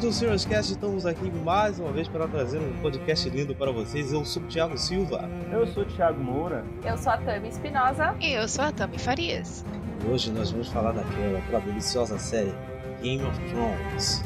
ouvintes do Serious Cast, estamos aqui mais uma vez para trazer um podcast lindo para vocês. Eu sou o Thiago Silva. Eu sou o Thiago Moura. Eu sou a Tami Espinosa. E eu sou a Tami Farias. E hoje nós vamos falar daquela, aquela deliciosa série Game of Thrones.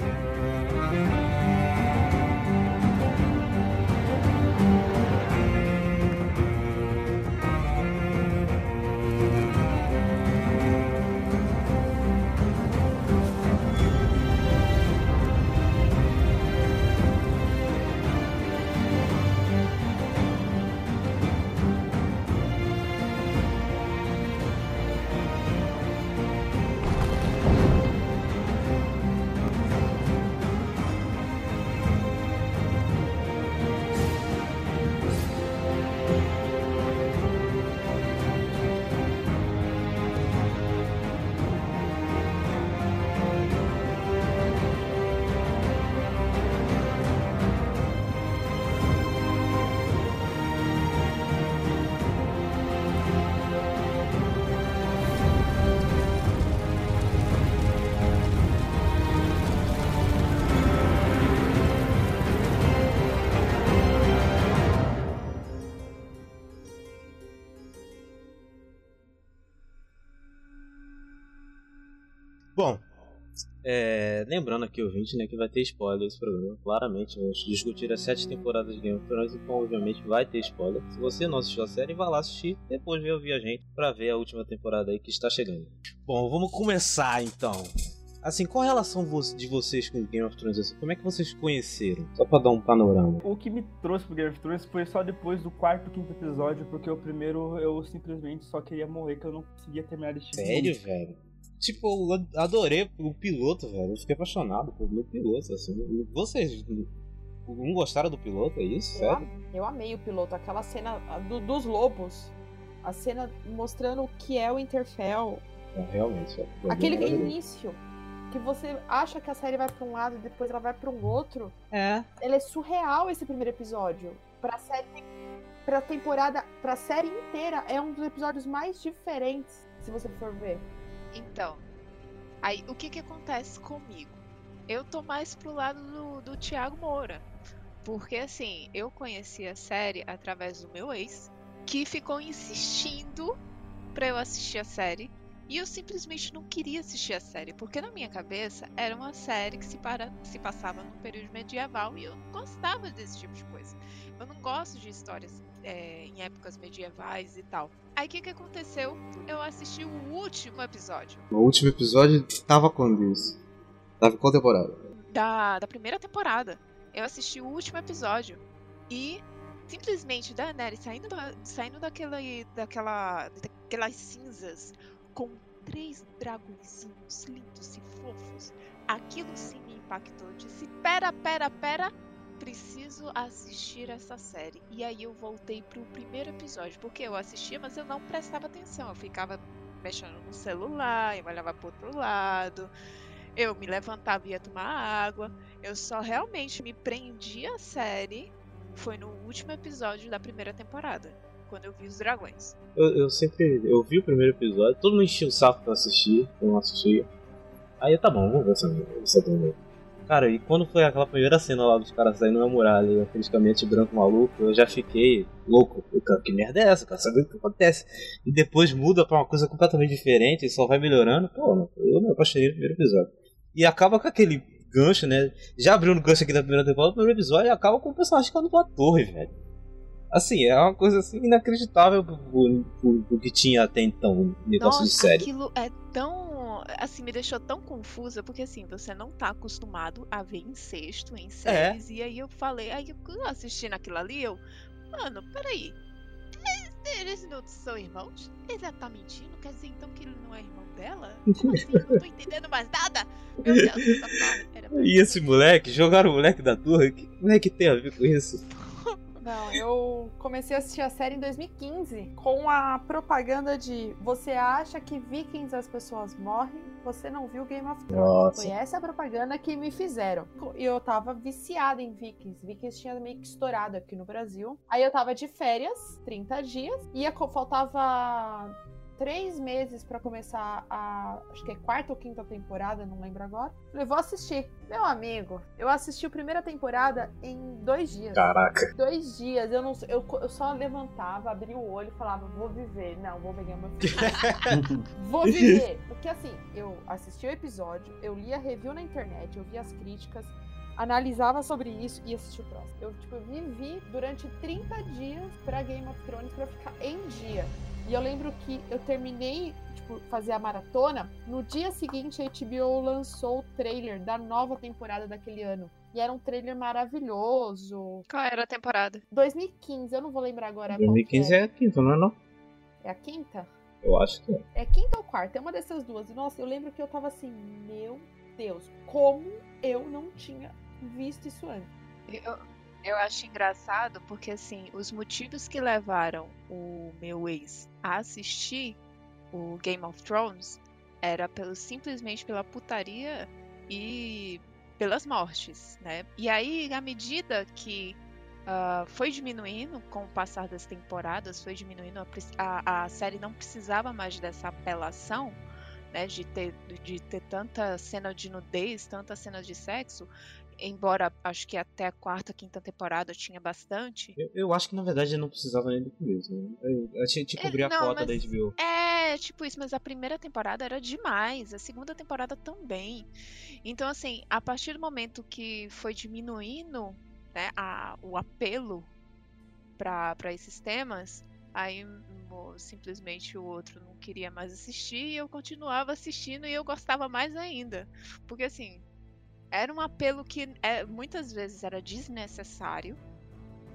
Lembrando aqui, ouvinte, né, que vai ter spoiler esse programa. Claramente, vamos discutir as sete temporadas de Game of Thrones, então, obviamente, vai ter spoiler. Se você não assistiu a série, vá lá assistir, depois vem ouvir a gente pra ver a última temporada aí que está chegando. Bom, vamos começar então. Assim, qual a relação de vocês com Game of Thrones? Assim, como é que vocês conheceram? Só pra dar um panorama. O que me trouxe pro Game of Thrones foi só depois do quarto, quinto episódio, porque o primeiro eu simplesmente só queria morrer, que eu não conseguia terminar de assistir. Sério, velho? Tipo, eu adorei o piloto, velho. Eu fiquei apaixonado pelo piloto, assim. Vocês não gostaram do piloto, é isso? Eu, Sério? eu amei o piloto. Aquela cena do, dos lobos. A cena mostrando o que é o Interfell. É, realmente. É. Aquele início que você acha que a série vai pra um lado e depois ela vai pra um outro. É. Ele é surreal esse primeiro episódio. Pra série. Pra temporada. Pra série inteira. É um dos episódios mais diferentes, se você for ver. Então, aí o que que acontece comigo? Eu tô mais pro lado do, do Thiago Moura. Porque assim, eu conheci a série através do meu ex, que ficou insistindo pra eu assistir a série. E eu simplesmente não queria assistir a série, porque na minha cabeça era uma série que se, para, se passava no período medieval e eu não gostava desse tipo de coisa. Eu não gosto de histórias é, em épocas medievais e tal. Aí o que, que aconteceu? Eu assisti o último episódio. O último episódio tava quando isso? Tava qual temporada? Da, da primeira temporada. Eu assisti o último episódio. E simplesmente Daenerys saindo, saindo daquela, daquela, daquelas cinzas com três dragõezinhos lindos e fofos. Aquilo sim me impactou. Eu disse: pera, pera, pera preciso assistir essa série. E aí eu voltei pro primeiro episódio, porque eu assistia, mas eu não prestava atenção. Eu ficava mexendo no celular, eu olhava pro outro lado, eu me levantava e ia tomar água. Eu só realmente me prendi à série foi no último episódio da primeira temporada, quando eu vi os dragões. Eu, eu sempre. Eu vi o primeiro episódio, todo mundo enchia o saco pra assistir, eu não assistia. Aí tá bom, vamos ver essa, essa. Cara, e quando foi aquela primeira cena lá dos caras saindo na muralha, aqueles caminhantes branco maluco, eu já fiquei louco. Eu, cara, que merda é essa, cara? Sabe o que acontece? E depois muda pra uma coisa completamente diferente e só vai melhorando. Pô, eu me apaixonei no primeiro episódio. E acaba com aquele gancho, né? Já abriu no gancho aqui da primeira temporada, no primeiro episódio acaba com o personagem ficando numa torre, velho. Assim, é uma coisa assim inacreditável pro que tinha até então, negócio Nossa, de série. Aquilo é tão. Assim, me deixou tão confusa, porque assim, você não tá acostumado a ver incesto em séries. É. E aí eu falei, aí eu assistindo aquilo ali, eu. Mano, peraí. Eles não são irmãos? Ele tá mentindo? Quer dizer então que ele não é irmão dela? Como assim? Não tô entendendo mais nada! Meu Deus, essa Era e esse moleque? Jogaram o moleque da torre? O que moleque tem a ver com isso? Não, eu comecei a assistir a série em 2015 com a propaganda de você acha que Vikings as pessoas morrem, você não viu Game of Thrones. Nossa. Foi essa a propaganda que me fizeram. E eu tava viciada em Vikings. Vikings tinha meio que estourado aqui no Brasil. Aí eu tava de férias, 30 dias, e faltava três meses pra começar a. Acho que é quarta ou quinta temporada, não lembro agora. Falei, vou assistir. Meu amigo, eu assisti a primeira temporada em dois dias. Caraca. Dois dias. Eu, não, eu, eu só levantava, abria o olho e falava, vou viver. Não, vou pegar meu filho. vou viver. Porque assim, eu assisti o episódio, eu li a review na internet, eu vi as críticas analisava sobre isso e assistia o próximo. Eu, tipo, vivi durante 30 dias pra Game of Thrones pra ficar em dia. E eu lembro que eu terminei, tipo, fazer a maratona. No dia seguinte, a HBO lançou o trailer da nova temporada daquele ano. E era um trailer maravilhoso. Qual era a temporada? 2015, eu não vou lembrar agora. 2015 é. é a quinta, não é não? É a quinta? Eu acho que é. É quinta ou quarta? É uma dessas duas. Nossa, eu lembro que eu tava assim, meu Deus, como eu não tinha visto isso antes. Eu, eu acho engraçado porque, assim, os motivos que levaram o meu ex a assistir o Game of Thrones era pelo, simplesmente pela putaria e pelas mortes, né? E aí, à medida que uh, foi diminuindo com o passar das temporadas, foi diminuindo, a, a, a série não precisava mais dessa apelação, né? De ter, de ter tanta cena de nudez, tanta cena de sexo, embora acho que até a quarta, quinta temporada tinha bastante. Eu, eu acho que na verdade não precisava nem do começo. Né? Eu, tinha que cobrir é, a cota da HBO. É, tipo isso, mas a primeira temporada era demais, a segunda temporada também. Então, assim, a partir do momento que foi diminuindo né, a, o apelo para esses temas, aí simplesmente o outro não queria mais assistir e eu continuava assistindo e eu gostava mais ainda. Porque assim, era um apelo que é, muitas vezes era desnecessário,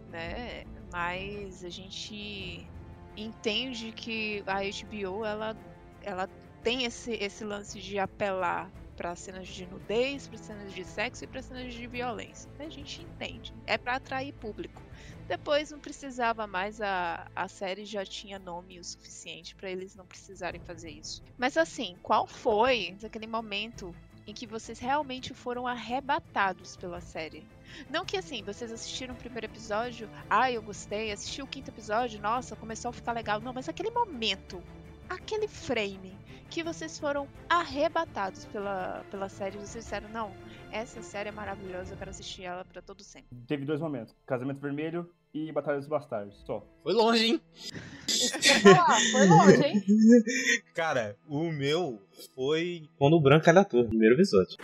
né? Mas a gente entende que a HBO ela, ela tem esse, esse lance de apelar para cenas de nudez, para cenas de sexo e para cenas de violência. A gente entende. É para atrair público. Depois não precisava mais, a, a série já tinha nome o suficiente para eles não precisarem fazer isso. Mas assim, qual foi aquele momento em que vocês realmente foram arrebatados pela série. Não que assim, vocês assistiram o primeiro episódio, ah, eu gostei, assisti o quinto episódio, nossa, começou a ficar legal. Não, mas aquele momento, aquele frame que vocês foram arrebatados pela, pela série, vocês disseram, não, essa série é maravilhosa, eu quero assistir ela para todo sempre. Teve dois momentos, Casamento Vermelho e Batalha dos Bastardos, só. Foi longe, hein? foi longe, hein? Cara, o meu foi quando o branco era ator, primeiro episódio.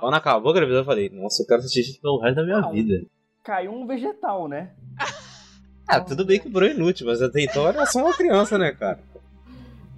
Quando acabou a episódio, eu falei, nossa, eu quero assistir isso pelo resto da minha Não, vida. Caiu um vegetal, né? Ah, tudo bem que o Bruno é inútil, mas até então era só uma criança, né, cara?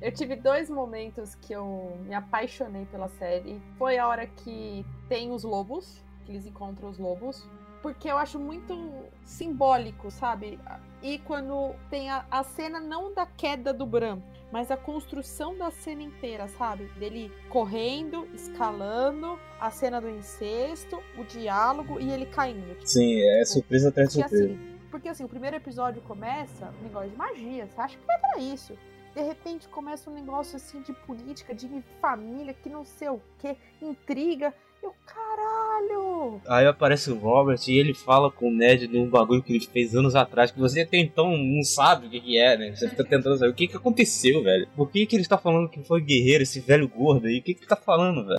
Eu tive dois momentos que eu me apaixonei pela série. Foi a hora que tem os lobos, que eles encontram os lobos. Porque eu acho muito simbólico, sabe? E quando tem a, a cena não da queda do Bran, mas a construção da cena inteira, sabe? Dele correndo, escalando, a cena do incesto, o diálogo e ele caindo. Tipo, Sim, é surpresa atrás de porque, surpresa. assim, porque assim, o primeiro episódio começa um negócio de magia, você acha que vai pra isso. De repente começa um negócio assim de política, de família, que não sei o que, intriga. Eu, caralho! Aí aparece o Robert e ele fala com o Ned de um bagulho que ele fez anos atrás, que você até então não sabe o que, que é, né? Você fica tentando saber o que, que aconteceu, velho. Por que, que ele está falando que foi guerreiro, esse velho gordo aí? O que, que ele tá falando, velho?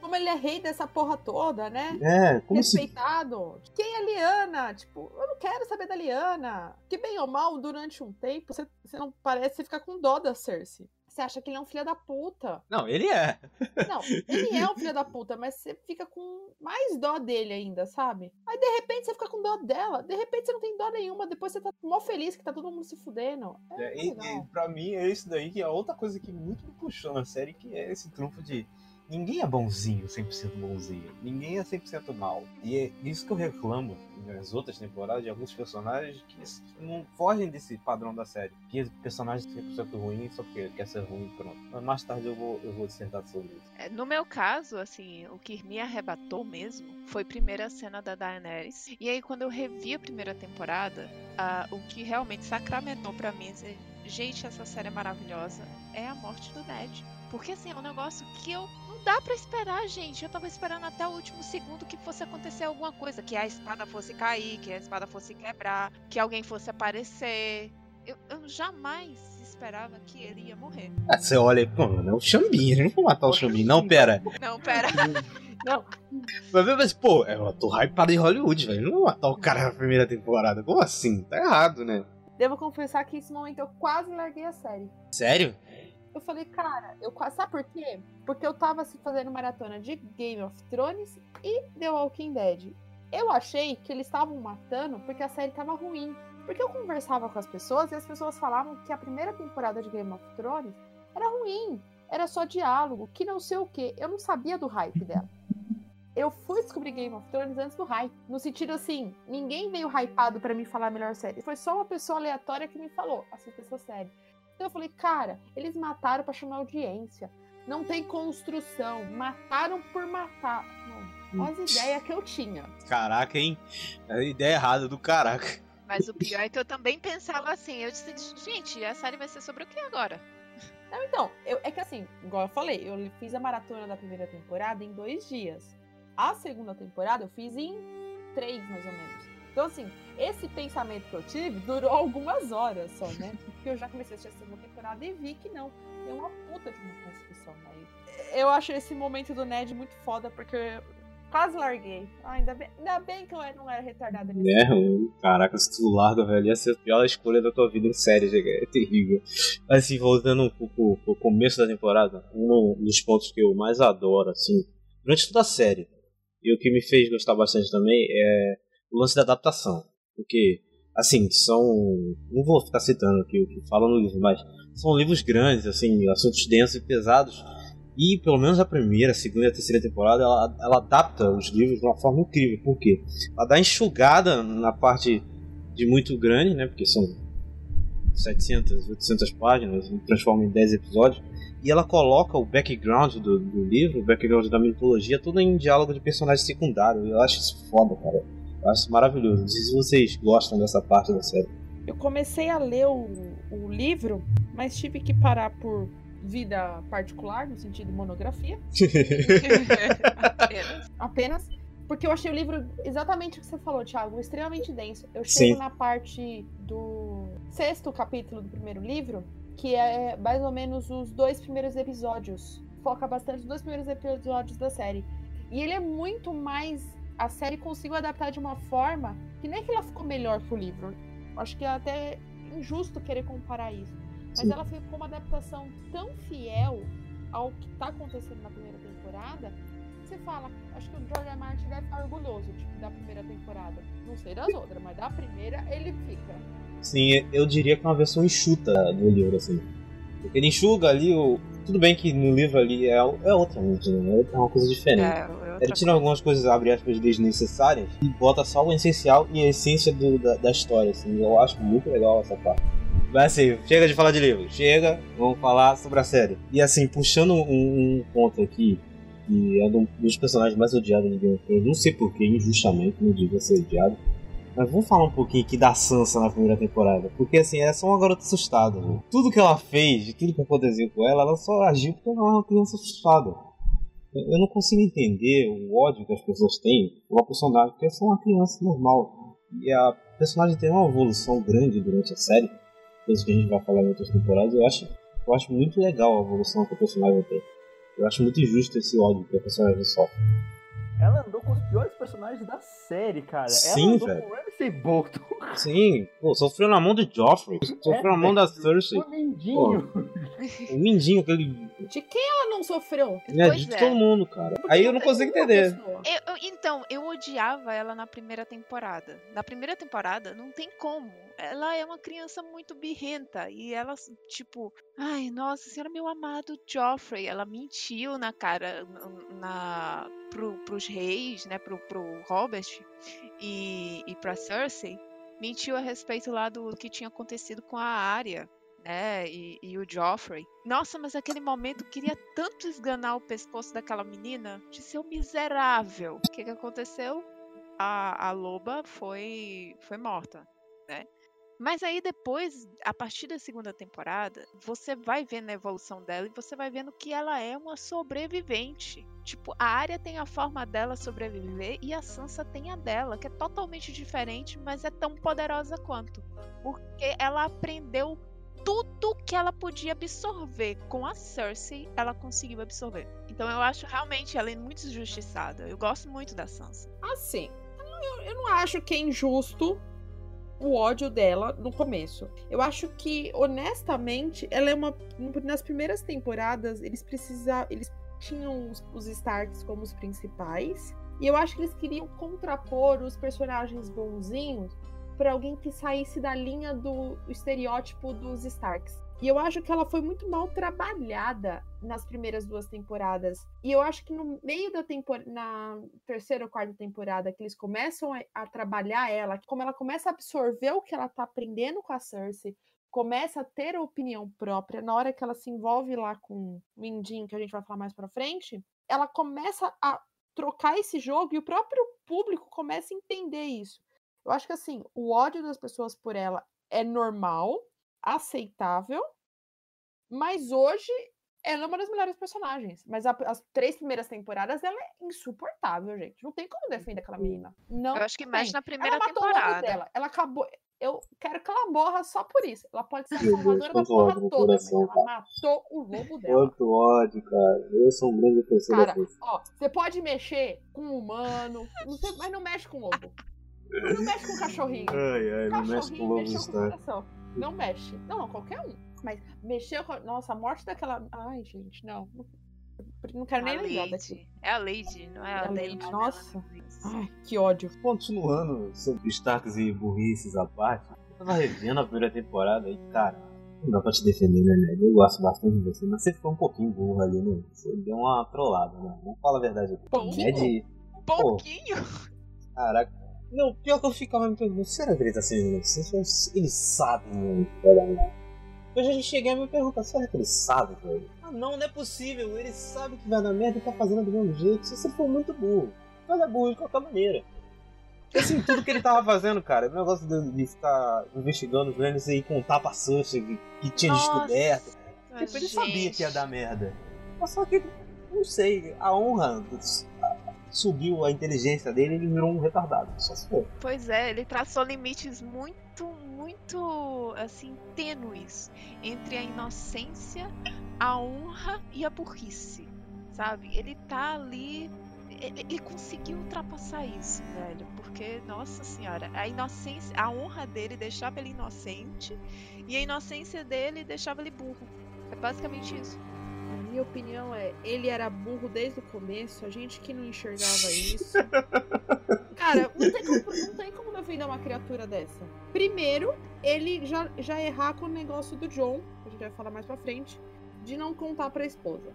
Como ele é rei dessa porra toda, né? É, como se. Respeitado. Quem é Liana? Tipo, eu não quero saber da Liana. Que bem ou mal, durante um tempo, você, você não parece ficar com dó da Cersei. Você acha que ele é um filho da puta. Não, ele é. Não, ele é um filho da puta, mas você fica com mais dó dele ainda, sabe? Aí de repente você fica com dó dela, de repente você não tem dó nenhuma, depois você tá mó feliz que tá todo mundo se fudendo. É, É, e, e pra mim é isso daí que é outra coisa que muito me puxou na série, que é esse trunfo de ninguém é bonzinho, 100% bonzinho. Ninguém é 100% mal. E é isso que eu reclamo nas outras temporadas de alguns personagens que não fogem desse padrão da série. Que personagem é 100% ruim só porque quer ser ruim pronto. Mas mais tarde eu vou, eu vou dissertar sobre isso. É, No meu caso, assim, o que me arrebatou mesmo foi a cena da Daenerys. E aí, quando eu revi a primeira temporada, ah, o que realmente sacramentou pra mim, dizer, gente, essa série é maravilhosa, é a morte do Ned. Porque, assim, é um negócio que eu não dá pra esperar, gente. Eu tava esperando até o último segundo que fosse acontecer alguma coisa, que a espada fosse cair, que a espada fosse quebrar, que alguém fosse aparecer. Eu, eu jamais esperava que ele ia morrer. Ah, você olha e, pô, mano, é o Xambin, não vou matar o Xambin. Não, pera. Não, pera. Não, Mas, mas, pô, eu tô hypado em Hollywood, velho. Não vou matar o cara na primeira temporada. Como assim? Tá errado, né? Devo confessar que nesse momento eu quase larguei a série. Sério? Eu falei, cara, eu quase. Sabe por quê? Porque eu tava assim, fazendo maratona de Game of Thrones e The Walking Dead. Eu achei que eles estavam matando porque a série tava ruim. Porque eu conversava com as pessoas e as pessoas falavam que a primeira temporada de Game of Thrones era ruim. Era só diálogo, que não sei o quê. Eu não sabia do hype dela. Eu fui descobrir Game of Thrones antes do hype. No sentido assim, ninguém veio hypado pra me falar a melhor série. Foi só uma pessoa aleatória que me falou, assista essa série. Então eu falei, cara, eles mataram pra chamar audiência. Não tem construção. Mataram por matar. Não. Olha as ideias que eu tinha. Caraca, hein? É a ideia errada do caraca. Mas o pior é que eu também pensava assim. Eu disse, gente, a série vai ser sobre o que agora? Não, então, eu- é que assim, igual eu falei, eu fiz a maratona da primeira temporada em dois dias. A segunda temporada eu fiz em três, mais ou menos. Então, assim, esse pensamento que eu tive durou algumas horas só, né? Porque eu já comecei a assistir a segunda temporada e vi que não. É uma puta de uma construção aí. Eu acho esse momento do Ned muito foda, porque eu quase larguei. Ah, ainda, bem, ainda bem que eu não era retardada nesse É, mano. caraca, se tu larga, velho, ia ser a pior escolha da tua vida em série, é terrível. Mas assim, voltando um pouco pro começo da temporada, um dos pontos que eu mais adoro, assim, durante toda a série, e o que me fez gostar bastante também é o lance da adaptação. Porque, assim, são. Não vou ficar citando aqui o que fala no livro, mas são livros grandes, assim, assuntos densos e pesados. E pelo menos a primeira, a segunda e a terceira temporada, ela, ela adapta os livros de uma forma incrível. Por quê? Ela dá enxugada na parte de muito grande, né? Porque são 700, 800 páginas, transforma em 10 episódios. E ela coloca o background do, do livro, o background da mitologia, tudo em diálogo de personagens secundários. Eu acho isso foda, cara. Eu acho isso maravilhoso. Não sei se vocês gostam dessa parte da série. Eu comecei a ler o, o livro, mas tive que parar por vida particular, no sentido monografia, Apenas. apenas. Porque eu achei o livro exatamente o que você falou, Thiago, extremamente denso. Eu chego Sim. na parte do sexto capítulo do primeiro livro, que é mais ou menos os dois primeiros episódios. Foca bastante nos dois primeiros episódios da série. E ele é muito mais. A série conseguiu adaptar de uma forma que nem que ela ficou melhor que o livro. Acho que é até injusto querer comparar isso. Mas Sim. ela ficou uma adaptação tão fiel ao que tá acontecendo na primeira temporada. Você fala, acho que o George R. Martin deve ficar orgulhoso tipo, da primeira temporada. Não sei das outras, mas da primeira ele fica. Sim, eu diria que é uma versão enxuta do livro, assim. Porque ele enxuga ali o. Tudo bem que no livro ali é, é outra mídia, né? É uma coisa diferente. É, outra Ele tira algumas coisas, abre aspas, desnecessárias e bota só o essencial e a essência do- da, da história, assim. Eu acho muito legal essa parte. Mas assim, chega de falar de livro, chega, vamos falar sobre a série. E assim, puxando um, um ponto aqui, que é um dos personagens mais odiados de Game of Thrones, não sei porquê, injustamente, não devia ser odiado. Mas vamos falar um pouquinho aqui da Sansa na primeira temporada. Porque assim, ela é só uma garota assustada. Tudo que ela fez, tudo que aconteceu com ela, ela só agiu porque ela é uma criança assustada. Eu não consigo entender o ódio que as pessoas têm por uma personagem, porque é só uma criança normal. E a personagem tem uma evolução grande durante a série, coisa que a gente vai falar em outras temporadas. Eu acho, eu acho muito legal a evolução que a personagem tem. Eu acho muito injusto esse ódio que a personagem sofre. Ela andou com os piores personagens da série, cara. Sim, ela andou velho. com o Ramsay Bolton, Sim, pô, sofreu na mão de Joffrey, sofreu na mão da Cersei. o Mindinho. O Mindinho, aquele. De quem ela não sofreu? Pois de é. todo mundo, cara. Aí eu não consigo entender. Eu- eu- então, eu odiava ela na primeira temporada. Na primeira temporada, não tem como. Ela é uma criança muito birrenta. E ela, tipo, ai, nossa senhora, meu amado Joffrey. Ela mentiu na cara, na, pro, pros reis, né, pro, pro Robert e, e pra Cersei. Mentiu a respeito lá do que tinha acontecido com a Arya. Né, e, e o Joffrey. Nossa, mas aquele momento queria tanto esganar o pescoço daquela menina de ser um miserável. O que, que aconteceu? A, a loba foi, foi morta, né? Mas aí depois, a partir da segunda temporada, você vai vendo a evolução dela e você vai vendo que ela é uma sobrevivente. Tipo, a Arya tem a forma dela sobreviver e a Sansa tem a dela, que é totalmente diferente, mas é tão poderosa quanto. Porque ela aprendeu tudo que ela podia absorver com a Cersei, ela conseguiu absorver. Então eu acho realmente ela é muito injustiçada. Eu gosto muito da Sansa. Assim, eu, não acho que é injusto o ódio dela no começo. Eu acho que, honestamente, ela é uma. Nas primeiras temporadas, eles precisavam. Eles tinham os, os Starks como os principais. E eu acho que eles queriam contrapor os personagens bonzinhos para alguém que saísse da linha do estereótipo dos Starks. E eu acho que ela foi muito mal trabalhada nas primeiras duas temporadas. E eu acho que no meio da temporada, na terceira ou quarta temporada, que eles começam a, a, trabalhar ela, como ela começa a absorver o que ela tá aprendendo com a Cersei, começa a ter a opinião própria, na hora que ela se envolve lá com o Mindin, que a gente vai falar mais pra frente, ela começa a trocar esse jogo e o próprio público começa a entender isso. Eu acho que assim, o ódio das pessoas por ela é normal, aceitável, mas hoje ela é uma das melhores personagens. Mas a, as três primeiras temporadas ela é insuportável, gente. Não tem como defender aquela menina. Não. Eu acho que mais na primeira ela temporada. Dela. Ela acabou. Eu quero que ela morra só por isso. Ela pode ser a salvadora da porra toda. Coração, ela matou o lobo dela. Quanto ódio, cara. Eu sou um grande defensor cara, ó, você pode mexer com um humano, mas não mexe com o lobo. Não mexe com o cachorrinho. Ai, ai, não mexe com o lobo Stark. Não mexe. Não, não, qualquer um. Mas mexeu com. Nossa, a morte daquela. Ai, gente, não. Não quero nem a lembrar daqui. É a Lady, não é a, a Lady. Lady. Nossa. Ai, que ódio. Continuando sobre Starks e burrices à parte, eu tava revendo a primeira temporada e, cara, não dá pra te defender, né, Ned? Eu gosto bastante de você, mas você foi um pouquinho burro ali, né? Você deu uma trollada, né? Vamos falar a verdade aqui. Pouquinho? Ned. Pouquinho? Pô, caraca. Não, pior que eu ficava me perguntando, será que ele tá sendo inocente? Ele sabe muito, velho. Eu já cheguei a me perguntar, será que ele sabe, velho? Ah não, não é possível, ele sabe que vai dar merda e tá fazendo do mesmo jeito. Se você for muito burro, mas é burro de qualquer maneira. Assim, tudo que ele tava fazendo, cara, o negócio de, de ficar investigando os Lannister e contar pra Sansa que, que tinha Nossa. descoberto. Ah, Tipo, ele gente. sabia que ia dar merda. Mas só que, não sei, a honra subiu a inteligência dele e ele virou um retardado. Só se for. Pois é, ele traçou limites muito, muito, assim, tênues entre a inocência, a honra e a burrice, sabe? Ele tá ali. Ele, ele conseguiu ultrapassar isso, velho. Porque, nossa senhora, a inocência, a honra dele deixava ele inocente e a inocência dele deixava ele burro. É basicamente isso. Minha opinião é, ele era burro desde o começo, a gente que não enxergava isso. Cara, não tem como, não tem como defender uma criatura dessa. Primeiro, ele já, já errar com o negócio do John, que a gente vai falar mais pra frente, de não contar pra esposa.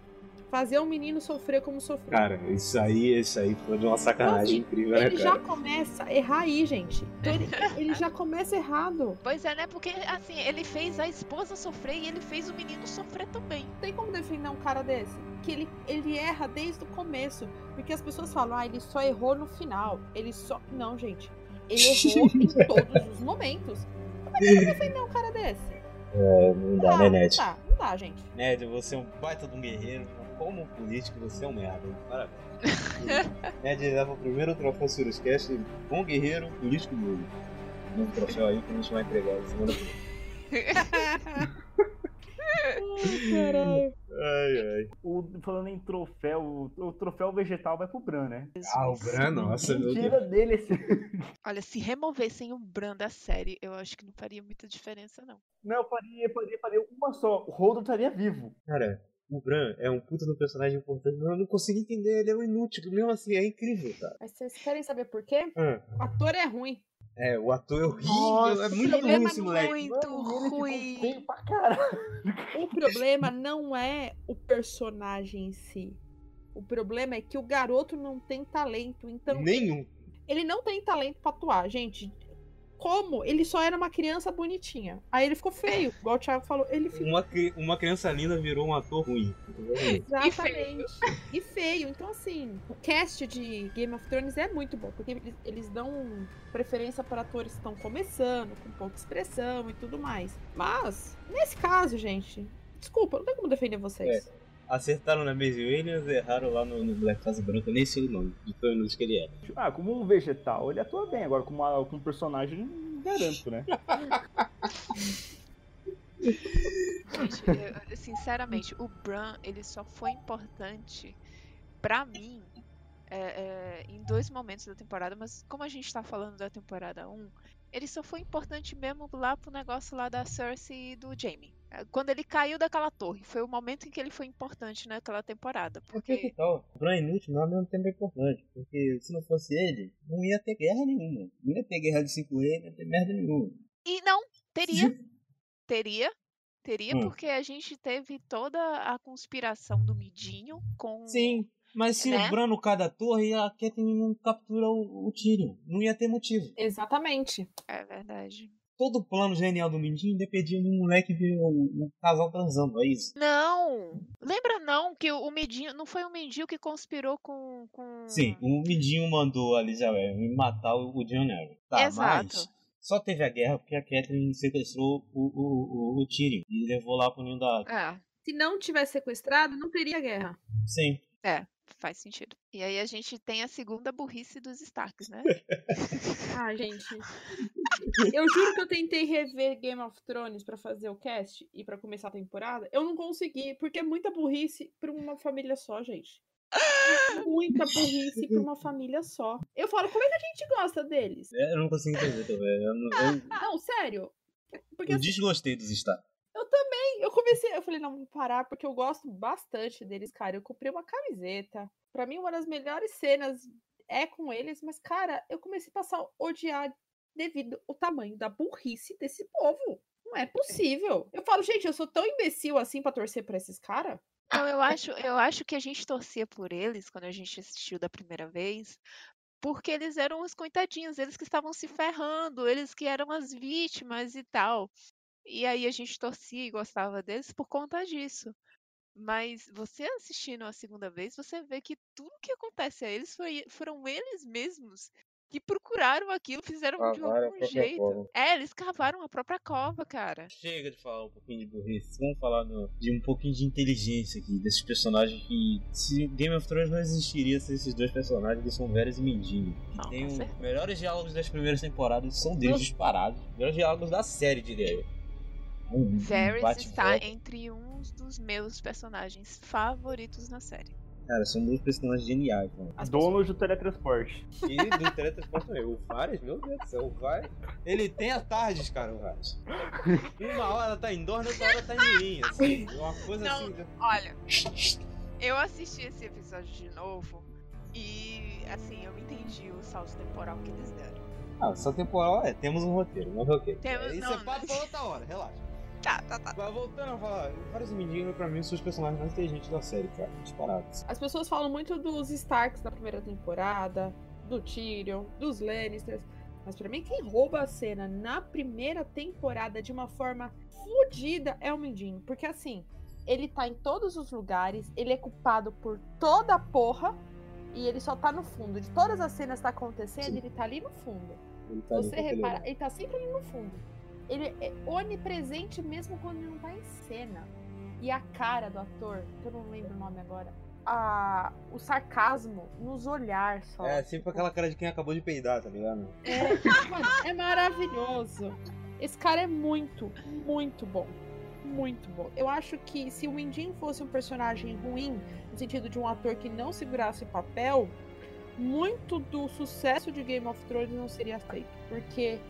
Fazer o menino sofrer como sofreu. Cara, isso aí, isso aí foi de uma sacanagem Então, incrível, né, ele já começa a errar aí, gente. Então ele, ele já começa errado. Pois é, né? Porque, assim, ele fez a esposa sofrer e ele fez o menino sofrer também. Não tem como defender um cara desse. Que ele, ele erra desde o começo. Porque as pessoas falam, ah, ele só errou no final. Ele só. Não, gente. Ele errou em todos os momentos. Como é que você defender um cara desse? É, não dá, né, Ned? Não dá, não dá, gente. Ned, você é um baita de um guerreiro, como político você é um merda. Parabéns. Ned leva o primeiro troféu Siriuscast, bom guerreiro, político burro. Um troféu aí que a gente vai entregar na semana que vem. Ai, caralho. Ai, ai. O, falando em troféu, o, o troféu vegetal vai pro Bran, né? Ah, o Bran, nossa, meu Deus. Tira dele esse. Olha, se removessem o Bran da série, eu acho que não faria muita diferença, não. Não, eu faria, faria, faria uma só. O Holdo estaria vivo. Cara, o Bran é um puta do personagem importante, mas eu não consigo entender, ele é um inútil. Mesmo assim, é incrível, cara. Mas vocês querem saber por quê? Ah, O ator é ruim. É, o ator é horrível, Nossa, é O muito problema ruim esse é moleque. muito Mano, ele ruim. feio pra caralho. O problema não é o personagem em si. O problema é que o garoto não tem talento. Então, Nenhum. ele não tem talento pra atuar, gente. Como? Ele só era uma criança bonitinha. Aí ele ficou feio, igual o Thiago falou. Ele ficou Uma, cri- uma criança linda virou um ator ruim. exatamente. E feio. Então, assim, o cast de Game of Thrones é muito bom, porque eles, eles dão preferência para atores que estão começando, com pouca expressão e tudo mais. Mas, nesse caso, gente, desculpa, não tem como defender vocês. Acertaram na Maisie Williams, erraram lá no, no Black Casa Branca, nem sei o nome, de tão inútil que ele era. Ah, como um vegetal, ele atua bem. Agora, como, uma, como um personagem, não garanto, né? Gente, eu- sinceramente, o Bran, ele só foi importante pra mim é, é, em dois momentos da temporada, mas como a gente tá falando da temporada 1, ele só foi importante mesmo lá pro negócio lá da Cersei e do Jaime. É, Quando ele caiu daquela torre, foi o momento em que ele foi importante naquela temporada. Por que Porque. tal? O Bran é inútil, mas ao mesmo tempo é importante. Porque se não fosse ele, não ia ter guerra nenhuma. Não ia ter guerra de cinco reis, não ia ter merda nenhuma. E não, teria. Teria. Teria, Hum. porque a gente teve toda a conspiração do Midinho com. Sim, mas se Né? o Bran não cai da torre, a Catelyn não captura o, o Tyrion. Não ia ter motivo. Exatamente. É verdade. Todo o plano genial do Mindinho dependia de um moleque ver o, o casal transando, é isso. Não! Lembra não que o o Midinho. Não foi o Midinho que conspirou com. com... Sim, o Mindinho mandou a Elizabeth matar o, o John Arryn. Tá, Exato. mas só teve a guerra porque a Catelyn sequestrou o, o, o, o Tyrion e levou lá pro ninho da água. É, Se não tivesse sequestrado, não teria guerra. Sim. é, faz sentido. E aí a gente tem a segunda burrice dos Starks, né? Ai, gente. Eu juro que eu tentei rever Game of Thrones pra fazer o cast e pra começar a temporada. Eu não consegui, porque é muita burrice pra uma família só, gente. É Muita burrice pra uma família só. Eu falo, como é que a gente gosta deles? É, Eu não consigo entender também. Eu, não- eu, Não, sério. Porque eu assim, desgostei dos Stark. eu também, eu comecei, eu falei, não, vou parar, porque eu gosto bastante deles, cara. Eu comprei uma camiseta. Pra mim, uma das melhores cenas é com eles, mas, cara, eu comecei a passar a odiar devido ao tamanho da burrice desse povo. Não é possível. Eu falo, gente, eu sou tão imbecil assim pra torcer pra esses caras? Não, eu acho, eu acho que a gente torcia por eles quando a gente assistiu da primeira vez, porque eles eram os coitadinhos, eles que estavam se ferrando, eles que eram as vítimas e tal. E aí a gente torcia e gostava deles por conta disso. Mas você assistindo a segunda vez, você vê que tudo que acontece a eles foi, foram eles mesmos que procuraram aquilo, fizeram de Cavaram a algum jeito. cova. É, eles cavaram a própria cova, cara. Chega de falar um pouquinho de burrice. Vamos falar no- de um pouquinho de inteligência aqui, desses personagens que. Se Game of Thrones não existiria se esses dois personagens que são Varys e Mindinho. Não, tem os certeza. melhores diálogos das primeiras temporadas, são deles disparados. Os melhores diálogos da série, diria eu. Um- Varys está entre uns dos meus personagens favoritos na série. Cara, são dois personagens geniais, mano. As Dono do teletransporte. E do teletransporte também. O Varys, meu Deus do céu, o Varys. Ele tem as tardes, cara, o Varys. Uma hora tá em Dorne, outra hora tá em Mirim, assim. Uma coisa Não. assim. Olha, eu assisti esse episódio de novo e, assim, eu entendi o salto temporal que eles deram. Ah, só temporal é, temos um roteiro, mas ok. Temos- Isso não, é papo pra outra hora, relaxa. Tá, tá, tá. Mas voltando a falar, e Mindinho, pra mim, são os personagens mais inteligentes da série, cara. Disparados. As pessoas falam muito dos Starks da primeira temporada, do Tyrion, dos Lannisters. Mas pra mim, quem rouba a cena na primeira temporada de uma forma fodida é o Mindinho. Porque assim, ele tá em todos os lugares, ele é culpado por toda a porra. E ele só tá no fundo. De todas as cenas que tá acontecendo, Sim. ele tá ali no fundo. Ele tá Você repara, ele tá sempre ali no fundo. Ele é onipresente mesmo quando ele não tá em cena. E a cara do ator, que eu não lembro o nome agora, a, o sarcasmo nos olhar só. É, sempre aquela cara de quem acabou de peidar, tá ligado? É, mano, é maravilhoso. Esse cara é muito, muito bom. Muito bom. Eu acho que se o Mindinho fosse um personagem ruim, no sentido de um ator que não segurasse o papel, muito do sucesso de Game of Thrones não seria feito. Porque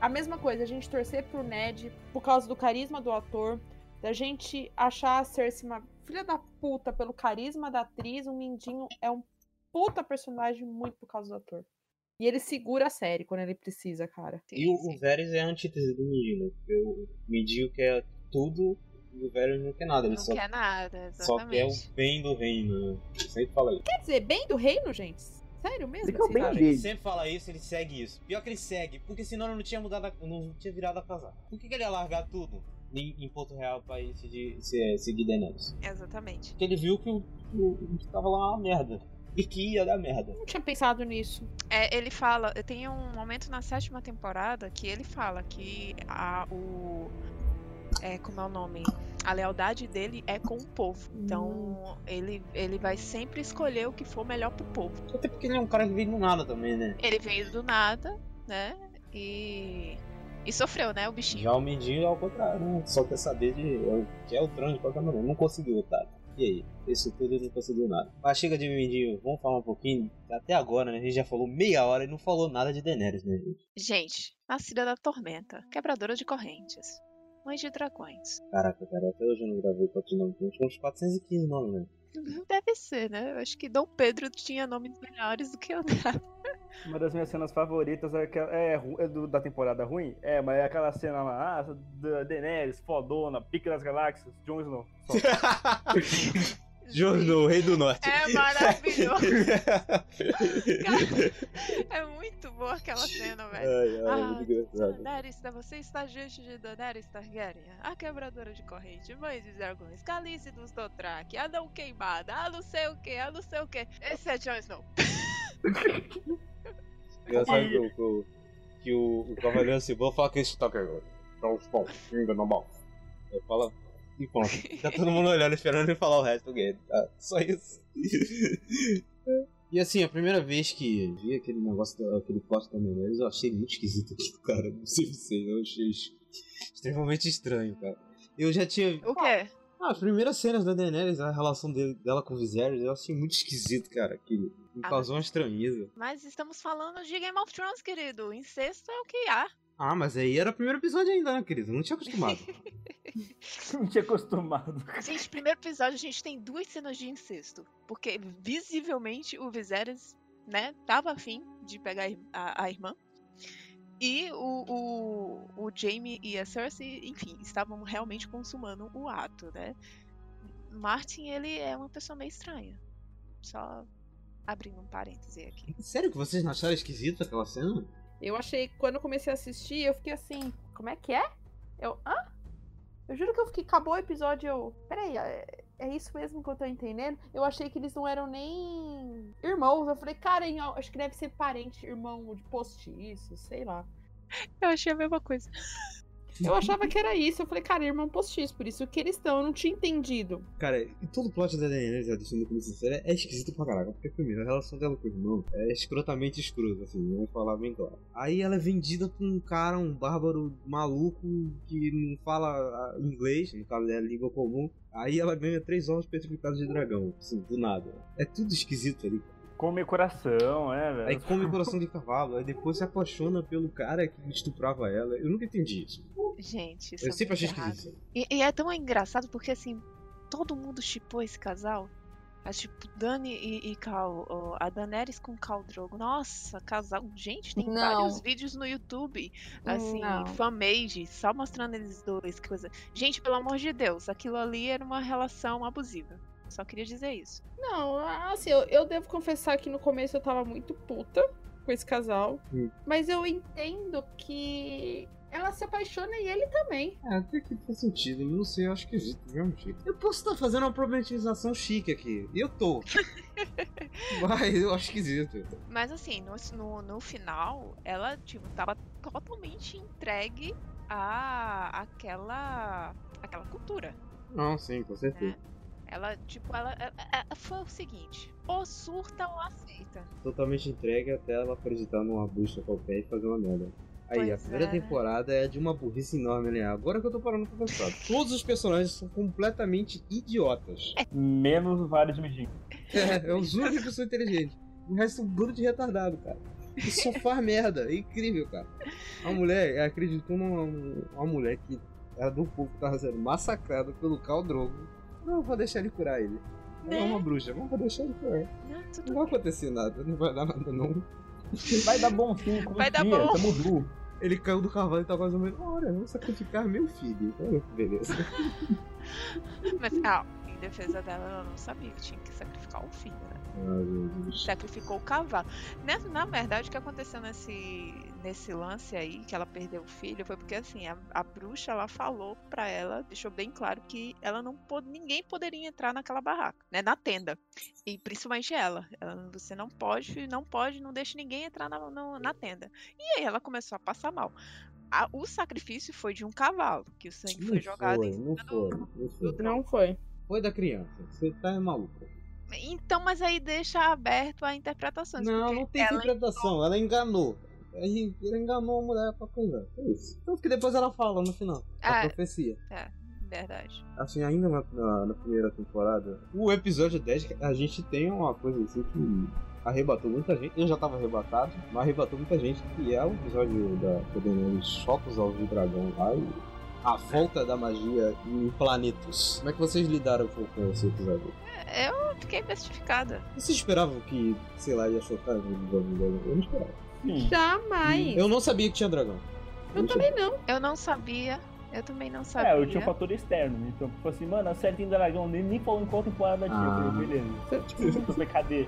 a mesma coisa, a gente torcer pro Ned por causa do carisma do ator, da gente achar a Cersei uma filha da puta pelo carisma da atriz, o Mindinho é um puta personagem muito por causa do ator. E ele segura a série quando ele precisa, cara. E o, Varys é a antítese do Mindinho, né? Porque o Mindinho quer tudo e o Varys não quer nada. Ele Não só, quer nada, só quer exatamente. o bem do reino, né? Ele sempre fala isso. Quer dizer, bem do reino, gente? Sério mesmo? Vocês bem? Cara, ele sempre fala isso, ele segue isso. Pior que ele segue, porque senão ele não tinha mudado, a, não tinha virado a casar. Por que, que ele ia largar tudo em, em Porto Real pra ir seguir, se- seguir Daenerys? Exatamente. Porque ele viu que o, o, o que tava lá uma merda. E que ia dar merda. Não tinha pensado nisso. É, ele fala, tem um momento na sétima temporada que ele fala que a, o. É, como é o nome? A lealdade dele é com o povo. Então ele, ele vai sempre escolher o que for melhor pro povo. Até porque ele é um cara que veio do nada também, né? Ele veio do nada, né? E E sofreu, né, o bichinho. Já o Mindinho é ao contrário, né? Só quer saber de. quer o trono de qualquer maneira. Não conseguiu, tá? E aí? Isso tudo ele não conseguiu nada. Mas chega de Mindinho, vamos falar um pouquinho. Até agora, né? A gente já falou meia hora e não falou nada de Daenerys, né, gente? Gente, nascida da tormenta, quebradora de correntes, mãe de dragões. Caraca, cara, até hoje eu não gravei quantos nomes. Tem uns 415 nomes, né? Deve ser, né? Eu acho que Dom Pedro tinha nomes melhores do que o dela. Uma das minhas cenas favoritas é, aquela, é, ru- é do- da temporada ruim? É, mas é aquela cena lá, ah, da Daenerys, fodona, pique das galáxias, Jon Snow. Jon Snow, Rei do Norte. É maravilhoso. É muito boa aquela cena, velho. Ai, ai, Ah, muito engraçado. Daenerys, você está diante de Daenerys Targaryen, a quebradora de corrente, mãe de dragões, Calice dos Dothraki, a não queimada, a não sei o que, a não sei o que. Esse é Jon Snow. Engraçado que, o- que, o- que o, o Cavaleiro Cibão fala que esse toque agora. Então, bom, ainda bom. Ele fala e pronto. Tá todo mundo olhando, esperando ele falar o resto do game. Tá? Só isso. E assim, a primeira vez que vi aquele negócio, da- aquele post da Menezes, eu achei muito esquisito aquilo, cara. Não sei vocês, eu achei extremamente estranho, cara. Eu já tinha. O quê? Ah, as primeiras cenas da Daenerys, a relação dele- dela com o Viserys, eu achei muito esquisito, cara. Aquilo. Me Ah, causou uma estranheza. Mas estamos falando de Game of Thrones, querido. Incesto é o que há. Ah, mas aí era o primeiro episódio ainda, né, querido? Eu não tinha acostumado. Não tinha acostumado. Gente, primeiro episódio a gente tem duas cenas de incesto. Porque visivelmente o Viserys, né, tava afim de pegar a a, a irmã. E o, o, o Jaime e a Cersei, enfim, estavam realmente consumando o ato, né? Martin, ele é uma pessoa meio estranha. Só abrindo um parêntese aqui. Sério que vocês não acharam esquisito aquela cena? Eu achei, quando eu comecei a assistir, eu fiquei assim, como é que é? Eu, hã? Eu juro que eu fiquei, acabou o episódio, eu, peraí, é, é isso mesmo que eu tô entendendo? Eu achei que eles não eram nem irmãos, eu falei, cara, em- acho que deve ser parente, irmão de postiço, sei lá. Eu achei a mesma coisa. Eu achava que era isso, eu falei, cara, irmão postiço, por isso que eles estão, eu não tinha entendido. Cara, e todo o plot da Daenerys, já deixando como sincero, é esquisito pra caraca. Porque, primeiro, a relação dela com o irmão é escrotamente escrota, assim, vamos falar bem claro. Aí ela é vendida pra um cara, um bárbaro maluco, que não fala ah, inglês, no caso é a língua comum. Aí ela ganha três ovos petrificados de dragão, assim, do nada. É tudo esquisito ali. Come coração, é, velho. Aí come coração de cavalo, aí depois se apaixona pelo cara que estuprava ela. Eu nunca entendi isso. Gente, isso Eu é sempre achei esquisito. E, e é tão engraçado porque assim, todo mundo chipou esse casal. É tipo, Dani e, e Cal, a Daenerys com Cal Drogo. Nossa, casal. Gente, tem Não. vários vídeos no YouTube, assim, Não. fanmade, só mostrando eles dois, que coisa. Gente, pelo amor de Deus, aquilo ali era uma relação abusiva. Só queria dizer isso. Não, assim, eu, eu devo confessar que no começo eu tava muito puta com esse casal. Hum. Mas eu entendo que ela se apaixona e ele também. É, até que faz sentido, eu não sei, eu acho esquisito do mesmo jeito. Eu posso estar fazendo uma problematização chique aqui, e eu tô. Mas eu acho esquisito. Mas assim, no, no, no final, ela, tipo, tava totalmente entregue a aquela. aquela cultura. Não, sim, com certeza. Ela, tipo, ela, ela- ela- foi o seguinte: ou surta ou aceita. Totalmente entregue até ela acreditar numa bucha qualquer e fazer uma merda. Aí, a Pois primeira é. temporada é de uma burrice enorme, né? Agora que eu tô parando pra pensar. Todos os personagens são completamente idiotas. Menos vários medinhos. É, é os únicos que são inteligentes. O resto é um bando de retardado, cara. E só faz merda. É incrível, cara. A mulher acreditou numa uma mulher que era do povo que tava sendo massacrado pelo Khal Drogo. Não, vou deixar ele curar ele. Ela é Né? uma bruxa, mas vou deixar ele curar. Né, tudo Não vai acontecer nada, não vai dar nada não. Vai dar bom sim, confia, Vai dar bom. tamo junto. Ele caiu do cavalo e tá ou menos. Olha, eu vou sacrificar meu filho. Olha que beleza. Mas, ah, em defesa dela, ela não sabia que tinha que sacrificar o filho, né? Sacrificou o cavalo. Né, Na verdade, o que aconteceu nesse, nesse lance aí, que ela perdeu o filho, foi porque assim, a, a bruxa ela falou pra ela, deixou bem claro que ela não pôde, ninguém poderia entrar naquela barraca, né? Na tenda. E principalmente ela. Ela, você não pode, não pode, não deixe ninguém entrar na, no- na tenda. E aí ela começou a passar mal. A- o sacrifício foi de um cavalo, que o sangue foi Não jogado foi, em não cima foi, do, não foi. Não foi. Foi da criança. Você tá maluco. Então, mas aí deixa aberto a interpretações. Não, não tem ela interpretação. Ela enganou. Ele enganou a mulher pra coisa. É isso. Tanto que depois ela fala no final. A Ah. profecia. Verdade. Assim, ainda na, na- na primeira temporada, o episódio 10, a gente tem uma coisa assim que arrebatou muita gente. Eu já tava arrebatado, mas arrebatou muita gente, que é o episódio da Daenerys choca os ovos do dragão lá e a volta da magia em planetas. Como é que vocês lidaram com, com esse episódio? Eu fiquei bestificada. Vocês esperavam que, sei lá, ia chocar do dragão? Eu não esperava. Sim. Jamais. Eu não sabia que tinha dragão. Eu não também não. Eu não sabia. Eu também não sabia. É, eu tinha um fator externo. Então, tipo assim, mano, a série tem dragão, nem, nem falou em qual temporada tinha. Ah. Eu falei, beleza. Eu falei, cadê?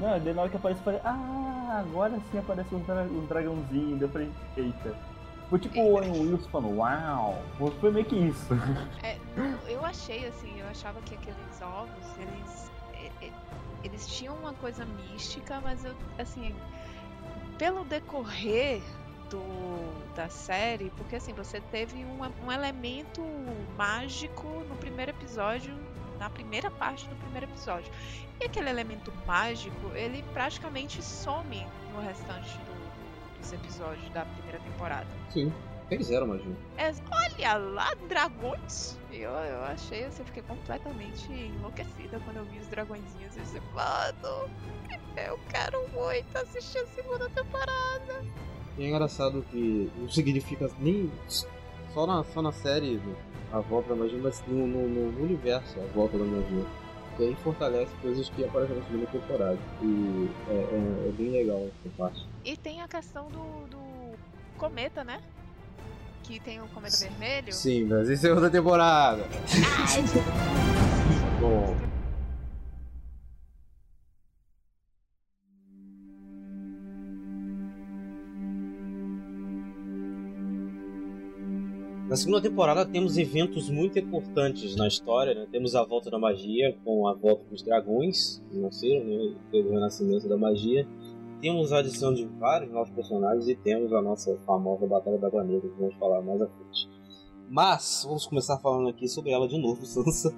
Não, daí na hora que aparece, eu falei, ah, agora sim aparece um, dra um dragãozinho. Daí eu falei, eita. Foi tipo o Owen Wilson falando, uau. Foi meio que isso. É, eu achei assim, eu achava que aqueles ovos, eles. e- e- Eles tinham uma coisa mística, mas eu, assim, pelo decorrer do, da série, porque assim, você teve um, um elemento mágico no primeiro episódio, na primeira parte do primeiro episódio. E aquele elemento mágico, ele praticamente some no restante do- dos episódios da primeira temporada. Sim. Eles eram magia. É, olha lá, dragões! Eu, eu achei, assim, eu fiquei completamente enlouquecida quando eu vi os dragõezinhos. Eu disse, mano, eu quero muito assistir a segunda temporada. E é engraçado que não significa nem só na, só na série a volta da magia, mas no, no- no universo a volta da magia. E aí fortalece coisas que aparecem na segunda temporada. E é, é- é bem legal essa parte. E tem a questão do, do cometa, né? Que tem o cometa vermelho. Sim, mas isso é outra temporada. Bom. Na segunda temporada temos eventos muito importantes na história, né? Temos a volta da magia, com a volta dos dragões, que nasceram, né? Teve o renascimento da magia. Temos a adição de vários novos personagens e temos a nossa famosa Batalha da Negra, que vamos falar mais à frente. Mas, vamos começar falando aqui sobre ela de novo, Sansa.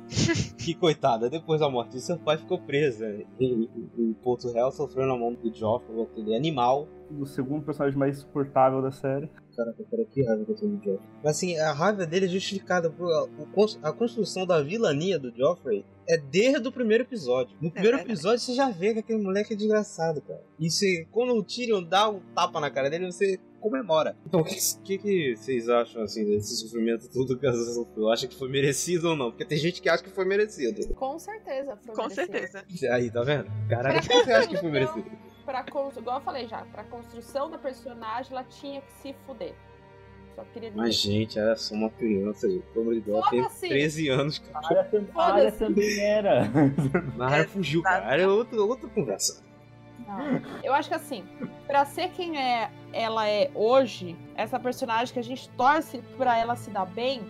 que coitada, depois da morte de seu pai, ficou presa em, em- Porto Real, sofrendo a mão do Joffrey, aquele animal. O segundo personagem mais suportável da série. Caraca, cara, que raiva que eu tenho do Joffrey. Mas assim, a raiva dele é justificada por a, a construção da vilania do Joffrey é desde o primeiro episódio. No primeiro verdade. episódio você já vê que aquele moleque é desgraçado, cara. E você, quando o Tyrion dá um tapa na cara dele, você comemora. Então, o que, que, que vocês acham assim desse sofrimento todo que a Sansa sofreu? Acha que foi merecido ou não? Porque tem gente que acha que foi merecido. Com certeza. Foi Com merecido. certeza. Aí, tá vendo? Caralho, Pra por que você acha que foi merecido? Pra. Igual eu falei já, pra construção da personagem, ela tinha que se fuder. Só queria dizer. Mas, gente, ela é só uma criança, gente. Deus, ela tem Foda-se. 13 anos, A cara. área, a área também era. Mas ela fugiu, cara. É outra, outra conversa. Não. Eu acho que assim, pra ser quem é, ela é hoje, essa personagem que a gente torce pra ela se dar bem,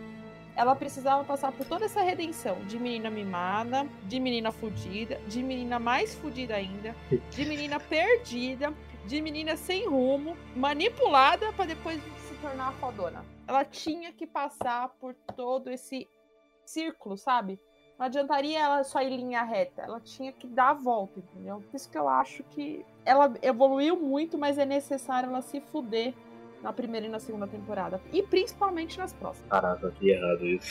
ela precisava passar por toda essa redenção de menina mimada, de menina fudida, de menina mais fudida ainda, de menina perdida, de menina sem rumo, manipulada pra depois tornar a fodona. Ela tinha que passar por todo esse círculo, sabe? Não adiantaria ela só ir em linha reta, ela tinha que dar a volta, entendeu? Por isso que eu acho que ela evoluiu muito, mas é necessário ela se fuder na primeira e na segunda temporada. E principalmente nas próximas. Caraca, que errado isso.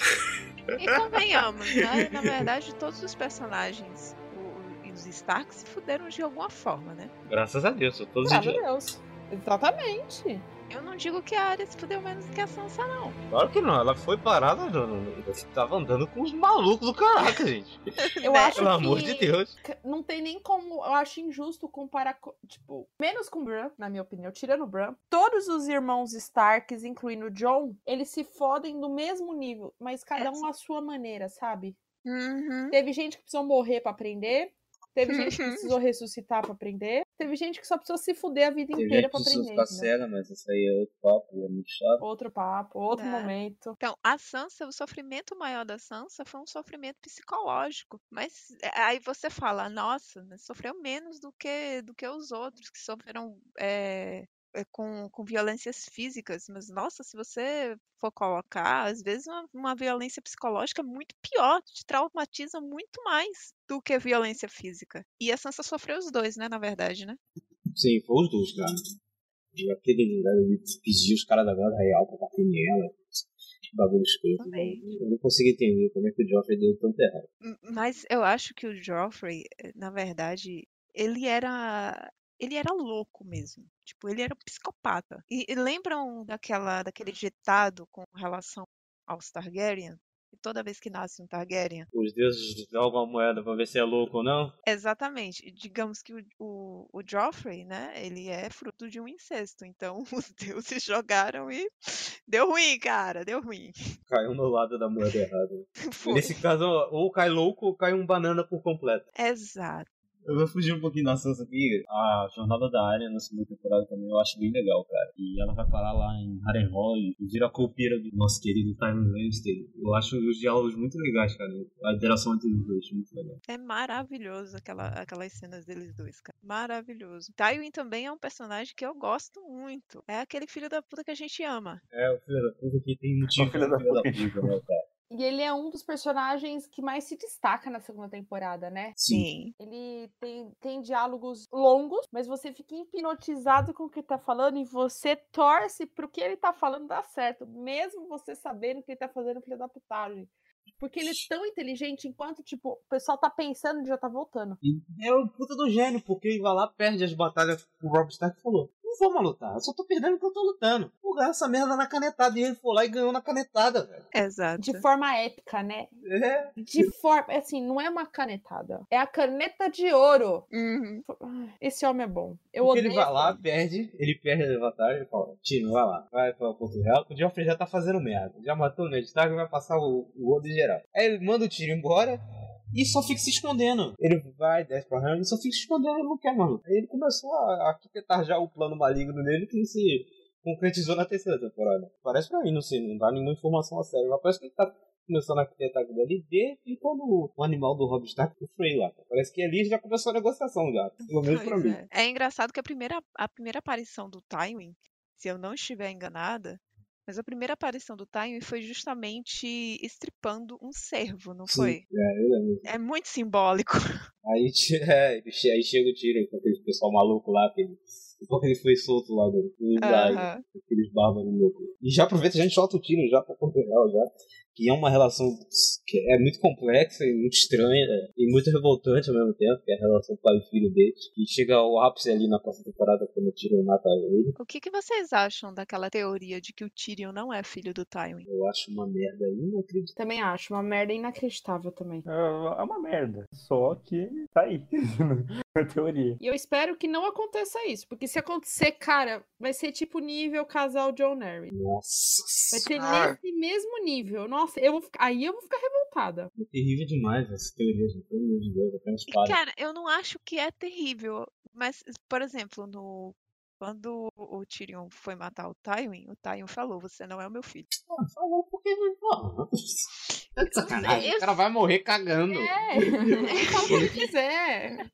E convenhamos, né? Na verdade, todos os personagens o- e os Stark se fuderam de alguma forma, né? Graças a Deus, todos Graças a. Deus. Exatamente. Eu não digo que a Arya se fudeu menos do que a Sansa, não. Claro que não, ela foi parada, no- você tava andando com os malucos do caraca, gente. Eu Né? acho Pelo que amor de Deus. não tem nem como. Eu acho injusto comparar. co- Tipo, menos com o Bran, na minha opinião, tirando o Bran. Todos os irmãos Starks, incluindo o John, eles se fodem do mesmo nível, mas cada um à sua maneira, sabe? Uhum. Teve gente que precisou morrer pra aprender. Teve gente que precisou ressuscitar pra aprender. Teve gente que só precisou se fuder a vida inteira pra aprender. entendeu? cega, mas isso aí é outro papo, é muito chato. Outro papo, outro É. momento. Então, a Sansa, o sofrimento maior da Sansa foi um sofrimento psicológico. Mas é, aí você fala, nossa, mas sofreu menos do que, do que os outros que sofreram é, com, com violências físicas. Mas, nossa, se você for colocar, às vezes uma, uma violência psicológica é muito pior, te traumatiza muito mais do que violência física. E a Sansa sofreu os dois, né, na verdade, né? Sim, foi os dois, cara. Aquele ele pedir os caras da guarda real pra bater nela. Bagulho escrito. Também. Eu não consigo entender como é que o Joffrey deu tanto errado. Mas eu acho que o Joffrey, eh, na verdade, ele era. Ele era louco mesmo. Tipo, ele era um psicopata. E, e lembram daquela, daquele ditado com relação aos Targaryen? Toda vez que nasce um Targaryen. Os deuses jogam a moeda pra ver se é louco ou não. Exatamente. Digamos que o, o, o Joffrey, né? Ele é fruto de um incesto. Então os deuses jogaram e deu ruim, cara. Deu ruim. Caiu no lado da moeda errada. Nesse caso, ou cai louco ou cai um banana por completo. Exato. Eu vou fugir um pouquinho do assunto aqui. A jornada da Arya na segunda temporada também eu acho bem legal, cara. E ela vai parar lá em Harrenhal e vira a copeira do nosso querido Tywin Lannister. Eu acho os diálogos muito legais, cara. A interação entre os dois, muito legal. É maravilhoso aquela, aquelas cenas deles dois, cara. Maravilhoso. Tywin também é um personagem que eu gosto muito. É aquele filho da puta que a gente ama. É, o filho da puta que tem motivo. O filho da filho da puta. puta, né, cara? E ele é um dos personagens que mais se destaca na segunda temporada, né? Sim. Ele tem, tem diálogos longos, mas você fica hipnotizado com o que ele tá falando e você torce pro que ele tá falando dar certo, mesmo você sabendo que ele tá fazendo filho da putagem. Porque ele é tão inteligente enquanto, tipo, o pessoal tá pensando e já tá voltando. É o puta do gênio, porque ele vai lá, perde as batalhas. O Rob Stark falou: Não vou mais lutar, eu só tô perdendo porque eu tô lutando. Vou ganhar essa merda na canetada. E ele foi lá e ganhou na canetada, velho. Exato. De forma épica, né? É. De forma. Assim, não é uma canetada. É a caneta de ouro. Uhum. Esse homem é bom. Eu Porque odeio. ele vai lá, perde, ele perde a batalha e fala: Tino, vai lá, vai pra Porto Real, que o Joffrey já tá fazendo merda. Já matou o Ned Stark e vai passar o, o em geral. Aí ele manda o tiro embora. E só fica se escondendo. Ele vai, desce pra Ham e só fica se escondendo, ele não quer, mano. Aí ele começou a arquitetar já o plano maligno dele que se concretizou na terceira temporada. Parece pra mim, não sei, não dá nenhuma informação a sério, mas parece que ele tá começando a arquitetar aquilo ali desde quando o animal do Rob Stark Frey lá. Parece que ali já começou a negociação já. Pelo menos pra mim. é. É engraçado que a primeira, a primeira aparição do Tywin, se eu não estiver enganada, mas a primeira aparição do Tywin foi justamente estripando um cervo, não Sim, foi? É, eu lembro. É muito simbólico. Aí, é, aí chega o tiro com aquele pessoal maluco lá, depois que ele foi solto lá Isaiah, Aham. aqueles bárbaros loucos. E já aproveita, a gente solta o tiro já pra Porto Real já. Que é uma relação que é muito complexa e muito estranha é, e muito revoltante ao mesmo tempo, que é a relação pai e filho deles. E chega ao ápice ali na próxima temporada quando o Tyrion mata ele. O que, que vocês acham daquela teoria de que o Tyrion não é filho do Tywin? Eu acho uma merda inacreditável. Também acho, uma merda inacreditável também. É é uma merda. Só que tá aí. Na teoria. E eu espero que não aconteça isso, porque se acontecer, cara, vai ser tipo nível casal John Harry. Nossa Vai ser senhora. nesse mesmo nível. Nossa, eu vou ficar, aí eu vou ficar revoltada. É terrível demais essa teoria, gente. Pelo amor de Deus, apenas para. cara, eu não acho que é terrível, mas, por exemplo, no quando o Tyrion foi matar o Tywin, o Tywin falou: "Você não é o meu filho". Ah, falou porque de sacanagem. Eu- O cara vai morrer cagando. É, ele fala o que ele quiser.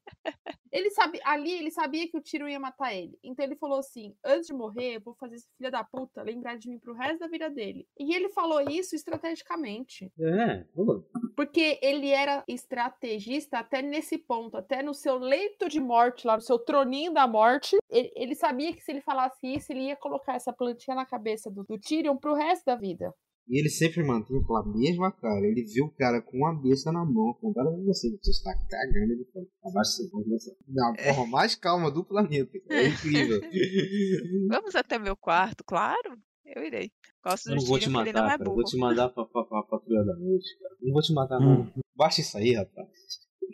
Ele sabe, ali ele sabia que o Tyrion ia matar ele. Então ele falou assim: antes de morrer, eu vou fazer esse filho da puta lembrar de mim pro resto da vida dele. E ele falou isso estrategicamente. É, pô. Porque ele era estrategista até nesse ponto, até no seu leito de morte, lá no seu troninho da morte. Ele, ele sabia que se ele falasse isso, ele ia colocar essa plantinha na cabeça do, do Tyrion pro resto da vida. E ele sempre mantém aquela mesma cara. Ele viu o cara com uma besta na mão, apontada pra você. Você está cagando. Ele fala, abaixa você, vamos começar. Da forma mais calma do planeta. É incrível. Vamos até meu quarto, claro. Eu irei. Gosto Eu não vou te matar, é cara. Vou te mandar pra, pra, pra patrulha da noite, cara. Não vou te matar, não. Baixa isso aí, rapaz.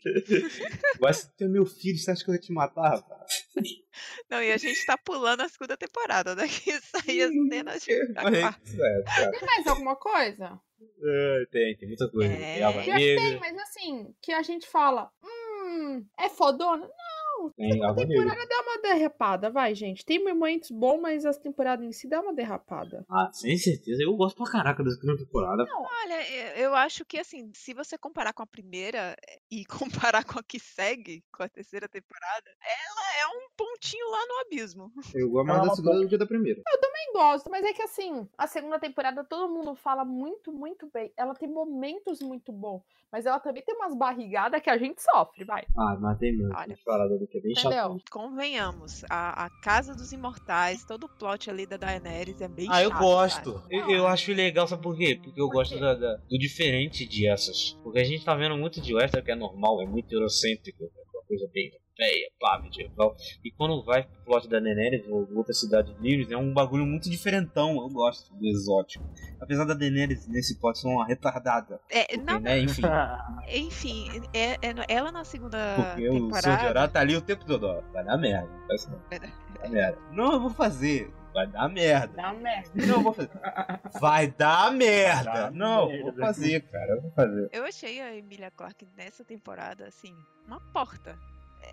Vai ser meu filho, você acha que eu vou te matar, rapaz? Não, e a gente tá pulando a segunda temporada, né? Que saía as cenas de da Mas, quarta. é, cara. Tem mais alguma coisa? É, tem, tem muita coisa. É. Já tem, mas assim, que a gente fala, hum, é fodona? Tem A temporada dá uma derrapada, vai, gente. Tem momentos bons, mas as temporadas em si dá uma derrapada. Ah, sem certeza. Eu gosto pra caraca da segunda temporada. Olha, eu- eu acho que assim, se você comparar com a primeira e comparar com a que segue, com a terceira temporada, ela é um pontinho lá no abismo. Eu gosto mais mais da da segunda do que da primeira. também gosto, mas é que assim, a segunda temporada todo mundo fala muito, muito bem. Ela tem momentos muito bons, mas ela também tem umas barrigadas que a gente sofre, vai. Ah, mas tem mesmo. Olha. Olha. Parada do que é bem chato. Entendeu? Convenhamos, a, a Casa dos Imortais, todo o plot ali da Daenerys é bem Ah, eu chato, gosto. cara. Eu, eu acho legal, sabe por quê? Porque eu Por gosto da- da- do diferente de essas. Porque a gente tá vendo muito de Western que é normal, é muito eurocêntrico, é uma coisa bem feia, pá, medieval. E quando vai pro plot da Daenerys ou outra cidade livres, é um bagulho muito diferentão. Eu gosto do exótico. Apesar da Daenerys nesse plot ser uma retardada. É, Porque, não, né, enfim. enfim, é, é- ela na segunda Porque o Sr. temporada. Jorah tá ali o tempo todo, ó. Vai dar merda. Vai assim, Vai dar merda. Não, eu vou fazer. Vai dar merda. Dá merda. Não, eu vou fazer. Vai dar merda. Dá não, eu vou merda. fazer, cara. Eu vou fazer. Eu achei a Emilia Clarke nessa temporada, assim, uma porta.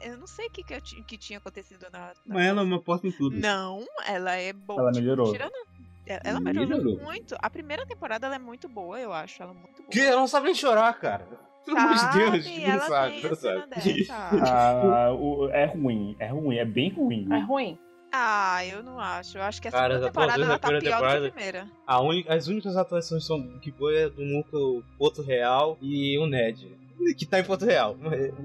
Eu não sei o que, que, que tinha acontecido na. na- Mas ela é uma porta em tudo. Não, ela é boa. Ela tipo, melhorou. Tirando... Ela melhorou, Melhorou. muito. A primeira temporada ela é muito boa, eu acho. Ela é muito boa. Que? Ela não sabe nem chorar, cara. Pelo amor de Deus. Não ela sabe, tem não sabe. Ah, o- é ruim, é ruim, é bem ruim. É ruim. Ah, eu não acho. Eu acho que a Cara, temporada ela tá primeira pior do que temporada- a primeira. A uni- As únicas atuações são que foi é do núcleo Porto Real e o Ned. Que tá em Porto Real.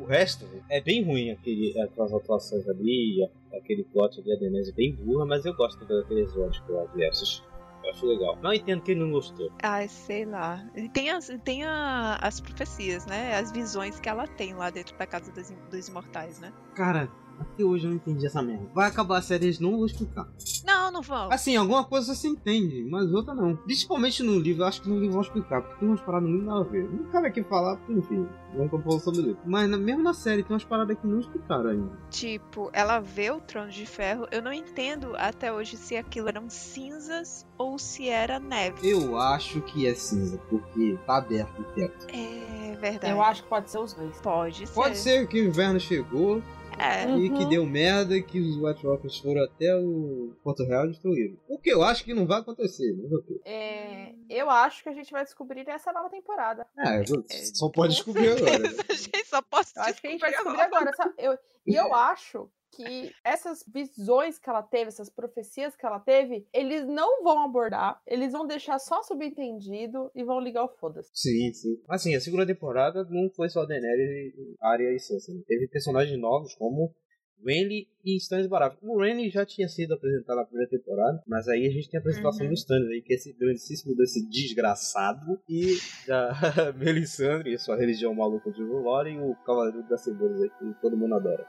O resto é bem ruim aquele, aquelas atuações ali, aquele plot ali, a Daenerys é bem burra, mas eu gosto daquele exótico lá de Essos. Eu acho legal. Não entendo quem não gostou. Ai, sei lá. E Tem, as, tem a- as profecias, né? As visões que ela tem lá dentro da Casa dos, dos Imortais, né? Cara, até hoje eu não entendi essa merda. Vai acabar a série, eles não vão explicar. Não, não vão. Assim, alguma coisa você entende, mas outra não. Principalmente no livro, eu acho que no livro vão explicar, porque tem umas paradas muito nada a ver. Não cabe aqui falar, porque, enfim, vamos compor sobre isso. Mas na- mesmo na série, tem umas paradas que não explicaram ainda. Tipo, ela vê o trono de ferro. Eu não entendo até hoje se aquilo eram cinzas ou se era neve. Eu acho que é cinza, porque tá aberto o teto. É verdade. Eu acho que pode ser os dois. Pode ser. Pode ser que o inverno chegou É. e que Uhum. deu merda e que os White Walkers foram até o Porto Real e destruíram. O que eu acho que não vai acontecer, né? É, eu acho que a gente vai descobrir nessa nova temporada. É, só pode descobrir agora. gente só posso Eu acho que a gente vai descobrir descobrir agora. sabe? Eu, e eu acho que essas visões que ela teve, essas profecias que ela teve, eles não vão abordar, eles vão deixar só subentendido e vão ligar o foda-se. Sim, sim. Assim, a segunda temporada não foi só Daenerys, Arya e Sansa. né? Teve personagens novos como Renly e Stannis Baratheon. O Renly já tinha sido apresentado na primeira temporada, mas aí a gente tem a apresentação Uhum. do Stannis aí, que é esse grandíssimo desse desgraçado, e da Melisandre e sua religião maluca de Valor e o Cavaleiro das Cebolas aí, que todo mundo adora.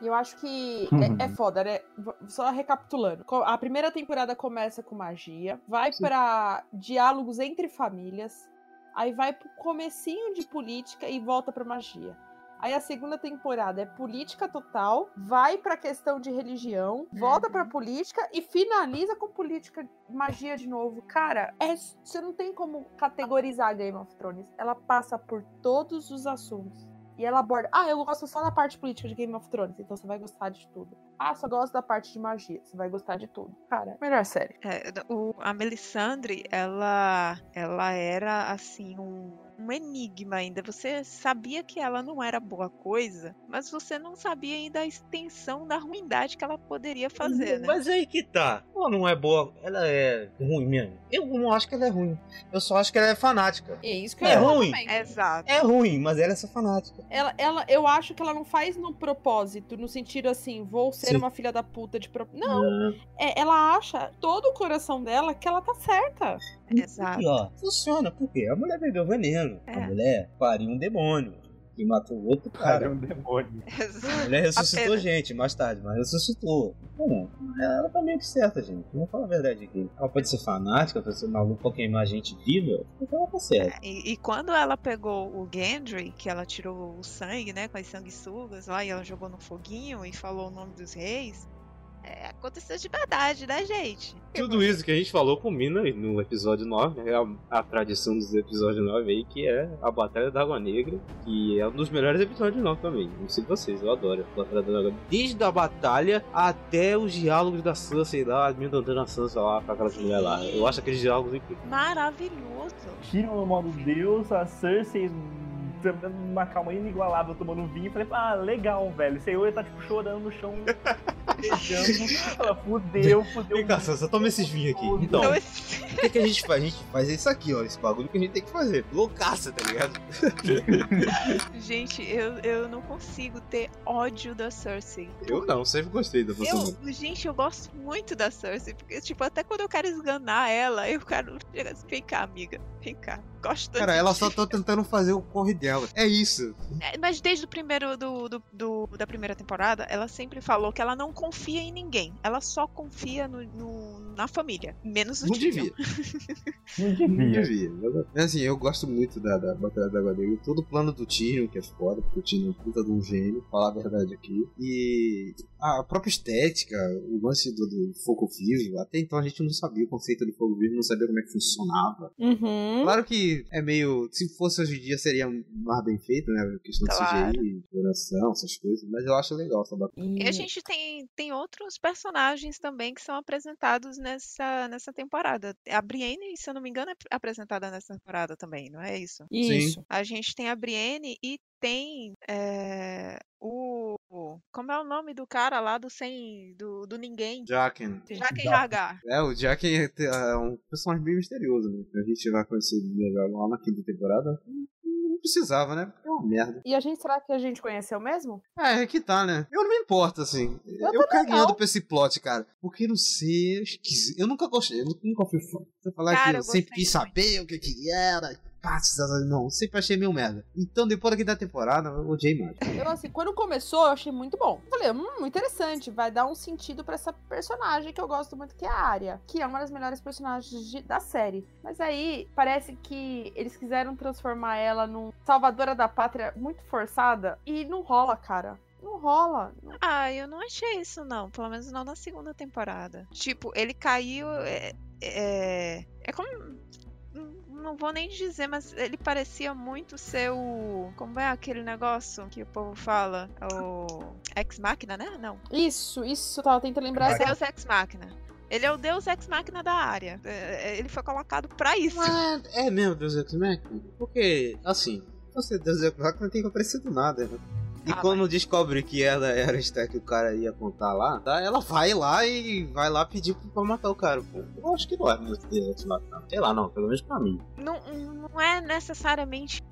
E eu acho que é, é foda, né? Só recapitulando. A primeira temporada começa com magia, vai pra diálogos entre famílias, aí vai pro comecinho de política e volta pra magia. Aí a segunda temporada é política total, vai pra questão de religião, volta pra política e finaliza com política magia de novo. Cara, é, você não tem como categorizar Game of Thrones. Ela passa por todos os assuntos. E ela aborda. Ah, eu gosto só da parte política de Game of Thrones, então você vai gostar de tudo. Ah, só gosto da parte de magia, você vai gostar de tudo. Cara, melhor série. É, o- a Melisandre, ela, ela era assim um, um enigma ainda. Você sabia que ela não era boa coisa, mas você não sabia ainda a extensão da ruindade que ela poderia fazer, né? Mas aí que tá. Ela não é boa, ela é ruim mesmo. Eu não acho que ela é ruim. Eu só acho que ela é fanática. É isso que É ruim. também. Exato. É ruim, mas ela é só fanática. Ela, ela, eu acho que ela não faz no propósito, no sentido assim, vou ser Sim. uma filha da puta de. Não, é, ela acha todo o coração dela que ela tá certa. Exato. E ó, funciona, porque a mulher bebeu veneno. É. A mulher pariu um demônio. Que matou outro Cara, é um demônio. A mulher ressuscitou Apenas. gente mais tarde, mas ressuscitou. Bom, ela tá meio que certa, gente. Vamos falar a verdade aqui. Ela pode ser fanática, pode ser maluca pra queimar gente viva, então ela tá certa. E, e quando ela pegou o Gendry, que ela tirou o sangue, né, com as sanguessugas lá, e ela jogou no foguinho e falou o nome dos reis, é, aconteceu de verdade, né, gente? Tudo isso que a gente falou combina no episódio 9, né? A, a tradição dos episódios 9 aí, que é a Batalha da Água Negra, que é um dos melhores episódios 9 também. Não sei vocês, eu adoro a Batalha da Água Negra. Desde a batalha até os diálogos da Sansa lá, ambientando a Sansa lá com aquelas mulheres lá. Eu acho aqueles diálogos incríveis. Maravilhoso. Tyrion no modo Deus, a Cersei dando uma calma inigualável tomando vinho. Falei, ah, legal, velho. Ia tá tipo chorando no chão. Ela fudeu, fudeu. Vem cá, Sansa, toma esses vinhos aqui. Então, Então, o que, que a gente faz? A gente faz isso aqui, ó. Esse bagulho que a gente tem que fazer. Loucaça, tá ligado? gente, eu, eu não consigo ter ódio da Cersei. Eu não, sempre gostei da personagem. Eu, gente, eu gosto muito da Cersei, porque, tipo, até quando eu quero esganar ela, eu quero chegar assim, vem cá, amiga, vem cá, gosto Cara, ela ti." só tá tentando fazer o corre dela. É isso. É, Mas desde o primeiro do, do- do- da primeira temporada, ela sempre falou que ela não confia em ninguém. Ela só confia no, no- na família. Menos no Não devia. Não Não devia. devia. Mas assim, eu gosto muito da, da Batalha da Negra. Todo o plano do Tyrion, que é foda, porque o Tyrion é um puta de um gênio, falar a verdade aqui. E a própria estética, o lance do, do fogo vivo. Até então a gente não sabia o conceito do fogo vivo, não sabia como é que funcionava. Uhum. Claro que é meio. Se fosse hoje em dia seria mais bem feito, né? A questão Claro. de CGI, exploração, essas coisas. Mas eu acho legal essa batalha. E a gente tem, tem outros personagens também que são apresentados nessa, nessa temporada. A Brienne, se eu não me engano, é apresentada nessa temporada também, não é isso? Isso. A gente tem a Brienne e tem é, o. Como é o nome do cara lá do sem. do, do ninguém? Jaqen. Jaqen Hagar. É, o Jaqen é é um personagem bem misterioso, né? A gente vai conhecer melhor lá na quinta temporada. Não precisava, né? Porque é uma merda. E a gente, será que a gente conheceu mesmo? É, é que tá, né? Eu não me importo, assim. Eu, também cagueando pra esse plot, cara. Porque não sei, é esquisito. Eu nunca gostei, eu nunca fui fã. Você falar Cara, que eu eu sempre quis saber o que que era. Pá, Não, sempre achei meio merda. Então, depois daqui da temporada, eu odiei mais. Eu, assim, quando começou, eu achei muito bom. Eu Falei, hum, interessante, vai dar um sentido pra essa personagem que eu gosto muito, que é a Arya, que é uma das melhores personagens de- da série. Mas aí, parece que eles quiseram transformar ela num salvadora da pátria muito forçada, e não rola, cara. Não rola. Não- Ah, eu não achei isso, não. Pelo menos não na segunda temporada. Tipo, ele caiu. É, é, é como. Não- vou nem dizer, mas ele parecia muito ser o. Como é aquele negócio que o povo fala? O. Ex-Máquina, né? Não. Isso, isso, eu tava tentando lembrar. É essa- Deus Ex-Máquina. Ele é o Deus Ex-Máquina da área. É, Ele foi colocado pra isso. Mas é mesmo Deus Ex Machina? Porque, assim, você Deus Ex Machina não tem que aparecer do nada, né? E Ah, quando descobre que ela era a história que o cara ia contar lá, tá, ela vai lá e vai lá pedir pra matar o cara. Pô, eu acho que não é Deus Ex Machina. Sei lá, não, pelo menos pra mim. Não, não é necessariamente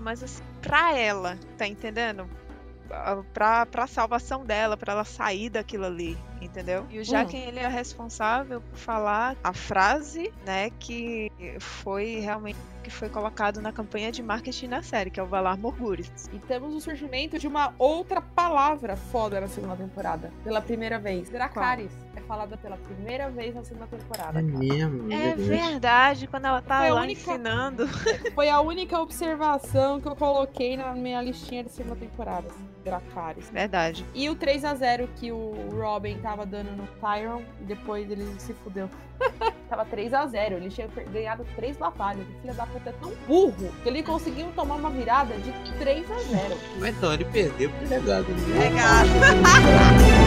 mas assim, pra ela, tá entendendo? Ah, Pra, pra salvação dela, pra ela sair daquilo ali, entendeu? E o Jaquen, ele é responsável por falar a frase, né, que foi realmente que foi colocado na campanha de marketing da série, que é o Valar Morghulis. E temos o surgimento de uma outra palavra foda na segunda temporada. Pela primeira vez. Dracarys. É falada pela primeira vez na segunda temporada. cara. mesmo, É verdade, quando ela tá Foi lá única- ensinando. Foi a única observação que eu coloquei na minha listinha de segunda temporada. Dracarys. Verdade. E o 3 a 0 que o Robin tava dando no Tyron e depois ele se fudeu. tava 3 a 0 Ele tinha ganhado três batalhas. O filho da puta é tão burro que ele conseguiu tomar uma virada de 3 a 0 Mas então, ele perdeu pro legado.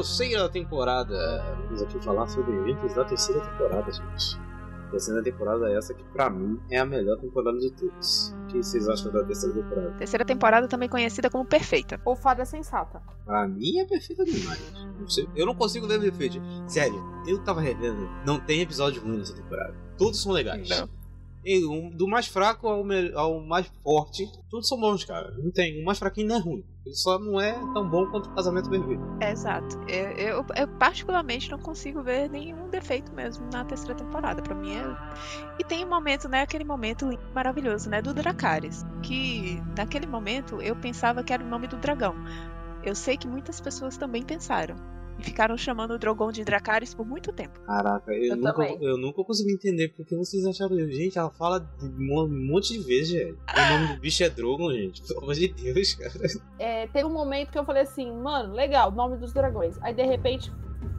Terceira temporada. Vamos aqui falar sobre eventos da terceira temporada, gente. Terceira temporada é essa que, pra mim, é a melhor temporada de todas. O que vocês acham da terceira temporada? Terceira temporada também conhecida como Perfeita. Ou fada sensata. Pra mim é perfeita demais. Não sei- eu não consigo ver defeito. Sério, eu tava revendo. Não tem episódio ruim nessa temporada. Todos são legais. Não. Do mais fraco ao, ao mais forte, todos são bons, cara. Não tem. O mais fraquinho não é ruim. Ele só não é tão bom quanto o casamento perfeito. Exato. Eu, eu, eu particularmente não consigo ver nenhum defeito mesmo na terceira temporada. Pra mim é. E tem um momento, né? Aquele momento maravilhoso, né? Do Dracarys. Que naquele momento eu pensava que era o nome do dragão. Eu sei que muitas pessoas também pensaram. E ficaram chamando o Drogon de Dracarys por muito tempo. Caraca, eu, Eu nunca, também. eu nunca consegui entender porque vocês acharam isso. Gente, ela fala um monte de vezes, gente. O nome do bicho é Drogon, gente. Pelo amor de Deus, cara. É, tem um momento que eu falei assim, mano, legal, nome dos dragões. Aí de repente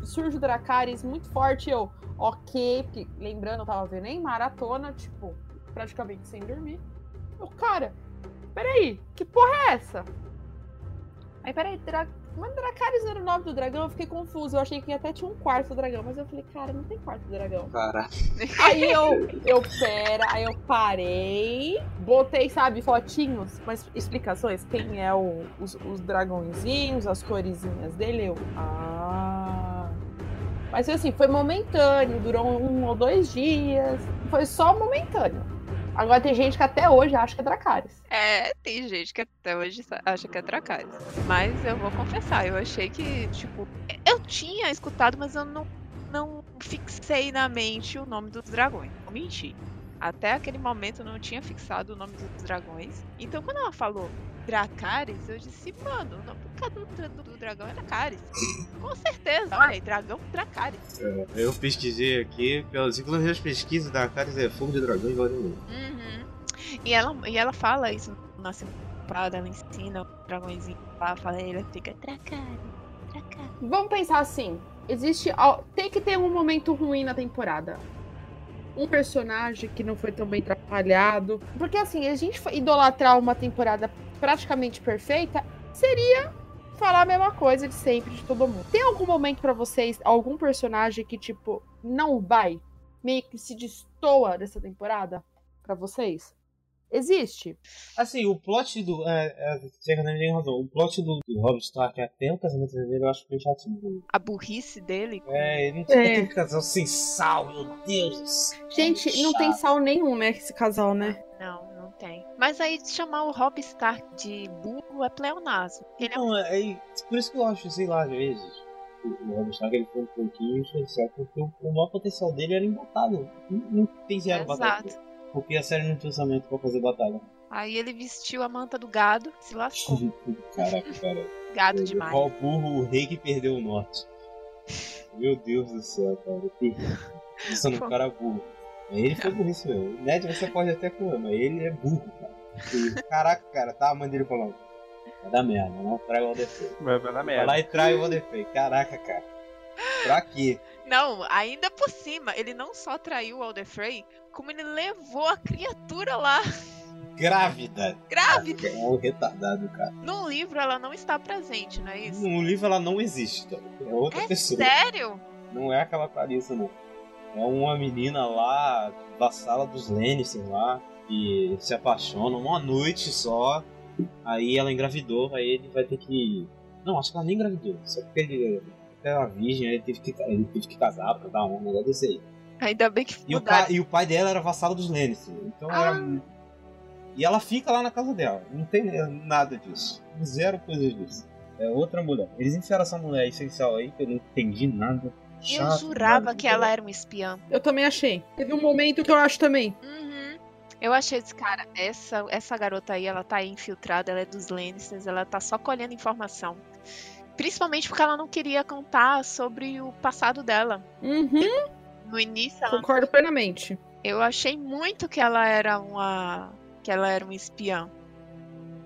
surge o Dracarys muito forte e eu, ok, porque lembrando, eu tava vendo em maratona, tipo, praticamente sem dormir. Eu, cara, peraí, que porra é essa? Aí, peraí, Dra Mas Dracarys era o nome do dragão, eu fiquei confusa. Eu achei que até tinha um quarto dragão, mas eu falei, cara, não tem quarto dragão. Caraca. Aí eu, eu, pera, aí eu parei, botei, sabe, fotinhos, mas explicações, quem é o, os, os dragõezinhos, as coresinhas dele, eu, ah... Mas assim, foi momentâneo, durou um ou dois dias, foi só momentâneo. Agora tem gente que até hoje acha que é Dracarys. É, tem gente que até hoje acha que é Dracarys. Mas eu vou confessar, eu achei que, tipo, eu tinha escutado, mas eu não, não fixei na mente o nome dos dragões. Menti. Até aquele momento não tinha fixado o nome dos dragões. Então quando ela falou Dracarys, eu disse, mano, o nome do, do, do dragão é Dracarys. Com certeza, olha aí, dragão Dracarys. Eu pesquisei aqui, pelas inclusive as pesquisas da Caris é fogo de dragão e Golden Uhum. E ela, e ela fala isso na temporada, ela ensina o dragãozinho lá, fala, ele fica Dracarys, Dracarys. Vamos pensar assim: existe. al- Tem que ter um momento ruim na temporada. Um personagem que não foi tão bem trabalhado. Porque assim, a gente idolatrar uma temporada praticamente perfeita seria falar a mesma coisa de sempre de todo mundo. Tem algum momento pra vocês, algum personagem que, tipo, não vai? Meio que se destoa dessa temporada? Pra vocês? Existe. Assim, o plot do. É, é, você tem razão. O plot do, do Rob Stark até o casamento dele eu acho bem chatinho. A burrice dele. É, ele não tinha É. aquele casal sem sal, meu Deus do céu. Gente, não tem sal nenhum, né? Esse casal, né? Não, não tem. Mas aí chamar o Rob Stark de burro é pleonasmo. Ele é um Não, é, é- por isso que eu acho, sei lá, às vezes. O o Rob Stark ele foi um pouquinho especial, porque o, o maior potencial dele era em batalha. Não, não tem zero batalha. Exato. Porque a série não tinha orçamento pra fazer batalha. Aí ele vestiu a manta do gado, se lascou. Caraca, cara. Gado demais. Qual burro o rei que perdeu o norte? Meu Deus do céu, cara. Que- Isso não cara burro. Ele foi burrice mesmo. O Ned você pode até comer, mas ele é burro, cara. E, Caraca, cara, tá a mãe dele falando. Vai dar merda, não trai o Alderfrey. Vai, vai dar Vai merda. lá e trai o Alderfrey. Caraca, cara. Pra quê? Não, ainda por cima, ele não só traiu o Alder como ele levou a criatura lá. Grávida. Grávida. É um retardado, cara. No livro ela não está presente, não é isso? No livro ela não existe. É outra É pessoa. sério? Não é aquela Clarissa, não. É uma menina lá, da sala dos Lannister lá, que se apaixona uma noite só. Aí ela engravidou, aí ele vai ter que. Não, acho que ela nem engravidou. Só porque ele era virgem, aí ele teve que, ele teve que casar pra dar um negócio desse aí. Ainda bem que E o, pai, e o pai dela era vassalo dos Lannister. Então Ah. era. E ela fica lá na casa dela. Não tem nada disso. Zero coisa disso. É outra mulher. Eles enfiaram essa mulher essencial aí que eu não entendi nada. Eu Chato, jurava nada, que ela era um espiã. Eu também achei. Teve um momento que eu acho também. Uhum. Eu achei esse cara, essa, essa garota aí, ela tá infiltrada, ela é dos Lannisters, ela tá só colhendo informação. Principalmente porque ela não queria contar sobre o passado dela. Uhum, No início, ela concordo plenamente. Eu achei muito que ela era uma. que ela era um espiã.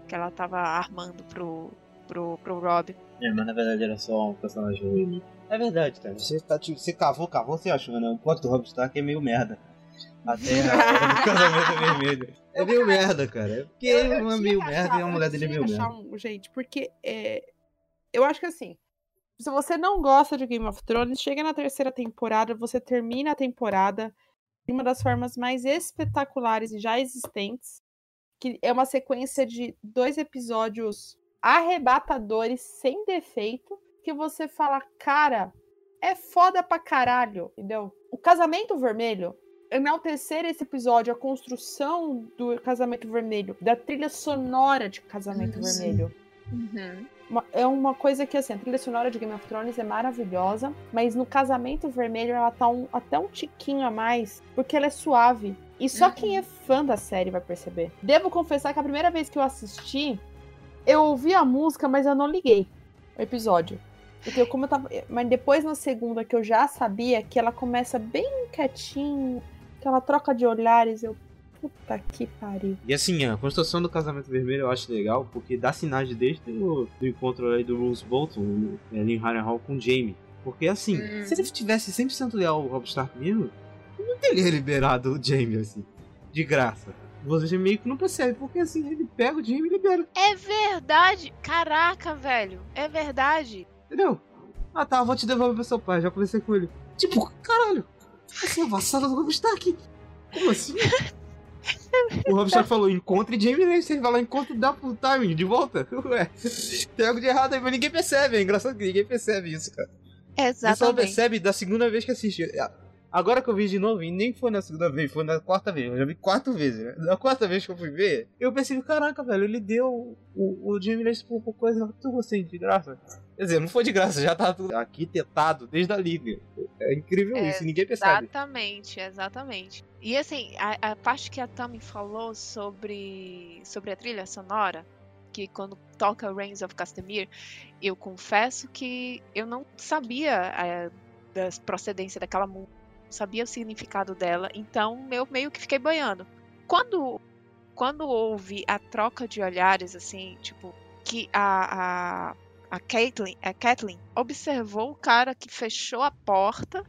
Que ela tava armando pro. pro, pro Rob. É, mas na verdade era só um personagem ruim. É verdade, cara. Você, tá, tipo, você cavou, cavou, você achou, né? O plot do Rob Stark é meio merda. Até a- casamento vermelho. É meio merda, cara. É porque Eu- ele eu é meio merda achar- e a mulher dele é meio merda. um jeito, porque é, eu acho que assim, se você não gosta de Game of Thrones, chega na terceira temporada, você termina a temporada de uma das formas mais espetaculares já existentes, que é uma sequência de dois episódios arrebatadores, sem defeito, que você fala, cara, é foda pra caralho, entendeu? O Casamento Vermelho, enaltecer esse episódio, a construção do Casamento Vermelho, da trilha sonora de Casamento Uhum. Vermelho. Uhum. Uma- é uma coisa que, assim, a trilha sonora de Game of Thrones é maravilhosa, mas no Casamento Vermelho ela tá um- até um tiquinho a mais, porque ela é suave. E só Uhum. quem é fã da série vai perceber. Devo confessar que a primeira vez que eu assisti, eu ouvi a música, mas eu não liguei o episódio. Porque eu, como eu tava. Mas depois na segunda que eu já sabia que ela começa bem quietinho, que ela troca de olhares, eu. Puta que pariu. E assim, a construção do casamento vermelho eu acho legal, porque dá sinais desde o do encontro aí do Rose Bolton, ali em Harrenhal com o Jamie. Porque assim, Hum. se ele tivesse 100% leal ao Rob Stark mesmo, eu não teria liberado o Jamie assim, de graça. você meio que não percebe, porque assim, ele pega o Jamie e libera, É verdade! Caraca, velho! É verdade! entendeu? Ah tá, vou te devolver pro seu pai, já conversei com ele. Tipo, caralho, assim, a vassala do Rob Stark. Como assim? O Rob Stark falou, encontre Jamie Lannister, ele vai lá, encontre dá pro timing, de volta. Ué, tem algo de errado aí, mas ninguém percebe, é engraçado que ninguém percebe isso, cara. Você só Exatamente. percebe da segunda vez que assiste. Agora que eu vi de novo, e nem foi na segunda vez, foi na quarta vez. Eu já vi quatro vezes, né? Na quarta vez que eu fui ver, eu percebi, caraca, velho, ele deu o, o Jamie Lannister por coisa tudo assim, de graça. Quer dizer, não foi de graça, já tá tudo arquitetado desde a liga. É incrível isso, e ninguém percebe. Exatamente, exatamente. E assim, a, a parte que a Tami falou sobre, sobre a trilha sonora, que quando toca Reigns of Castamere, eu confesso que eu não sabia é, da procedência daquela música, sabia o significado dela, então eu meio que fiquei banhando. Quando, quando houve a troca de olhares, assim, tipo, que a, a, a, Caitlyn, a Kathleen observou o cara que fechou a porta,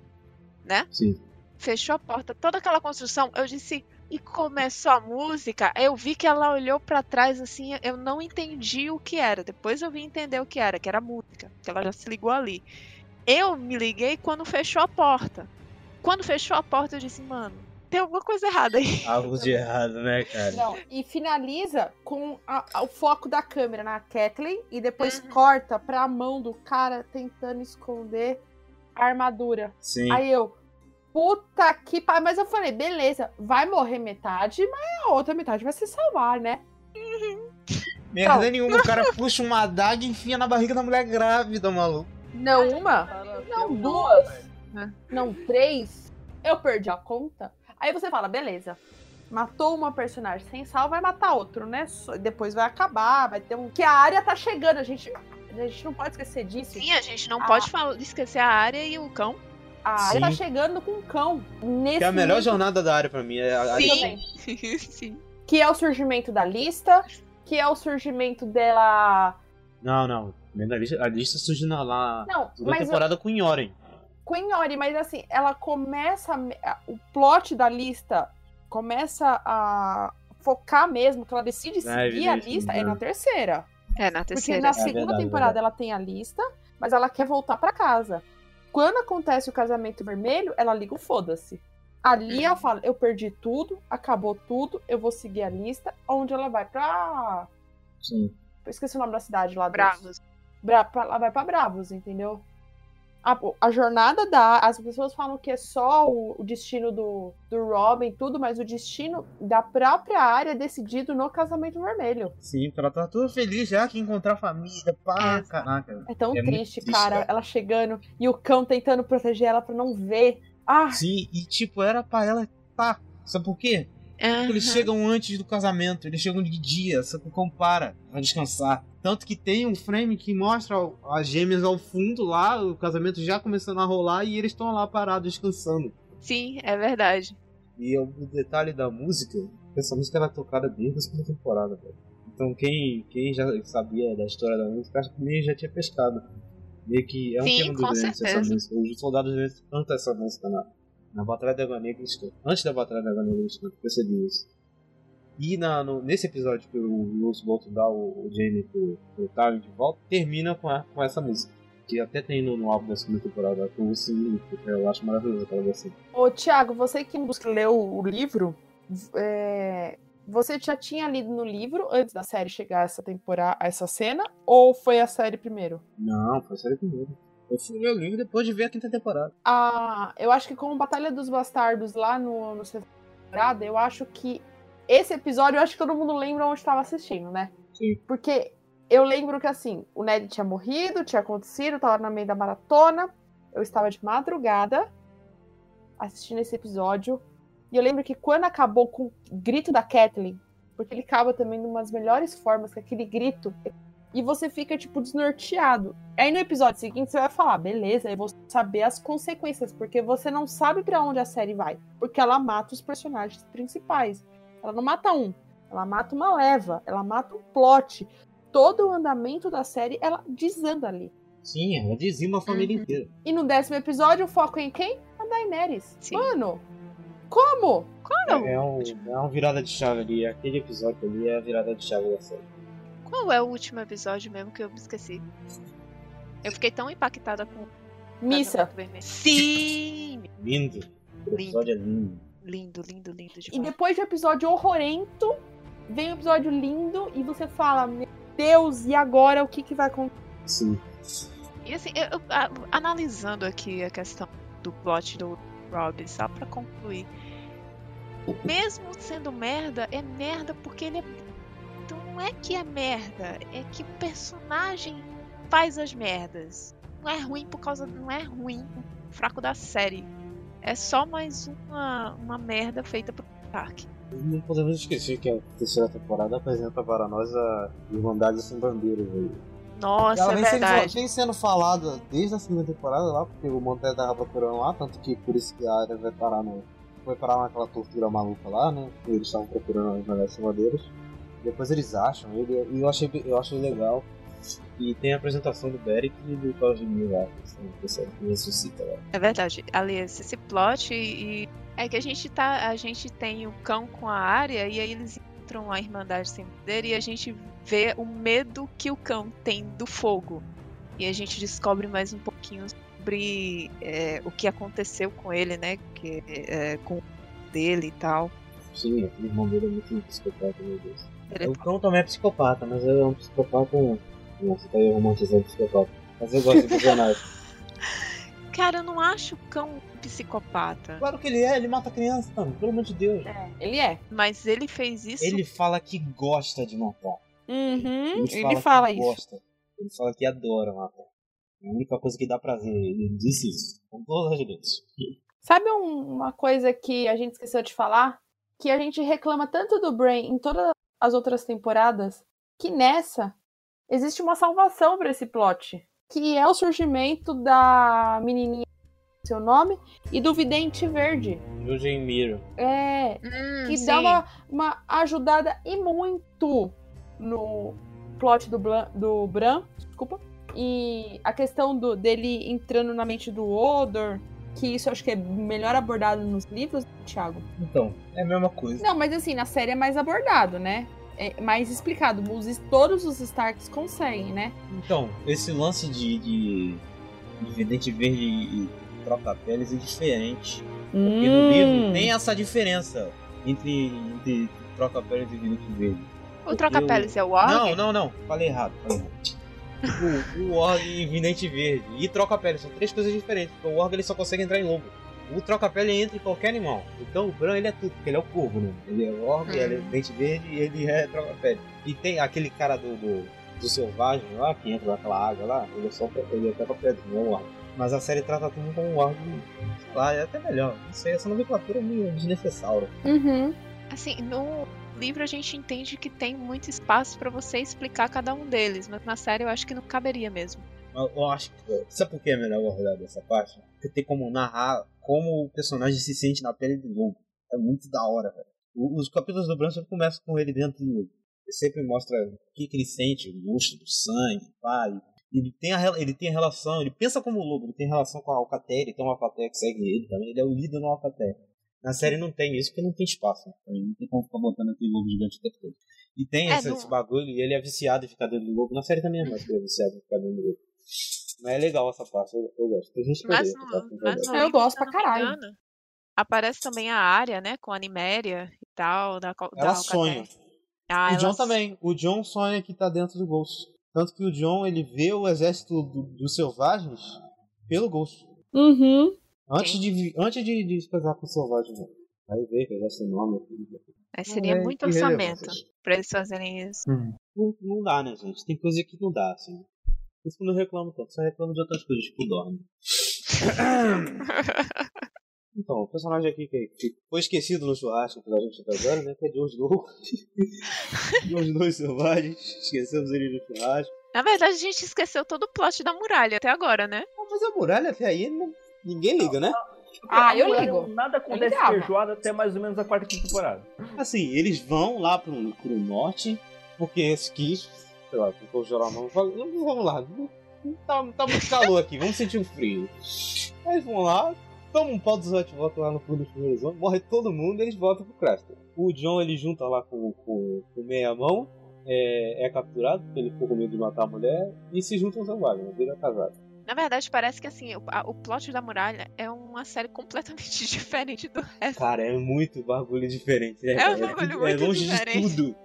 né? Sim. fechou a porta, toda aquela construção, eu disse, e começou a música, eu vi que ela olhou pra trás assim, eu não entendi o que era. Depois eu vim entender o que era, que era música, que ela já se ligou ali. Eu me liguei quando fechou a porta. Quando fechou a porta, eu disse, mano, tem alguma coisa errada aí. Algo de errado, né, cara? Não, e finaliza com a- a- o foco da câmera na Kathleen e depois Uhum. corta pra mão do cara tentando esconder a armadura. Sim. Aí eu, puta que pariu. Mas eu falei, beleza, vai morrer metade, mas a outra metade vai se salvar, né? Merda Não. nenhuma, o cara puxa uma adaga e enfia na barriga da mulher grávida, maluco. Não uma, não duas, Não três. Eu perdi a conta. Aí você fala, beleza. Matou uma personagem sem sal, vai matar outro, né? Depois vai acabar, vai ter um. Que a área tá chegando, a gente. A gente não pode esquecer disso. Sim, a gente não Ah. pode falar- esquecer a área e o cão. A área tá chegando com um cão. Nesse Que é a melhor momento, jornada da área pra mim. É a, a- Sim. Sim. Que é o surgimento da lista. Que é o surgimento dela. Não, não. A lista, a lista surgiu na lá. Não, mas temporada com Yoren. Queen Ori, mas assim, ela começa. a O plot da lista começa a focar mesmo, que ela decide seguir a lista, é na terceira. É, na Porque terceira. na É segunda verdade, temporada verdade. ela tem a lista, mas ela quer voltar pra casa. Quando acontece o casamento vermelho, ela liga o foda-se. Ali ela fala: Eu perdi tudo, acabou tudo, eu vou seguir a lista. Onde ela vai pra. Sim. Eu esqueci o nome da cidade lá. dos- Bravos. Bra pra- ela vai pra Bravos, entendeu? A, a jornada da. As pessoas falam que é só o, o destino do, do Robin, tudo, mas o destino da própria área é decidido no casamento vermelho. Sim, pra ela tá toda feliz já que encontrar a família. Pá, É. caraca. É tão É triste, triste, cara. cara. Ela chegando e o cão tentando proteger ela pra não ver. Ah, Sim, e tipo, era pra ela tá. Sabe por quê? Aham. eles chegam antes do casamento, eles chegam de dia, só que compara, pra descansar. Tanto que tem um frame que mostra as gêmeas ao fundo lá, o casamento já começando a rolar e eles estão lá parados descansando. Sim, é verdade. E o detalhe da música, essa música era tocada desde a segunda temporada, velho. Então quem, quem já sabia da história da música, acho que meio já tinha pescado. Meio que é um Sim, tema do Daenerys essa música. Os soldados Daenerys cantam essa música na, na Batalha da Água Negra. Antes da Batalha da Água Negra, cantam, percebi isso. E na, no- nesse episódio que o Lucy volta dá o, o Jamie pro, pro de volta, termina com, a- com essa música. Que até tem no, no álbum da segunda temporada, com o Lucy, eu acho maravilhoso aquela versão. ô Thiago, você que leu o livro, é, você já tinha lido no livro antes da série chegar a essa temporada, a essa cena? Ou foi a série primeiro? Não, foi a série primeiro. Eu fui ler o livro depois de ver a quinta temporada. Ah, eu acho que com Batalha dos Bastardos lá no, no temporada, eu acho que esse episódio, eu acho que todo mundo lembra onde estava assistindo, né? Sim. Porque eu lembro que assim, o Ned tinha morrido, tinha acontecido, eu tava no meio da maratona, eu estava de madrugada assistindo esse episódio. E eu lembro que quando acabou com o grito da Kathleen, porque ele acaba também de uma das melhores formas, que aquele grito, e você fica, tipo, desnorteado. Aí no episódio seguinte você vai falar, beleza, eu vou saber as consequências, porque você não sabe pra onde a série vai. Porque ela mata os personagens principais. Ela não mata um, ela mata uma leva, ela mata um plot. Todo o andamento da série, ela desanda ali. Sim, ela dizima a família Uhum. inteira. E no décimo episódio, o foco é em quem? A Daenerys. Sim. Mano, Como? Qual, É, um, é uma virada de chave ali. Aquele episódio ali é a virada de chave da série. Qual é o último episódio mesmo que eu me esqueci? Eu fiquei tão impactada com o Missa. Sim! Lindo. O episódio é lindo. Lindo, lindo, lindo E depois de um episódio horrorento, vem um episódio lindo e você fala, meu Deus, e agora o que, que vai acontecer? Sim. E assim, eu- eu- a- analisando aqui a questão do plot do Rob, só pra concluir. Mesmo sendo merda, é merda porque ele é. Não é que é merda, é que o personagem faz as merdas. Não é ruim por causa. Não é ruim fraco da série. É só mais uma, uma merda feita pro Stark. Não podemos esquecer que a terceira temporada apresenta para nós a Irmandade Sem Bandeiras aí. Nossa, Ela é vem sendo, verdade. vem sendo falada desde a segunda temporada lá, porque o Monté tava procurando lá, tanto que por isso que a área vai parar no. Foi parar naquela tortura maluca lá, né? Eles estavam procurando as Irmandades Sem Bandeiras. Depois eles acham ele, e eu achei, eu achei legal. E tem a apresentação do Beric e do Carlos de Mil lá, que você ressuscita lá. É verdade. Aliás, esse plot e, é que a gente tá, a gente tem o cão com a área e aí eles entram a Irmandade sem poder e a gente vê o medo que o cão tem do fogo. E a gente descobre mais um pouquinho sobre é, o que aconteceu com ele, né? Que, é, com o dele e tal. Sim, o irmão dele é muito psicopata, meu Deus. O cão também é psicopata, mas é um psicopata. Nossa, tá aí romantizando psicopata. Mas eu gosto do personagem. Cara, eu não acho o cão um psicopata. claro que ele é, ele mata criança, mano, pelo amor de Deus. Ele é. Mas ele fez isso. Ele fala que gosta de matar. Uhum, Ele, ele fala, que isso. gosta. Ele fala que adora matar. É a única coisa que dá prazer. Ele disse isso. Com todas as letras. Sabe um- uma coisa que a gente esqueceu de falar? Que a gente reclama tanto do Brain em todas as outras temporadas, que nessa existe uma salvação para esse plot. Que é o surgimento da menininha, seu nome, e do vidente verde. Jujin Miro. É, Hum, que sim. dá uma, uma ajudada e muito no plot do, Blan, do Bran, desculpa. E a questão do, dele entrando na mente do Odor, que isso eu acho que é melhor abordado nos livros, Thiago. Então, é a mesma coisa. Não, mas assim, na série é mais abordado, né? É mais explicado. Os, todos os Starks conseguem, né? Então, esse lance de, de, de Vidente Verde e troca-peles é diferente. Porque no Hum. livro tem essa diferença entre, entre troca-peles e Vidente Verde. O troca-peles é o Org? Não, não, não. Falei errado. Falei errado. O, o Org e Vidente Verde. E troca-pele são três coisas diferentes. Porque o Org ele só consegue entrar em lobo. O troca-pele entra em qualquer animal. Então o Bran ele é tudo, porque ele é o corvo, né? Ele é o Org, Hum. ele é Vidente Verde e ele é troca-pele. E tem aquele cara do, do, do selvagem lá, que entra naquela água lá, ele é só ele é troca-pele, não é Org. Mas a série trata tudo como um Org, sei lá, é até melhor. Não sei, essa nomenclatura é meio desnecessária. Uhum. Assim, no livro a gente entende que tem muito espaço pra você explicar cada um deles, mas na série eu acho que não caberia mesmo. Eu, eu acho que. Sabe por que é melhor abordar dessa parte? Porque tem como narrar como o personagem se sente na pele do lobo. É muito da hora, velho. O- Os capítulos do Bran sempre começam com ele dentro do lobo. Ele sempre mostra o que, que ele sente, o gosto do sangue, e Ele tem, a, ele tem a relação, ele pensa como lobo, ele tem relação com a Alcatéia, ele tem uma Alcatéia que segue ele também, ele é o líder no Alcatéia. Na série não tem isso porque não tem espaço. Né? Não tem como ficar botando aquele lobo gigante o tempo todo. E tem É, esse, não- esse bagulho, e ele é viciado em ficar dentro do lobo. Na série também é mais que ele é viciado em ficar dentro do lobo. Mas é legal essa parte, eu, eu gosto. Tem gente que Mas odeia essa parte, mas no Eu livro, gosto pra não caralho. engano, aparece também a área, né? Com a Animéria e tal. Da, da Ela sonha. Ah, o ela John também. O John sonha que tá dentro do Ghost. Tanto que o John ele vê o exército do- dos selvagens pelo Ghost. Uhum. Antes de, antes de, de se casar com os selvagens. né? Aí vê que o exército é enorme. Aí seria É, muito que orçamento pra eles fazerem isso. Não, não dá, né, gente? Tem coisa que não dá, assim. Por isso que eu não reclamo tanto. Só reclamo de outras coisas, tipo dorme. Então, o personagem aqui que, que foi esquecido no churrasco pela gente até agora, né? Que é Snow. Jon Snow selvagens. Esquecemos ele no churrasco. Na verdade, a gente esqueceu todo o plot da muralha até agora, né? Ah, Mas a muralha até aí não- ninguém liga, né? Ah, eu ligo. Nada acontece ligava. feijoada até mais ou menos a quarta quinta temporada. Assim, eles vão lá pro, pro norte, porque esse quis, sei lá, ficou geral não. Vamos lá, tá, tá muito calor aqui, vamos sentir um frio. Aí eles vão lá, toma um pau dos White Walker lá no fundo dos primeiros homens, morre todo mundo e eles voltam pro Craster. O John ele junta lá com, com, com meia mão, é, é capturado, porque ele ficou com medo de matar a mulher, e se juntam aos selvagens, vira casado. Na verdade, parece que assim, o, a- o plot da muralha é uma série completamente diferente do resto. Cara, é muito bagulho diferente, né? É um bagulho é muito longe diferente. de tudo.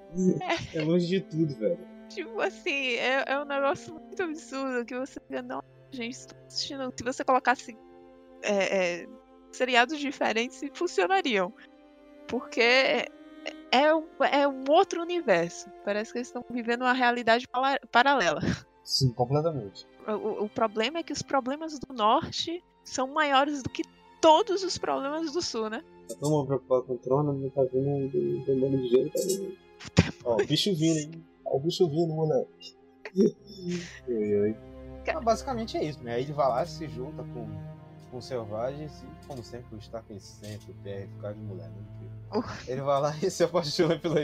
É longe de tudo, velho. Tipo assim, é, é um negócio muito absurdo que você fica, não, gente, tô assistindo. Se você colocasse é, é, seriados diferentes, funcionariam. Porque é, é, um, é um outro universo. Parece que eles estão vivendo uma realidade paralela. Sim, completamente. O, o- o problema é que os problemas do norte são maiores do que todos os problemas do sul, né? Tá todo mundo preocupado com o trono, não tá vindo um demônio de gelo, tá vindo. Ó, o bicho vindo, hein? Ó, o bicho vindo, moleque. Ah, basicamente é isso, né? Aí ele vai lá, se junta com, com os selvagens e, como sempre, o Stark ele sempre quer ficar de mulher, né? Ele vai lá e se apaixona pela.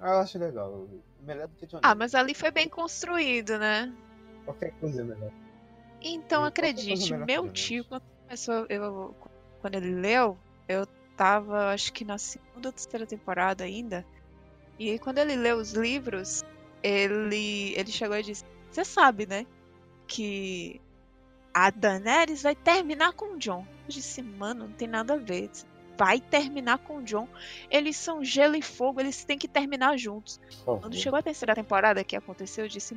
Ah, eu acho legal. Melhor do que John Ah, mas ali foi bem construído, né? Qualquer coisa é melhor. Então, acredite, melhor meu tio, quando começou, eu, quando ele leu, eu tava, acho que na segunda ou terceira temporada ainda. E aí, quando ele leu os livros, ele, ele chegou e disse: Você sabe, né? Que a Daenerys vai terminar com o John. Eu disse: Mano, não tem nada a ver. Vai terminar com o John. Eles são gelo e fogo, eles têm que terminar juntos. Favor. Quando chegou a terceira temporada que aconteceu, eu disse,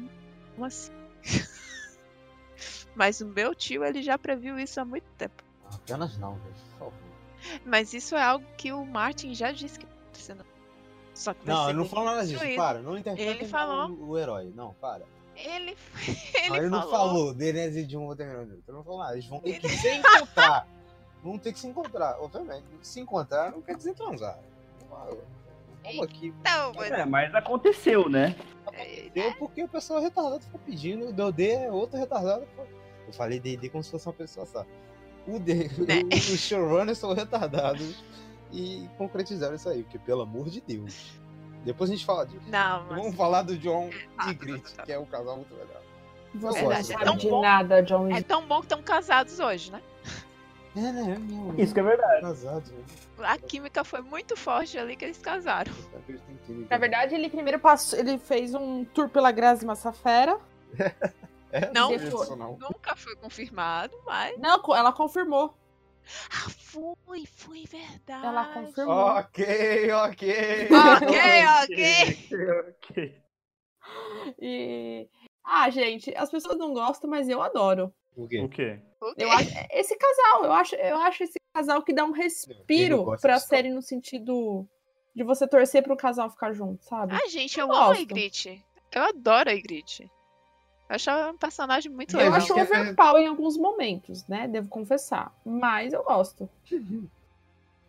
como assim? Mas o meu tio, ele já previu isso há muito tempo. Apenas não, velho. Por favor. Mas isso é algo que o Martin já disse que acontecer. no- Só que Não, ele não bem falou nada disso. Para, não interpreta Ele falou. O, o herói. Não, para. Ele, Não, ele, ele não falou. falou. Daenerys e terminar junto. Ele não falou nada. Eles vão ter que se encontrar. Vão ter que se encontrar, obviamente. Se encontrar não quer dizer transar. Vamos aqui. Não, mas... É, mas aconteceu, né? é, Deu porque o pessoal retardado ficou pedindo. O D é outro retardado. Eu falei D&D como se fosse uma pessoa só. O D, Né? o- os showrunners são retardados e concretizaram isso aí, porque pelo amor de Deus. Depois a gente fala disso. Não, mas... Vamos falar do John Ah, e Grit, que é um casal muito legal. Não é sabe tão de bom. nada, John É tão bom que estão casados hoje, né? É, né? Meu, Isso que é verdade. casados, né? A química foi muito forte ali que eles casaram. Em química. Na verdade, ele primeiro passou, ele fez um tour pela Grazi Massafera. é não. sensacional. Nunca foi confirmado, mas... Não, ela confirmou. Ah, foi, foi verdade. Ela confirmou. Ok, ok. Ok, ok. ok. E. Ah, gente, as pessoas não gostam, mas eu adoro. Por quê? O quê? Eu acho esse casal, eu acho, eu acho esse casal que dá um respiro pra série no sentido de você torcer pro casal ficar junto, sabe? Ah, gente, eu, Eu amo a. Ygritte. Eu adoro a Ygritte. Eu acho ela um personagem muito Eu eu legal. acho que é- overpower em alguns momentos, né? Devo confessar. Mas eu gosto.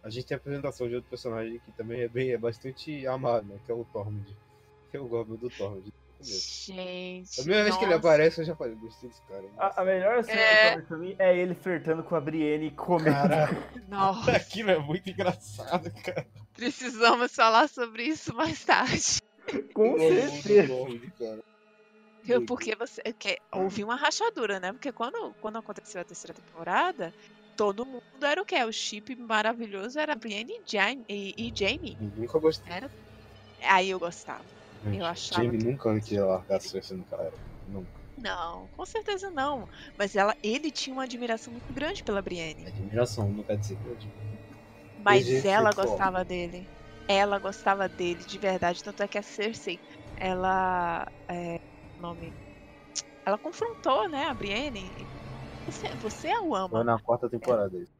A gente tem a apresentação de outro personagem que também é bem, é bastante amado, né? Que é o Tormund. Eu gosto do Tormund. Gente. A primeira vez que ele aparece, eu já falei, gostei desse cara. A, a melhor cena É. do pra mim é ele flertando com a Brienne e comendo. Nossa, aquilo é muito engraçado, cara. precisamos falar sobre isso mais tarde. Com certeza. Eu- Porque você quer houve uma rachadura, né? Porque quando, quando aconteceu a terceira temporada, todo mundo era o quê? O chip maravilhoso era Brienne e. E, e Jamie. Nunca gostei. Era... Aí eu gostava. Eu achava Jamie que- nunca queria largar a Cersei naquela época. Nunca. Não, com certeza não. Mas ela, ele tinha uma admiração muito grande pela É Brienne. admiração, não quer dizer que eu. Mas Desde ela gostava dele. Ela gostava dele, de verdade. Tanto é que a Cersei, ela. É, nome. Ela confrontou, né, a Brienne. Você, você a o Foi ama. na quarta temporada isso.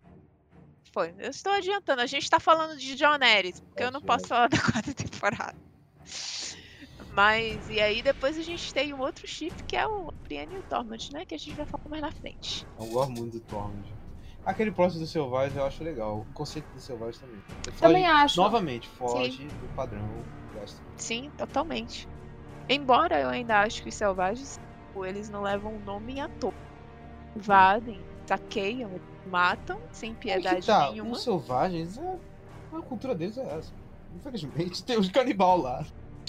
Foi. Eu estou adiantando. A gente tá falando de John Ares, porque eu não posso falar da quarta temporada. Mas, e aí depois a gente tem um outro chip que é o Brienne e o Tormund, né? Que a gente vai falar mais na frente. Eu gosto muito do Tormund. Aquele próximo do Selvagem eu acho legal. O conceito do Selvagem também. Ele Também foge- acho. Novamente, foge do padrão. Gosto. Sim, totalmente. Embora eu ainda acho que os selvagens, tipo, eles não levam o nome à toa. Invadem, saqueiam, matam, sem que piedade tá, nenhuma. Os selvagens, é... a cultura deles é essa. Infelizmente, tem os canibal lá.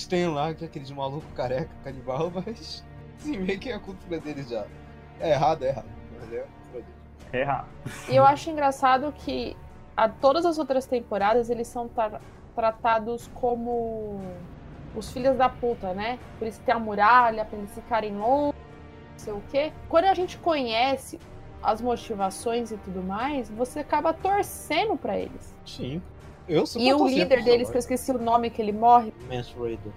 Têm lá, que é aqueles maluco careca canibal, mas. Sim, meio que é a cultura deles já. É errado, é errado. Mas é a cultura deles. errar. E eu acho engraçado que a todas as outras temporadas eles são tra- tratados como os filhos da puta, né? Por isso que tem a muralha, pra eles ficarem longe, não sei o quê. Quando a gente conhece as motivações e tudo mais, você acaba torcendo pra eles. Sim. Eu sou E o líder deles, que eu esqueci o nome que ele morre, Mance Raider.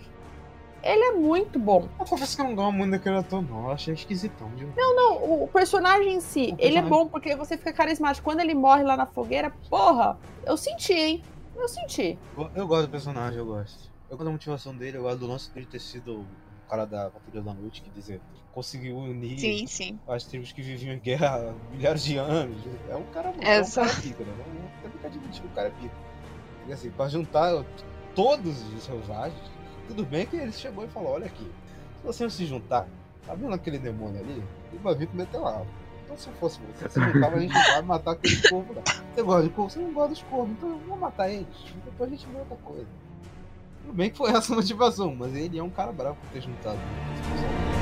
ele é muito bom. Eu confesso que eu não gosto muito daquele ator, não. Eu achei esquisitão. De... Não, o personagem em si, O ele é bom porque você fica carismático. Quando ele morre lá na fogueira, porra, eu senti, hein? Eu senti. Eu gosto do personagem, eu gosto. Eu gosto da motivação dele, eu gosto do lance dele ter sido o cara da Patrulha da Noite, que dizer, conseguiu unir Sim, sim. as tribos que viviam em guerra há milhares de anos. É um cara, É, é um só- cara pica, né? Não tem que admitir que o cara é pica. Assim, pra juntar todos os selvagens, tudo bem que ele chegou e falou, olha aqui, se você não se juntar, tá vendo aquele demônio ali? Ele vai vir com meteoro. Então se eu fosse você, você juntava, a gente vai matar aquele corvo lá. Você gosta de corvo? Você não gosta dos corvos, então eu vou matar eles. Depois a gente vê outra coisa. Tudo bem que foi essa motivação, mas ele é um cara bravo por ter juntado. esse pessoal.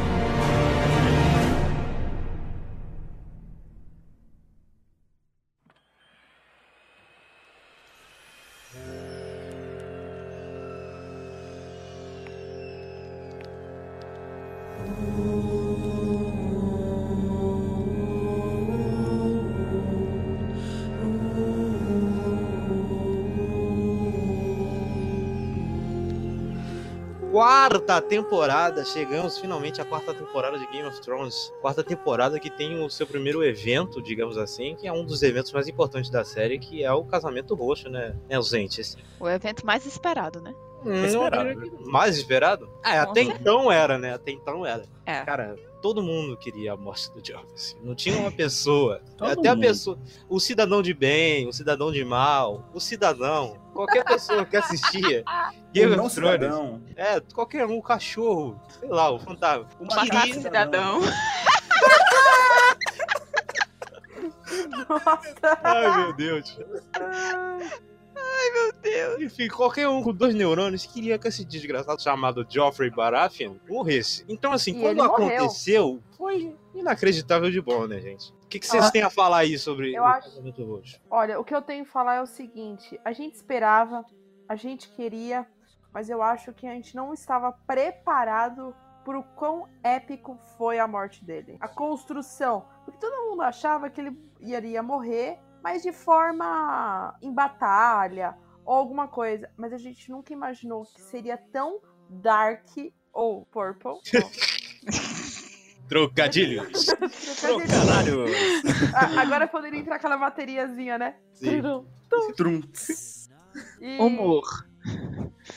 Quarta temporada, chegamos finalmente à quarta temporada de Game of Thrones. Quarta temporada que tem o seu primeiro evento, digamos assim, que é um dos eventos mais importantes da série, que é o casamento roxo, né? É os entes. O evento mais esperado, né? Hum, Esperado. que Mais esperado? Ah, Com até certeza. então era, né? Até então era. É. Cara, todo mundo queria a morte do Joffrey. assim. Não tinha uma pessoa. Todo até a mundo. pessoa. O cidadão de bem, o cidadão de mal, o cidadão. Qualquer pessoa que assistia Game O não of Thrones. cidadão. É, qualquer um, o cachorro, sei lá, o fantasma. O O Macaco cidadão. Nossa. Ai, meu Deus. Meu Deus. Enfim, qualquer um com dois neurônios queria que esse desgraçado chamado Geoffrey Baratheon morresse. Então, assim, E quando aconteceu, foi inacreditável de bom, né, gente? O que, que vocês Ah, têm a falar aí sobre eu o acho- casamento roxo? Olha, o que eu tenho que falar é o seguinte: a gente esperava, a gente queria, mas eu acho que a gente não estava preparado pro quão épico foi a morte dele. A construção. Porque todo mundo achava que ele iria morrer, mas de forma em batalha ou alguma coisa. Mas a gente nunca imaginou que seria tão dark ou purple. Trocadilhos. Trocadilho. Trocadilho. Ah, Agora poderia entrar aquela bateriazinha, né? Sim. Trunks. E- Humor.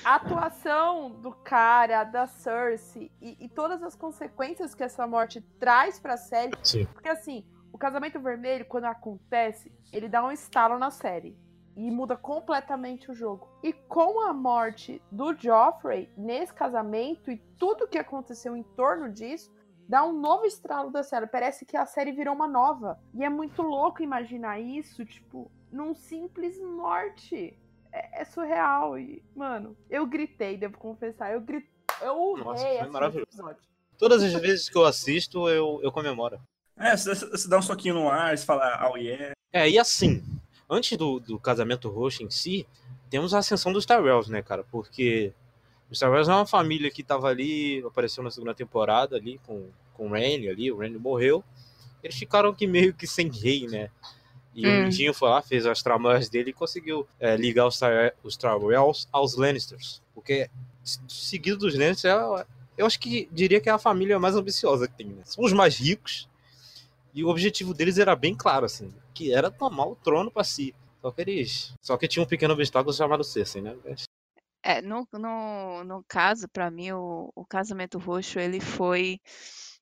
A atuação do cara, da Cersei e, e todas as consequências que essa morte traz pra série. Sim. Porque assim, o casamento vermelho, quando acontece, ele dá um estalo na série. E muda completamente o jogo. E com a morte do Joffrey nesse casamento e tudo que aconteceu em torno disso, dá um novo estralo da série. Parece que a série virou uma nova. E é muito louco imaginar isso, tipo, num simples morte. É, é surreal. E, mano, eu gritei, devo confessar. Eu gritei. Eu urrei Nossa, foi assistindo maravilhoso. esse episódio. Todas as vezes que eu assisto, eu, eu comemoro. É, você, dá um soquinho no ar, você fala, oh yeah. É, e assim, antes do, do casamento roxo em si, temos a ascensão dos Tyrells, né, cara? Porque os Tyrells é uma família que tava ali, apareceu na segunda temporada ali com, com o Renly ali, o Renly morreu. Eles ficaram aqui meio que sem rei, né? E o Hum. Mindinho foi lá, fez as tramóias dele e conseguiu é, ligar os, Tyre- os Tyrells aos Lannisters. Porque, seguido dos Lannisters, é- eu acho que diria que é a família mais ambiciosa que tem, né? São os mais ricos, e o objetivo deles era bem claro, assim, que era tomar o trono pra si. Só que eles. Só que tinha um pequeno obstáculo chamado Cersei, né? É, no, no, no caso, pra mim, o, o casamento roxo, ele foi,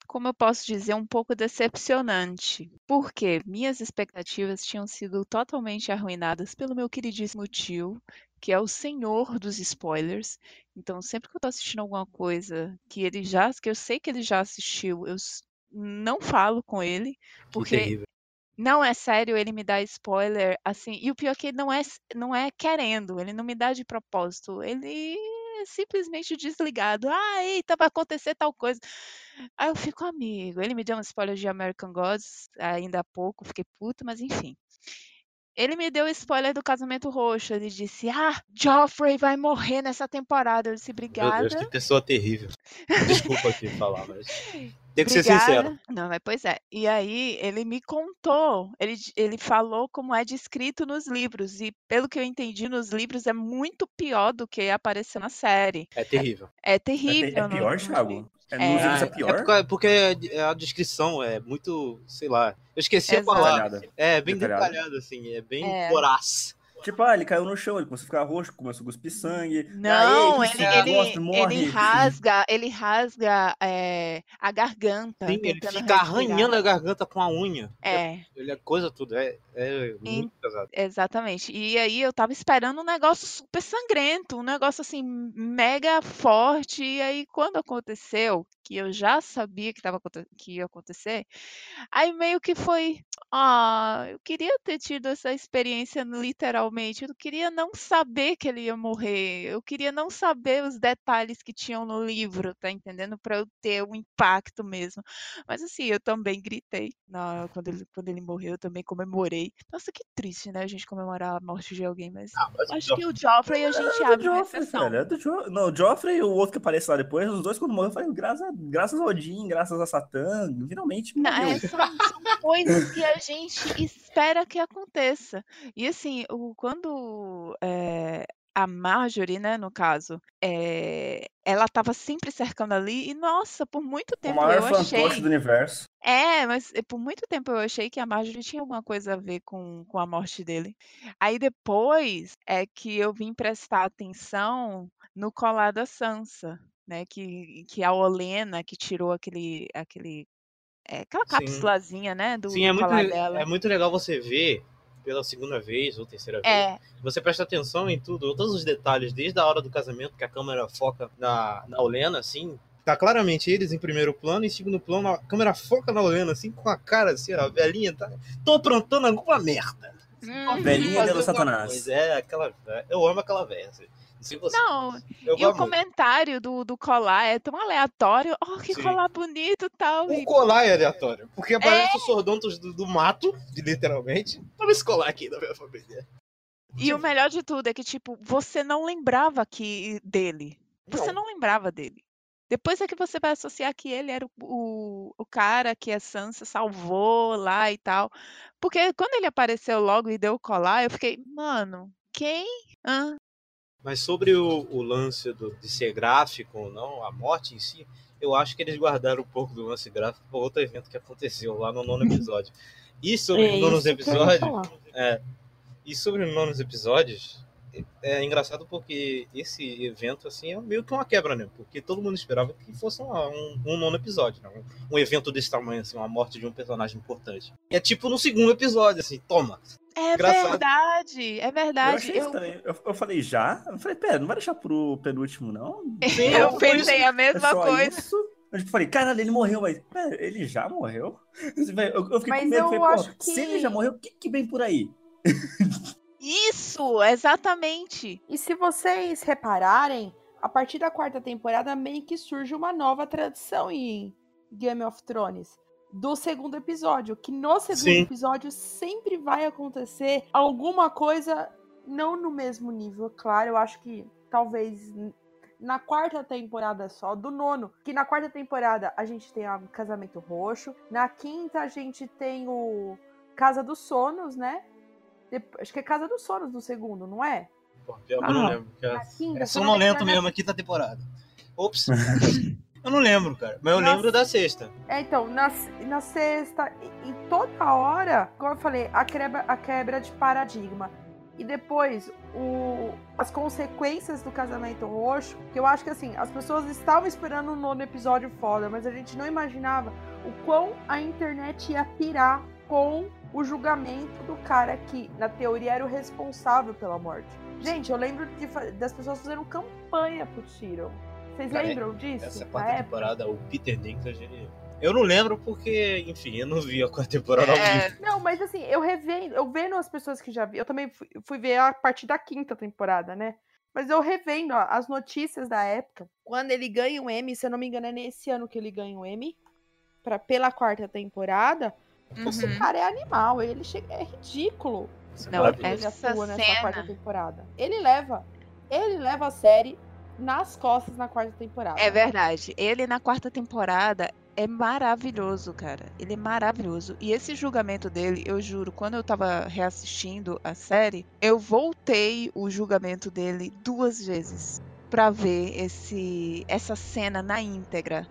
como eu posso dizer, um pouco decepcionante. Porque minhas expectativas tinham sido totalmente arruinadas pelo meu queridíssimo tio, que é o senhor dos spoilers. Então, sempre que eu tô assistindo alguma coisa que ele já, que eu sei que ele já assistiu, eu não falo com ele, Que porque não é sério, ele me dá spoiler, assim, e o pior é que ele não é, não é querendo, ele não me dá de propósito, ele, simplesmente desligado. Ah, eita, vai acontecer tal coisa. Aí eu fico amigo. Ele me deu um spoiler de American Gods ainda há pouco, fiquei puto, mas enfim. Ele me deu spoiler do casamento roxo. Ele disse: Ah, Joffrey vai morrer nessa temporada. Eu disse: Meu Obrigada. Deus, que pessoa terrível. Desculpa aqui falar, mas. Tem que ser Obrigada. sincero. Não, mas pois é. E aí ele me contou, ele, ele falou como é descrito nos livros. E pelo que eu entendi, nos livros é muito pior do que apareceu na série. É terrível. É É, terrível. é no- pior, Thiago? É, É. é É pior? porque, porque a descrição é muito, sei lá. Eu esqueci a Exato. palavra. Detalhada. É, bem Detalhada. detalhado, assim. É bem É. voraz. Tipo, ah, ele caiu no chão, ele começou a ficar roxo, começou a cuspir sangue. Não, Aí, ele, ele, ele rasga, ele rasga é, a garganta. Sim, ele fica respirar. arranhando a garganta com a unha. É. Ele é coisa tudo. É, é muito pesado. Exatamente. E aí eu tava esperando um negócio super sangrento, um negócio assim mega forte. E aí quando aconteceu, que eu já sabia que tava que ia acontecer, aí meio que foi, ah, eu queria ter tido essa experiência literalmente. Eu queria não saber que ele ia morrer. Eu queria não saber os detalhes que tinham no livro, tá entendendo? Pra eu ter um impacto mesmo. Mas assim, eu também gritei na, quando, ele, quando ele morreu, eu também comemorei. Nossa, que triste, né? A gente comemorar a morte de alguém, mas Ah, mas acho que o Joffrey a gente É abre uma exceção. cara. É do jo... Não, o Joffrey e o outro que aparece lá depois, os dois quando morreram, eu falei, graças a, graças a Odin, graças a Satã, finalmente Não, é, são, são coisas que a gente espera que aconteça. E assim, o, quando é, a Marjorie, né, no caso, é, ela estava sempre cercando ali, e nossa, por muito O tempo maior eu fantoche achei. do universo. É, mas eh, por muito tempo eu achei que a Marjorie tinha alguma coisa a ver com, com a morte dele. Aí depois é que eu vim prestar atenção no colar da Sansa, né? Que, que a Olena que tirou aquele, aquele, é, aquela cápsulazinha, né? Do, Sim, é muito, dela. é muito legal você ver pela segunda vez ou terceira vez. É, Você presta atenção em tudo, todos os detalhes, desde a hora do casamento, que a câmera foca na, na Olena, assim. Tá claramente eles em primeiro plano, e em segundo plano a câmera foca na Olena, assim, com a cara assim, a velhinha tá. Tô aprontando alguma merda. Uhum. Velhinha dela alguma Satanás. coisa. É, aquela. Eu amo aquela velha. assim. Não eu e o comentário do, do colar é tão aleatório. Oh, que Sim. colar bonito e tal. O E colar é aleatório, porque aparece os sordontos do, do mato, literalmente. Toma esse colar aqui da minha família. E o melhor de tudo é que, tipo, você não lembrava que dele. Você Não. não lembrava dele. Depois é que você vai associar que ele era o, o, o cara que a Sansa salvou lá e tal. Porque quando ele apareceu logo e deu o colar, eu fiquei, mano, quem? Hã? Mas sobre o, o lance do- de ser gráfico ou não, a morte em si, eu acho que eles guardaram um pouco do lance gráfico para outro evento que aconteceu lá no nono episódio. E sobre É os nonos episódios, falar. e sobre os nonos episódios, é é engraçado porque esse evento assim é meio que uma quebra, né? Porque todo mundo esperava que fosse uma- um, um nono episódio, né? um, um evento desse tamanho, assim, uma morte de um personagem importante. E é tipo no segundo episódio, assim, toma. É Engraçado. verdade, é Eu verdade. achei Eu, estranho. Eu, eu falei, já? Eu falei, pera, não vai deixar pro penúltimo, não? Sim, eu por pensei a É mesma só coisa. isso? Eu tipo, falei, caralho, ele morreu, mas pera, ele já morreu? Eu, eu fiquei Mas com medo, eu falei, pô, acho se que- ele já morreu, o que, que vem por aí? Isso, exatamente. E se vocês repararem, a partir da quarta temporada meio que surge uma nova tradição em Game of Thrones. Do segundo episódio, que no segundo Sim. episódio sempre vai acontecer alguma coisa, não no mesmo nível, claro. Eu acho que talvez na quarta temporada só, do nono, que na quarta temporada a gente tem o Casamento Roxo, na quinta a gente tem o Casa dos Sonos, né? Acho que é Casa dos Sonos no segundo, não é? Pô, pior que eu não Ah, lembro. cara. Na quinta, É sonolento é mesmo aqui da temporada. Ops. eu não lembro, cara. Mas eu Nossa. lembro da sexta. É, então, na, na sexta, e, e toda hora, como eu falei, a quebra, a quebra de paradigma. E depois, o, as consequências do casamento roxo, que eu acho que assim, as pessoas estavam esperando um nono episódio foda, mas a gente não imaginava o quão a internet ia pirar com o julgamento do cara que, na teoria, era o responsável pela morte. Gente, eu lembro de das pessoas fazendo campanha pro Tyrion. Vocês Cara, lembram disso? Essa quarta época? temporada, o Peter Dinklage, ele... Eu não lembro porque, enfim, eu não vi a quarta temporada ao É, vivo. Não, mas assim, eu revendo, eu vendo as pessoas que já vi, eu também fui, fui ver a partir da quinta temporada, né? Mas eu revendo ó, as notícias da época, quando ele ganha um M, se eu não me engano, é nesse ano que ele ganha um M, pra, pela quarta temporada. Esse Uhum. cara é animal, ele chega, é ridículo. Não, ele essa atua nessa cena- quarta temporada. Ele leva, ele leva a série nas costas na quarta temporada. É verdade. Ele na quarta temporada é maravilhoso, cara. Ele é maravilhoso. E esse julgamento dele, eu juro, quando eu tava reassistindo a série, eu voltei o julgamento dele duas vezes pra ver esse essa cena na íntegra.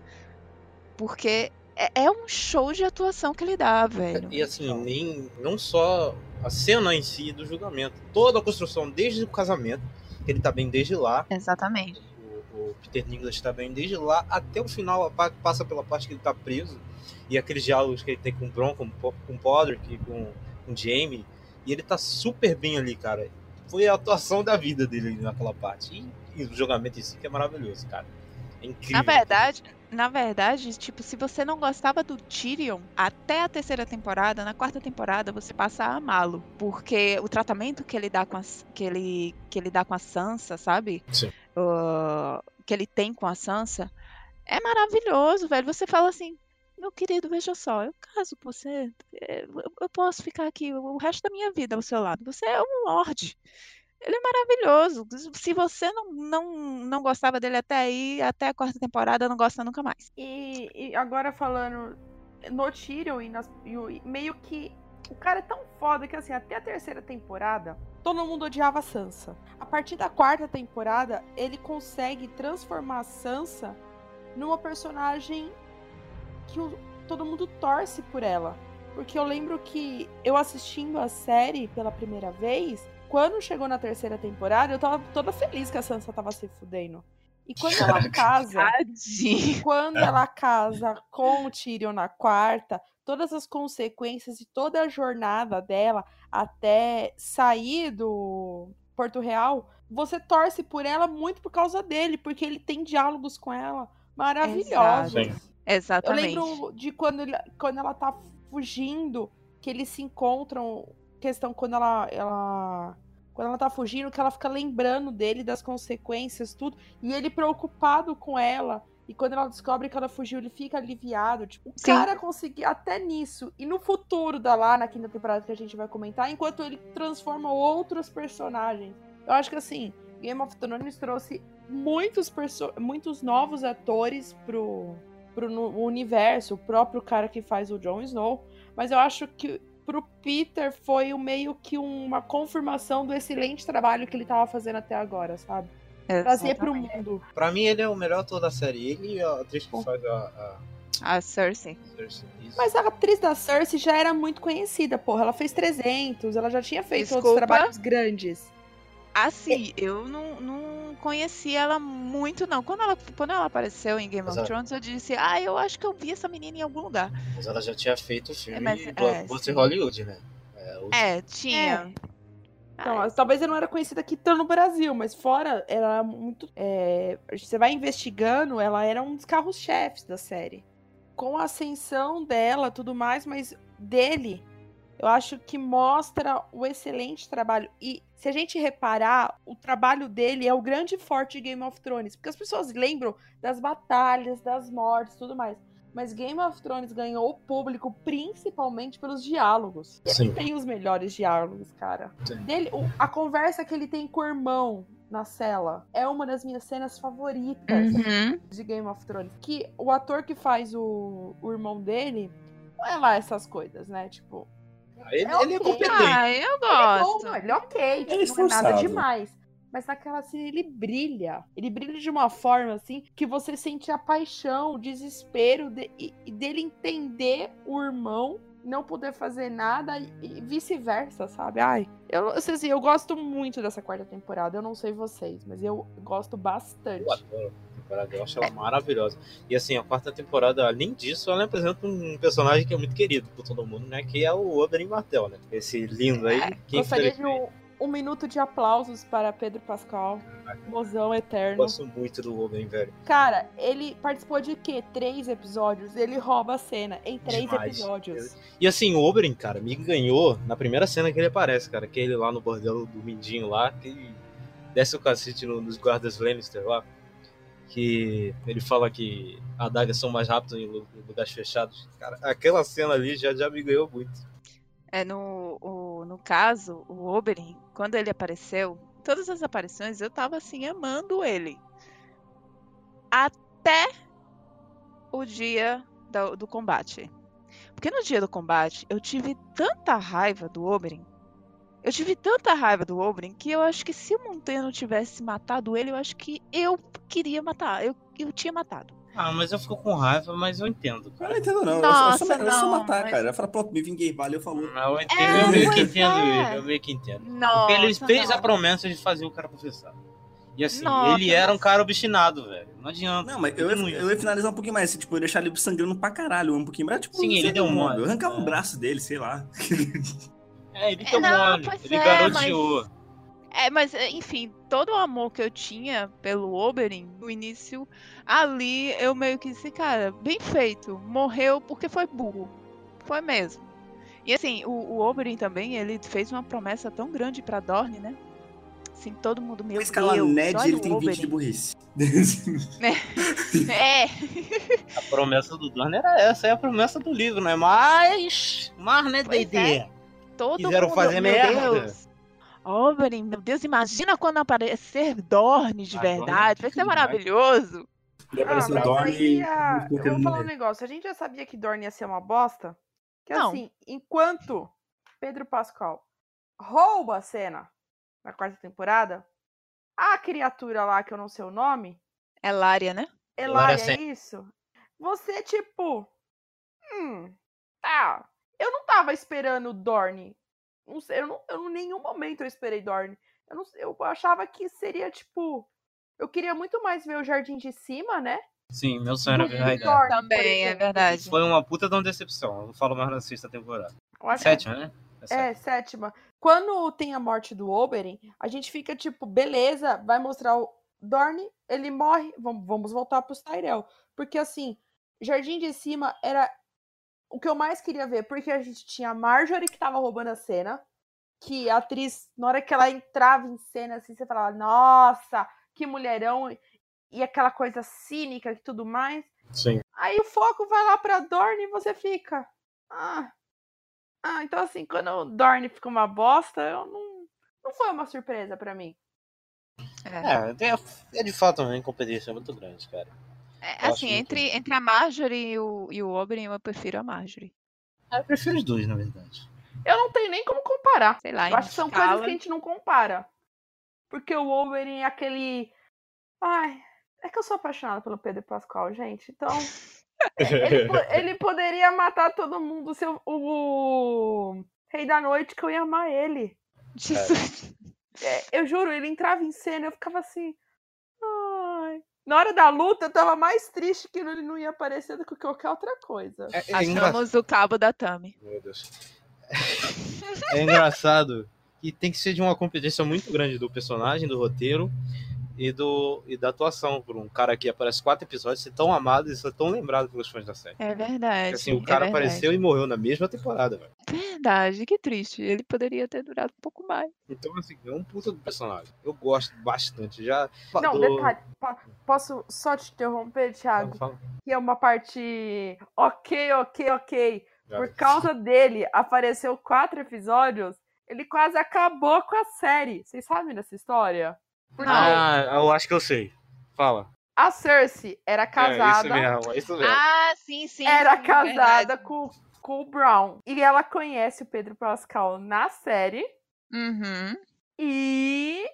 Porque é, é um show de atuação que ele dá, velho. E assim, nem, não só a cena em si do julgamento, toda a construção desde o casamento, que ele tá bem desde lá, Exatamente. o, o Peter Nicholas tá bem desde lá até o final, passa pela parte que ele tá preso, e aqueles diálogos que ele tem com o Bron, com, com o Podrick, com, com o Jamie, e ele tá super bem ali, cara. Foi a atuação da vida dele ali naquela parte. E, e o julgamento em si que é maravilhoso, cara. É incrível. Na verdade, na verdade, tipo, se você não gostava do Tyrion até a terceira temporada, na quarta temporada você passa a amá-lo, porque o tratamento que ele dá com a, que ele que ele dá com a Sansa, sabe? Sim. Ah, que ele tem com a Sansa é maravilhoso, velho. Você fala assim, meu querido, veja só, eu caso com você, eu, eu posso ficar aqui o resto da minha vida ao seu lado. Você é um lorde. Ele é maravilhoso. Se você não, não, não gostava dele até aí, até a quarta temporada, não gosta nunca mais. E, e agora falando no Tyrion e, nas- e meio que o cara é tão foda que assim, até a terceira temporada, todo mundo odiava a Sansa. A partir da quarta temporada, ele consegue transformar a Sansa numa personagem que o- todo mundo torce por ela. Porque eu lembro que eu assistindo a série pela primeira vez, quando chegou na terceira temporada, eu tava toda feliz que a Sansa tava se fudendo. E quando ela casa. Quando ela casa com o Tyrion na quarta, todas as consequências e toda a jornada dela até sair do Porto Real, você torce por ela muito por causa dele, porque ele tem diálogos com ela maravilhosos. Sim. Eu Exatamente. lembro de quando, ele- quando ela tá fugindo, que eles se encontram, questão quando ela, ela quando ela tá fugindo, que ela fica lembrando dele das consequências, tudo, e ele preocupado com ela. E quando ela descobre que ela fugiu, ele fica aliviado. Tipo, o Sim. cara conseguiu até nisso. E no futuro da lá, na quinta temporada que a gente vai comentar, enquanto ele transforma outros personagens. Eu acho que assim, Game of Thrones trouxe muitos, muitos novos atores pro, pro universo, o próprio cara que faz o Jon Snow. Mas eu acho que pro Peter foi o meio que uma confirmação do excelente trabalho que ele tava fazendo até agora, sabe? Trazer pro mundo. Pra mim, ele é o melhor ator da série. Ele e a atriz que faz a. A Cersei. a Cersei. Isso. Mas a atriz da Cersei já era muito conhecida, porra. Ela fez 300, ela já tinha feito outros Desculpa? trabalhos grandes. Assim, eu não, não conhecia ela muito, não. Quando ela, quando ela apareceu em Game Mas of ela- Thrones, eu disse, ah, eu acho que eu vi essa menina em algum lugar. Mas ela já tinha feito o filme É, mas- é. Hollywood, né? É, o- É, tinha. Então, Ah, talvez ela não era conhecida aqui tanto no Brasil, mas fora, ela era muito. é, você vai investigando, ela era um dos carros-chefes da série. Com a ascensão dela tudo mais, mas dele, eu acho que mostra o excelente trabalho. E se a gente reparar, o trabalho dele é o grande forte de Game of Thrones. Porque as pessoas lembram das batalhas, das mortes tudo mais. Mas Game of Thrones ganhou o público principalmente pelos diálogos. Sim. Ele tem os melhores diálogos, cara. Sim. Dele, o- a conversa que ele tem com o irmão na cela é uma das minhas cenas favoritas Uhum. de Game of Thrones. Que o ator que faz o, o irmão dele não é lá essas coisas, né? Tipo, Ele, É ele é ok. competente. Ah, eu ele é bom, gosto. não, ele é ok, tipo, Ele é não é nada demais. Mas naquela cena ele brilha. Ele brilha de uma forma assim que você sente a paixão, o desespero de- e dele entender o irmão não poder fazer nada e, vice-versa, sabe? Ai, eu, sei assim, eu gosto muito dessa quarta temporada. Eu não sei vocês, mas eu gosto bastante. Eu adoro a temporada, eu acho ela maravilhosa. E assim, a quarta temporada, além disso, ela apresenta um personagem que é muito querido por todo mundo, né? Que é o Oberyn Martell, né? Esse lindo aí. Que Gostaria de um, um minuto de aplausos para Pedro Pascal, mozão eu eterno. gosto muito do Oberyn, velho. Cara, ele participou de quê? Três episódios. Ele rouba a cena em três Demais. episódios. E assim, o Oberyn, cara, me ganhou na primeira cena que ele aparece, cara. Que ele lá no bordel do Mindinho lá. Que desce o cacete no- nos guardas Lannister lá, que ele fala que adagas são mais rápidas em lugares fechados. Cara, aquela cena ali já, já me ganhou muito. É, no, o- no caso, o Oberyn, quando ele apareceu, todas as aparições eu tava assim, amando ele. Até o dia do, do combate. Porque no dia do combate, eu tive tanta raiva do Oberyn. Eu tive tanta raiva do Oberyn que eu acho que se o Montanha não tivesse matado ele, eu acho que eu queria matar. Eu, eu tinha matado. Ah, mas eu fico com raiva, mas eu entendo. Eu não entendo, não. Eu Nossa, só, eu só, eu só não, matar, mas- cara. Eu falo, pronto, me vinguei, valeu, falou. Eu, entendo, É, eu meio que entendo é. ele, eu meio que entendo. Nossa, Porque ele fez a não. promessa de fazer o cara professar. E assim, Nossa, ele era um mas- cara obstinado, velho. Não adianta. Não, mas eu, Ele ia- não eu ia finalizar um pouquinho mais, assim, tipo, eu ia deixar ele sangrando pra caralho um pouquinho mais. Tipo, Sim, ele deu lá, mole. Eu arrancava É. um braço dele, sei lá. É, ele É, deu não, mole. Ele é, garoteou. É, mas é, enfim, todo o amor que eu tinha pelo Oberyn no início, ali eu meio que disse, cara, bem feito. Morreu porque foi burro. Foi mesmo. E assim, o, o Oberyn também, ele fez uma promessa tão grande pra Dorne, né? Assim, todo mundo, meu Na escala Deus, Ned, ele o tem 20 de Oberyn. burrice. É, A promessa do Dorne era essa, é a promessa do livro, né? Mas. Mas, né, D&D? é. todo Quiseram mundo, fazer meu merda. Deus. Oberyn, meu Deus, imagina quando aparecer Dorne de é verdade. Vai ser maravilhoso. Ele Ah, apareceu Dorne a- Eu vou falar um negócio. A gente já sabia que Dorne ia ser uma bosta. Que Não. assim, enquanto Pedro Pascal rouba a cena na quarta temporada, a criatura lá, que eu não sei o nome, É Lária, né? É Sen- isso? Você, tipo. Hum. Tá. Eu não tava esperando Dorne. Não sei, eu não, eu, em nenhum momento eu esperei Dorne. Eu, não, eu achava que seria, tipo. Eu queria muito mais ver o Jardim de Cima, né? Sim, meu sonho era ver que Raidar. Também, é verdade. Foi uma puta de uma decepção. Eu não falo mais na sexta temporada. Acho- Sétima, né? É, sétima. Quando tem a morte do Oberyn, a gente fica tipo, beleza, vai mostrar o Dorne, ele morre, vamos, vamos voltar pros Tyrell. Porque assim, Jardim de Cima era o que eu mais queria ver, porque a gente tinha a Marjorie que tava roubando a cena, que a atriz, na hora que ela entrava em cena, assim, você falava, nossa, que mulherão, e aquela coisa cínica e tudo mais. Sim. Aí o foco vai lá pra Dorne e você fica. Ah. Ah, então assim, quando o Dorne fica uma bosta, eu não. Não foi uma surpresa pra mim. É. É, é, é de fato uma incompetência muito grande, cara. É, assim, muito entre, entre a Marjorie e o, e o Oberyn, eu prefiro a Marjorie. Ah, Eu prefiro os dois, na verdade. Eu não tenho nem como comparar. Sei lá, Eu acho que são escala- coisas que a gente não compara. Porque o Wolverine é aquele. Ai, é que eu sou apaixonada pelo Pedro Pascal, gente. Então. ele, ele poderia matar todo mundo. Se eu- o Rei da Noite, que eu ia amar ele. Jesus. É, eu juro, ele entrava em cena eu ficava assim. Ai. Na hora da luta, eu tava mais triste que ele não ia aparecer do que qualquer outra coisa. É, é engra- Achamos o cabo da Tami. Meu Deus. É engraçado que tem que ser de uma competência muito grande do personagem, do roteiro e, do, e da atuação. Por um cara que aparece quatro episódios, ser tão amado e ser tão lembrado pelos fãs da série. É verdade. Assim, o é cara verdade. apareceu e morreu na mesma temporada, velho. Verdade, que triste. Ele poderia ter durado um pouco mais. Então, assim, é um puta do personagem. Eu gosto bastante. Já. Não, do- detalhe. po- Posso só te interromper, Thiago? Fala, Que é uma parte. Ok, ok, ok. Por causa dele, apareceu quatro episódios. Ele quase acabou com a série. Vocês sabem dessa história? Porque Ah, eu acho que eu sei. Fala. a Cersei era casada. É isso mesmo, é isso mesmo. Ah, sim, sim. era sim, casada com, com o Brown. E ela conhece o Pedro Pascal na série. Uhum. E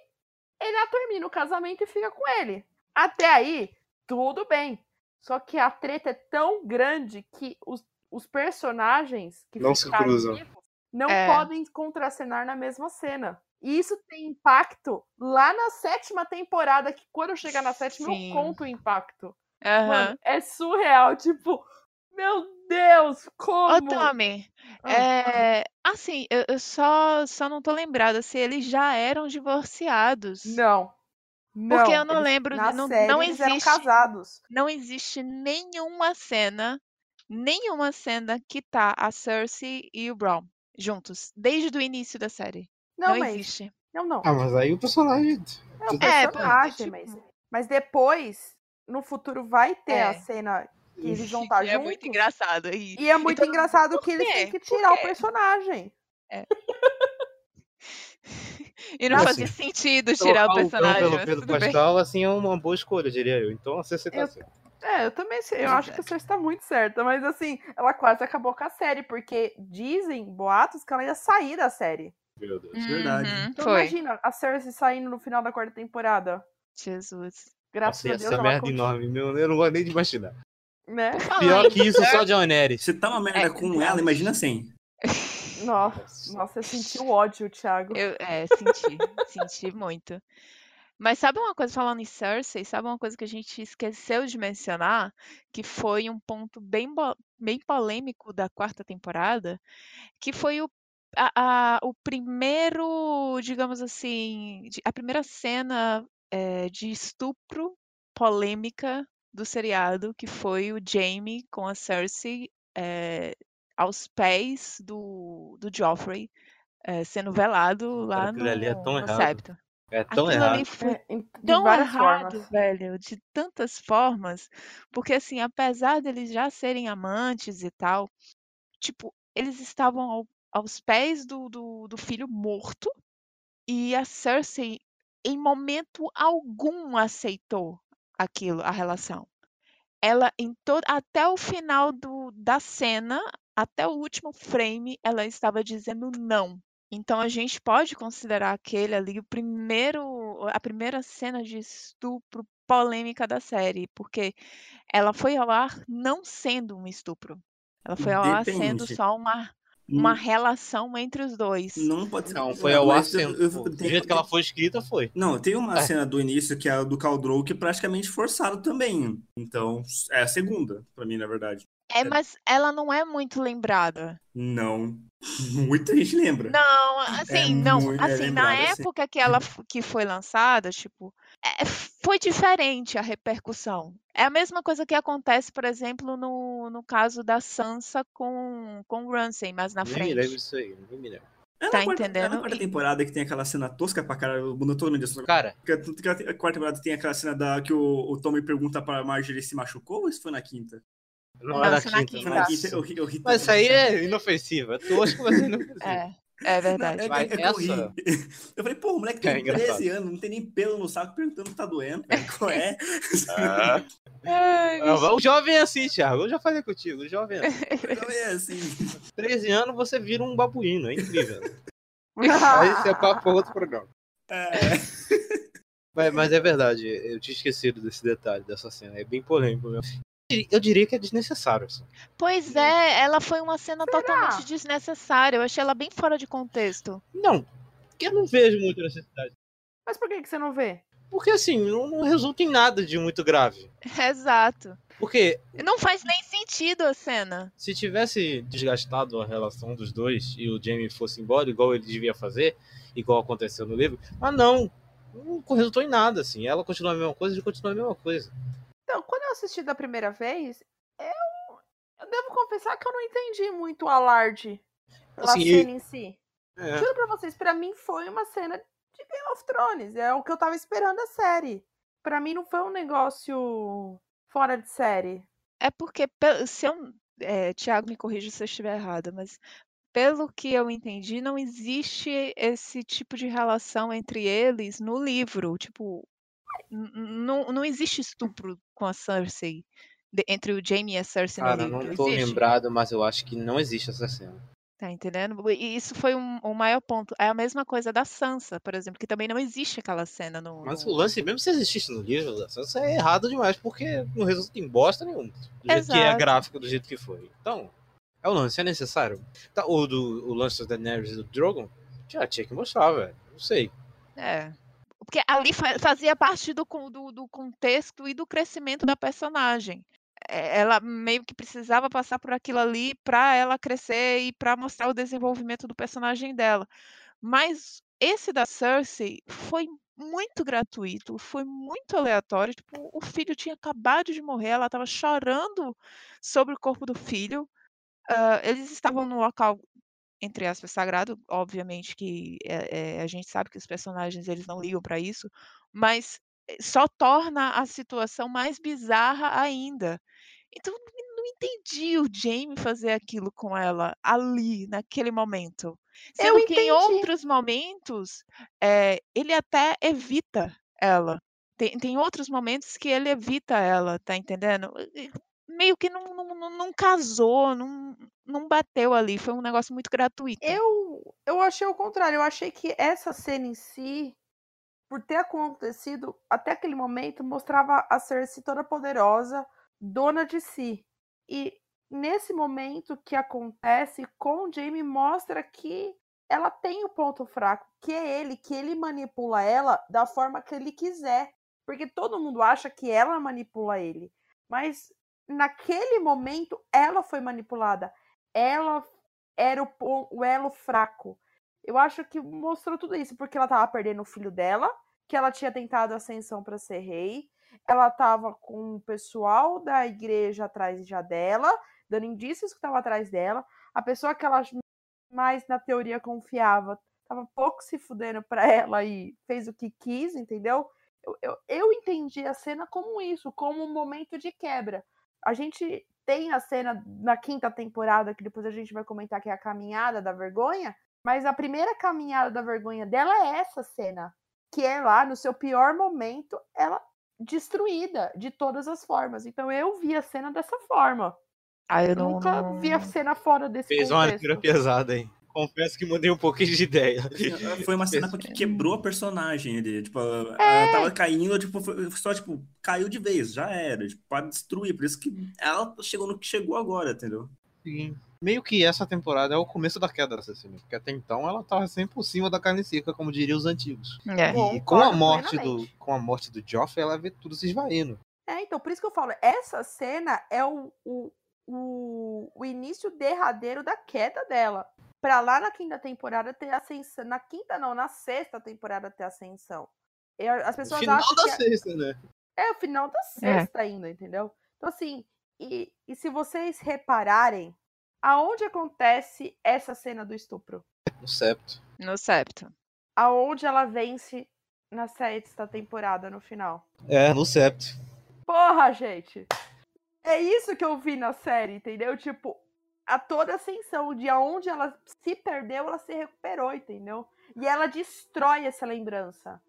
ela termina o casamento e fica com ele. Até aí, tudo bem. Só que a treta é tão grande que os, os personagens que Não se ficaram cruzam. vivos não É. podem contracenar na mesma cena. E isso tem impacto lá na sétima temporada, que quando eu chegar na sétima Sim. eu conto o impacto. Aham. Mano, é surreal. Tipo, meu Deus, Ô, como? Tami, Ah, é, assim, eu, eu só, só não tô lembrada se eles já eram divorciados. Não. Não, Porque eu não eles- lembro, não- série, não eles eram existe. casados. Não existe nenhuma cena, nenhuma cena que tá a Cersei e o Bron juntos, desde o início da série. Não, Não mas. existe. Não, não. Ah, mas aí o personagem. É um É, personagem, porque, mas, mas depois, no futuro, vai ter a É. cena que eles vão estar é juntos. muito engraçado. E, E é muito mundo, engraçado "Por que eles têm que tirar o quê?" personagem. E não Assim, fazia sentido tirar o personagem, pelo Pedro bem. Pascal, assim, é uma boa escolha, diria eu. Então a Cersei tá Eu- certa. É, eu também sei, eu acho que a Cersei tá muito certa, mas assim, ela quase acabou com a série, porque dizem, boatos, que ela ia sair da série. Meu Deus. Verdade. Uhum, Então foi. imagina a Cersei saindo no final da quarta temporada. Jesus. Graças Nossa, a Deus ela merda continua, enorme, meu, eu não gosto nem de imaginar. né? Pior que isso, só John Nery. Se tá uma merda É, com ela, imagina sem. Nossa, nossa, eu senti o ódio, Thiago. Eu, é, senti, senti muito. Mas sabe uma coisa, falando em Cersei, sabe uma coisa que a gente esqueceu de mencionar, que foi um ponto bem, bem polêmico da quarta temporada, que foi o, a, a- o primeiro, digamos assim, a primeira cena é, de estupro polêmica do seriado, que foi o Jaime com a Cersei é, aos pés do, do Joffrey, é, sendo velado lá aquilo no, ali é tão no errado. septo. É tão Aquilo errado. foi É, tão errado, formas. velho, de tantas formas, porque assim, apesar deles já serem amantes e tal, tipo, eles estavam ao- aos pés do, do, do filho morto e a Cersei, em momento algum, aceitou aquilo, a relação. Ela, em todo, até o final do, da cena, até o último frame, ela estava dizendo não. Então a gente pode considerar aquele ali o primeiro, a primeira cena de estupro polêmica da série, porque ela foi ao ar não sendo um estupro. Ela foi ao ar sendo Depende. só uma, uma Hum, relação entre os dois. Não pode ser. Não, foi eu- eu- pô, Do tem- jeito que ela foi escrita, foi. Não, tem uma É. cena do início que é a do Caldrow que é praticamente forçado também. Então, é a segunda, pra mim, na verdade. É, mas ela não é muito lembrada. Não. Muita gente lembra. Não, assim, não, muito- é assim, na lembrada, sim. época que ela que foi lançada, tipo, é, foi diferente a repercussão. É a mesma coisa que acontece, por exemplo, no, no caso da Sansa com, com o Ramsay, mais na Nem me lembro frente. disso aí, nem me lembro. É na Tá quarta, É entendendo? na quarta E- temporada que tem aquela cena tosca pra caralho, mudou todo mundo disso. Cara, que A quarta temporada tem aquela cena da, que o, o Tommy pergunta pra Marjorie se machucou ou isso foi na quinta? não Não, é isso na quinta. Foi quinta. na Nossa. quinta, eu eu ri Mas isso aí é inofensivo. É tosco, mas é inofensivo. É, é Não, verdade. é, Mas é que eu Eu falei, pô, o moleque É tem engraçado. 13 anos, não tem nem pelo no saco perguntando se tá doendo. velho. Qual é? Ai, Ah, O jovem é assim, Thiago. Eu já falei contigo. O jovem é assim. Não é assim. 13 anos você vira um babuíno. É incrível. Aí isso é papo para outro programa. É, Mas, mas é verdade. Eu tinha esquecido desse detalhe, dessa cena. É bem polêmico mesmo. Eu diria que é desnecessário. Assim. Pois é, ela foi uma cena Será? totalmente desnecessária. Eu achei ela bem fora de contexto. Não, porque eu não vejo muita necessidade. Mas por que, que você não vê? Porque assim, não, não resulta em nada de muito grave. Exato. Porque Não faz nem sentido a cena. se tivesse desgastado a relação dos dois e o Jamie fosse embora, igual ele devia fazer, igual aconteceu no livro, mas não, não resultou em nada, assim. Ela continua a mesma coisa, ele continua a mesma coisa. Então, quando eu assisti da primeira vez, eu, eu devo confessar que eu não entendi muito o alarde pela Assim, cena em si. É. Juro pra vocês, pra mim foi uma cena de Game of Thrones. É o que eu tava esperando da série. Pra mim não foi um negócio fora de série. É porque, se eu. É, Tiago, me corrija se eu estiver errada, mas pelo que eu entendi, não existe esse tipo de relação entre eles no livro. Tipo, não, não existe estupro com a Cersei. de- entre o Jaime e a Cersei no Cara, livro. não tô existe? lembrado, mas eu acho que não existe essa cena. Tá entendendo? E isso foi um, o maior ponto. É a mesma coisa da Sansa, por exemplo, que também não existe aquela cena no. Mas no- o lance, mesmo se existisse no livro, isso é errado demais, porque não resulta em bosta nenhuma. Do jeito que é Exato. gráfico, do jeito que foi. Então, é o lance, é necessário. Tá, o, do, o lance da Daenerys e do Drogon, já tinha que mostrar, velho. Não sei. É. Porque ali fa- fazia parte do, do, do contexto e do crescimento da personagem. É, Ela meio que precisava passar por aquilo ali para ela crescer e para mostrar o desenvolvimento do personagem dela. Mas esse da Cersei foi muito gratuito, foi muito aleatório. Tipo, o filho tinha acabado de morrer, ela estava chorando sobre o corpo do filho. ah, eles estavam num local entre aspas, sagrado. Obviamente que é, é, a gente sabe que os personagens eles não ligam para isso, mas eh, só torna a situação mais bizarra ainda. Então eu não- entendi o Jamie fazer aquilo com ela ali, naquele momento. Eu Sendo que em entendi. outros momentos, eh, ele até evita ela. Tem, tem outros momentos que ele evita ela, tá entendendo? Meio que não, não, não- casou, não, não bateu ali. Foi um negócio muito gratuito. Eu, eu achei o contrário. Eu achei que essa cena em si, por ter acontecido até aquele momento, mostrava a Cersei toda poderosa, dona de si. E nesse momento que acontece com o Jaime, mostra que ela tem o ponto fraco, que é ele, que ele manipula ela da forma que ele quiser. Porque todo mundo acha que ela manipula ele. Mas naquele momento, ela foi manipulada. Ela era o, o elo fraco. Eu acho que mostrou tudo isso, porque ela tava perdendo o filho dela, que ela tinha tentado ascensão para ser rei, ela tava com o pessoal da igreja atrás já dela, dando indícios que estava atrás dela. A pessoa que ela mais na teoria confiava tava pouco se fudendo pra ela e fez o que quis, entendeu? Eu, eu, eu entendi a cena como isso, como um momento de quebra. A gente tem a cena na quinta temporada, que depois a gente vai comentar que é a caminhada da vergonha, mas a primeira caminhada da vergonha dela é essa cena, que é lá no seu pior momento, ela destruída de todas as formas. Então eu vi a cena dessa forma. Ah, eu Eu não, nunca não- vi a cena fora desse Fez uma contexto. leitura pesada, hein? Confesso que mudei um pouquinho de ideia. Foi uma cena que quebrou a personagem ali. Tipo, ela É. ela tava caindo, tipo, foi só, tipo, caiu de vez, já era. Tipo, pra destruir. Por isso que ela chegou no que chegou agora, entendeu? Sim. Meio que essa temporada é o começo da queda da Cecília, porque até então ela tava sempre por cima da carne seca, como diriam os antigos. É. E com a morte do, com a morte do Joffrey, ela vê tudo se esvaindo. É, então, por isso que eu falo, essa cena é o, o, o, o início derradeiro da queda dela. Pra lá na quinta temporada ter ascensão. Na quinta não, na sexta temporada ter ascensão. E a- as pessoas final acham da que é- sexta, né? é o final da sexta ainda, entendeu? Então, assim, e, e se vocês repararem, aonde acontece essa cena do estupro? No septo. No septo. Aonde ela vence na sexta temporada no final? É, no septo. Porra, gente! É isso que eu vi na série, entendeu? Tipo, a toda ascensão de aonde ela se perdeu, ela se recuperou, entendeu? E ela destrói essa lembrança.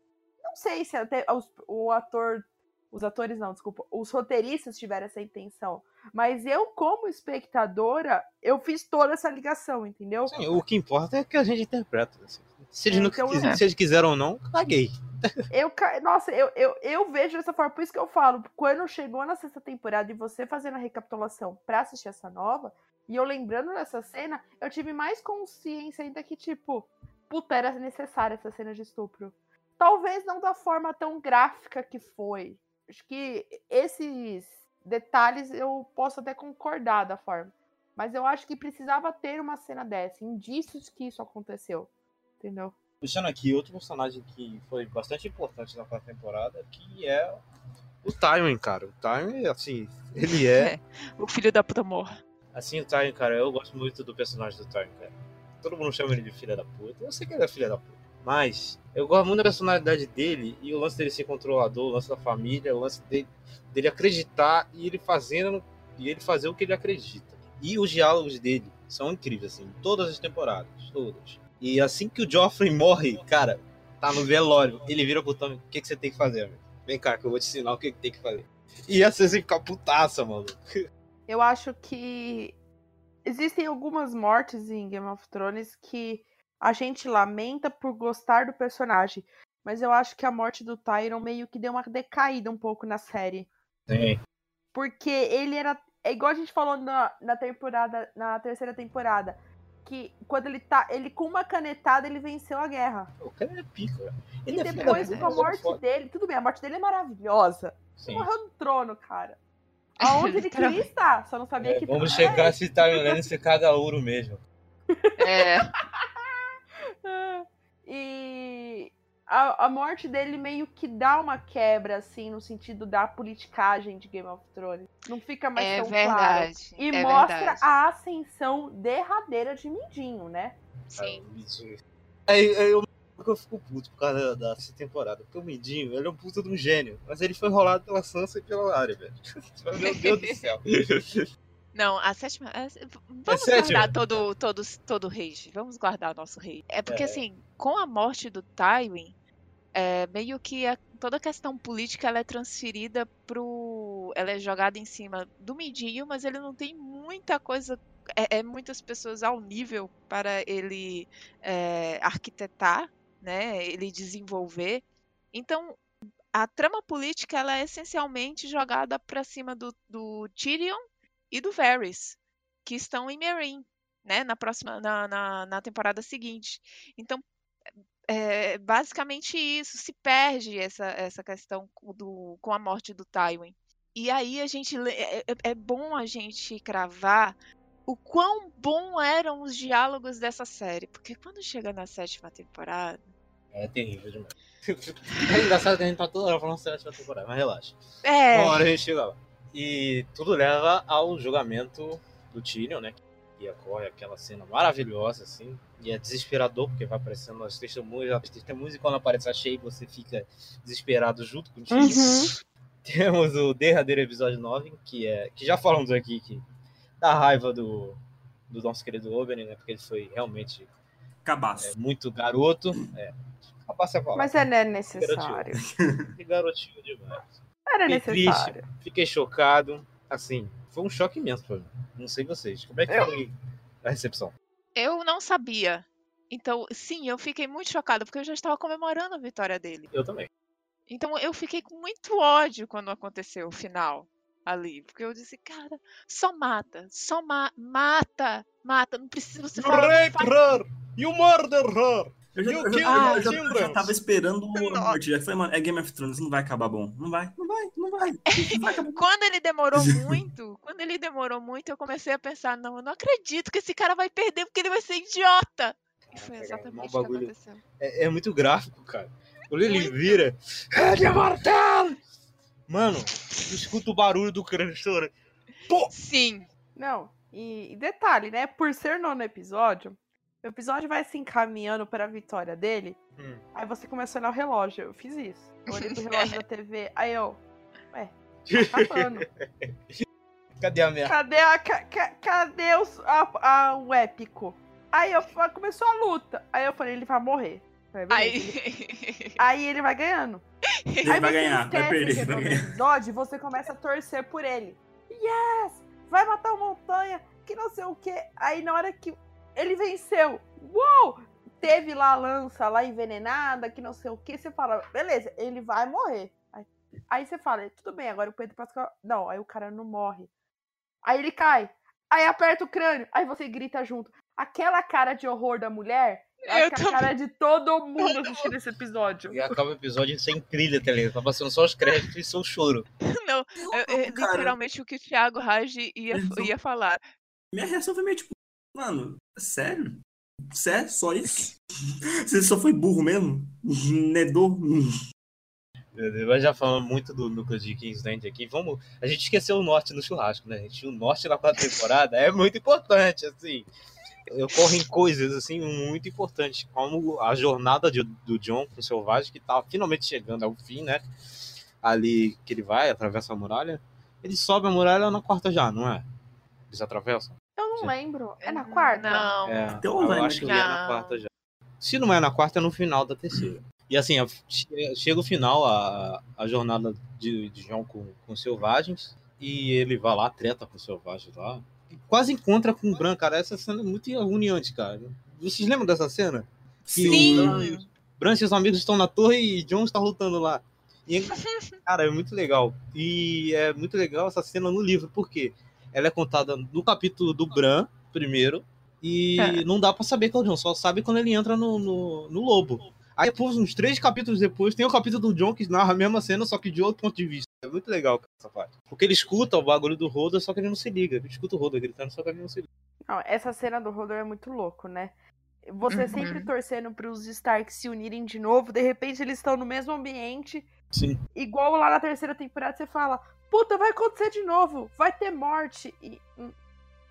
Não sei se até os- o ator. Os atores não, desculpa. Os roteiristas tiveram essa intenção. Mas eu, como espectadora, eu fiz toda essa ligação, entendeu? Sim, o que importa é que a gente interpreta. assim. Se eles, não então, quis- é. se eles quiseram ou não, caguei. Eu, nossa, eu, eu, eu vejo dessa forma, por isso que eu falo, quando chegou na sexta temporada e você fazendo a recapitulação pra assistir essa nova, e eu lembrando dessa cena, eu tive mais consciência ainda que, tipo, puta, era necessária essa cena de estupro. Talvez não da forma tão gráfica que foi. Acho que esses detalhes eu posso até concordar da forma. Mas eu acho que precisava ter uma cena dessa, indícios que isso aconteceu. Entendeu? Puxando aqui, outro personagem que foi bastante importante na quarta temporada, que é o Tywin, cara. O Tywin, assim, ele é... O filho da puta morra. Assim, o Tywin, cara, eu gosto muito do personagem do Tywin, cara. Todo mundo chama ele de filha da puta. Eu sei que ele é filha da puta. Mas eu gosto muito da personalidade dele e o lance dele ser controlador, o lance da família, o lance dele, dele acreditar e ele fazendo e ele fazer o que ele acredita. E os diálogos dele são incríveis, assim, todas as temporadas, todas. E assim que o Joffrey morre, cara, tá no velório, ele vira pro Tommy, o que, que você tem que fazer, amigo? Vem cá que eu vou te ensinar o que, que tem que fazer. E a Cersei fica putaça, mano. Eu acho que existem algumas mortes em Game of Thrones que a gente lamenta por gostar do personagem. Mas eu acho que a morte do Tyron meio que deu uma decaída um pouco na série. Tem. Porque ele era. É igual a gente falou na, na temporada. Na terceira temporada. Que quando ele tá. Ele com uma canetada ele venceu a guerra. O cara é pica. Ele E é depois com a é morte dele. Tudo bem, a morte dele é maravilhosa. Sim. Morreu no trono, cara. Aonde ele queria estar. Só não sabia É, que. vamos chegar se Tywin Lannister caga ouro mesmo. É. E a, a morte dele meio que dá uma quebra, assim, no sentido da politicagem de Game of Thrones. Não fica mais É tão claro. verdade. E é mostra verdade. a ascensão derradeira de Mindinho, né? Sim. Aí, aí eu, eu fico puto por causa da, dessa temporada. Porque o Mindinho, ele é um puta de um gênio. Mas ele foi enrolado pela Sansa e pela área, velho. Meu Deus do céu. Não, a sétima. é- Vamos sétima? guardar todo, todo, todo rage. Vamos guardar o nosso rei. É porque, É. assim, com a morte do Tywin, é, meio que a- toda a questão política ela é transferida pro. Ela é jogada em cima do Midinho, mas ele não tem muita coisa. É, é muitas pessoas ao nível para ele é, arquitetar, né? Ele desenvolver. Então, a trama política ela é essencialmente jogada para cima do, do Tyrion e do Varys, que estão em Meereen, né, na próxima, na, na, na temporada seguinte. Então, é basicamente isso, se perde essa, essa questão do, com a morte do Tywin. E aí a gente é, é- é bom a gente cravar o quão bom eram os diálogos dessa série, porque quando chega na sétima temporada, É terrível demais. É engraçado que a gente tá toda hora falando sétima temporada, mas relaxa. é, Uma hora a gente chega lá. E tudo leva ao julgamento do Tyrion, né? E ocorre aquela cena maravilhosa, assim. E é desesperador, porque vai aparecendo as testemunhas, as testemunhas, e quando aparece a Shay, você fica desesperado junto com o Tyrion. Uhum. Temos o derradeiro episódio 9, que é. Que já falamos aqui que dá raiva do, do nosso querido Oberyn, né? Porque ele foi realmente Cabaço. é, muito garoto. É. Rapaz, a palavra. Mas é necessário. De garotinho demais. Era Fiquei triste. necessário. Fiquei chocado. Assim, foi um choque imenso pra mim. Não sei vocês. Como é que Eu- foi a recepção? eu não sabia. Então, sim, eu fiquei muito chocada, porque eu já estava comemorando a vitória dele. Eu também. Então eu fiquei com muito ódio quando aconteceu o final ali. Porque eu disse, cara, só mata, só ma mata, mata. Não precisa você falar. não faz-! You murder her! Eu já, You eu, Ah, já- eu já- eu já children. tava esperando Nossa. morte. Já falei, mano, é Game of Thrones, não vai acabar bom. Não vai, não vai, não vai. Não vai. Quando ele demorou muito, quando ele demorou muito, eu comecei a pensar, não, eu não acredito que esse cara vai perder porque ele vai ser idiota. E foi Caraca, exatamente um o que aconteceu. É, é muito gráfico, cara. Quando ele Muito. vira. É de martelo! Mano, escuta o barulho do crânio estourando. Pô! Sim. Não, e, e detalhe, né? Por ser nono episódio, o episódio vai se encaminhando para a vitória dele. Hum. Aí você começa a olhar o relógio. Eu fiz isso. Eu olhei pro relógio da TV. Aí eu. Ué, tá acabando. Cadê a merda? Cadê, a, ca- ca- cadê os, a, a- o épico? Aí eu, começou a luta. Aí eu falei, ele vai morrer. Falei, Aí. Aí ele vai ganhando. Ele Aí vai você ganhar, vai perder, que vai no ganhar. episódio você começa a torcer por ele. Yes! Vai matar o Montanha, que não sei o que. Aí na hora que ele venceu, uou! Teve lá a lança lá envenenada, que não sei o que. Você fala, beleza, ele vai morrer. Aí, aí você fala, tudo bem, agora o Pedro Pascal. Não, aí o cara não morre. Aí ele cai. Aí aperta o crânio. Aí você grita junto. Aquela cara de horror da mulher. Eu Eu a também. cara de todo mundo assistindo esse episódio. E acaba o episódio sem trilha, tá ligado? Tá passando só os créditos e seu choro. Não, é- é cara. literalmente o que o Thiago Raj ia, ia falar. Minha reação foi meio tipo, mano, sério? Sério? Só isso? Você só foi burro mesmo? Deus, Mas já falando muito do núcleo de Kingsland aqui, vamos. A gente esqueceu o norte no churrasco, né? Gente, o norte na quarta temporada é muito importante, assim. Ocorrem coisas, assim, muito importantes, como a jornada de- do John com o Selvagem, que tá finalmente chegando ao fim, né? Ali que ele vai, atravessa a muralha. Ele sobe a muralha na quarta já, não é? Eles atravessam? Eu não lembro. É na quarta? Não. É, Então eu acho que é na Não. quarta já. Se não é na quarta, é no final da terceira. E assim, chega o final, a, a jornada de, de João com, com os selvagens, e ele vai lá, treta com os selvagens lá. E quase encontra com o Bran, cara. Essa cena é muito agoniante, cara. Vocês lembram dessa cena? Que Sim. o Bran e seus amigos estão na torre e John está lutando lá. E, cara, é muito legal. E é muito legal essa cena no livro, porque ela é contada no capítulo do Bran, primeiro, e É. não dá pra saber que é o John, só sabe quando ele entra no, no, no lobo. Aí depois, uns três capítulos depois, tem o capítulo do John que narra a mesma cena, só que de outro ponto de vista. É muito legal cara, essa parte. Porque ele escuta o bagulho do Roda, só que ele não se liga. Ele escuta o Roda gritando, só que ele não se liga. Não, essa cena do Rodor é muito louco, né? você Uhum. sempre torcendo pros Stark se unirem de novo, de repente eles estão no mesmo ambiente, Sim. igual lá na terceira temporada, você fala, puta, vai acontecer de novo, vai ter morte. E hum,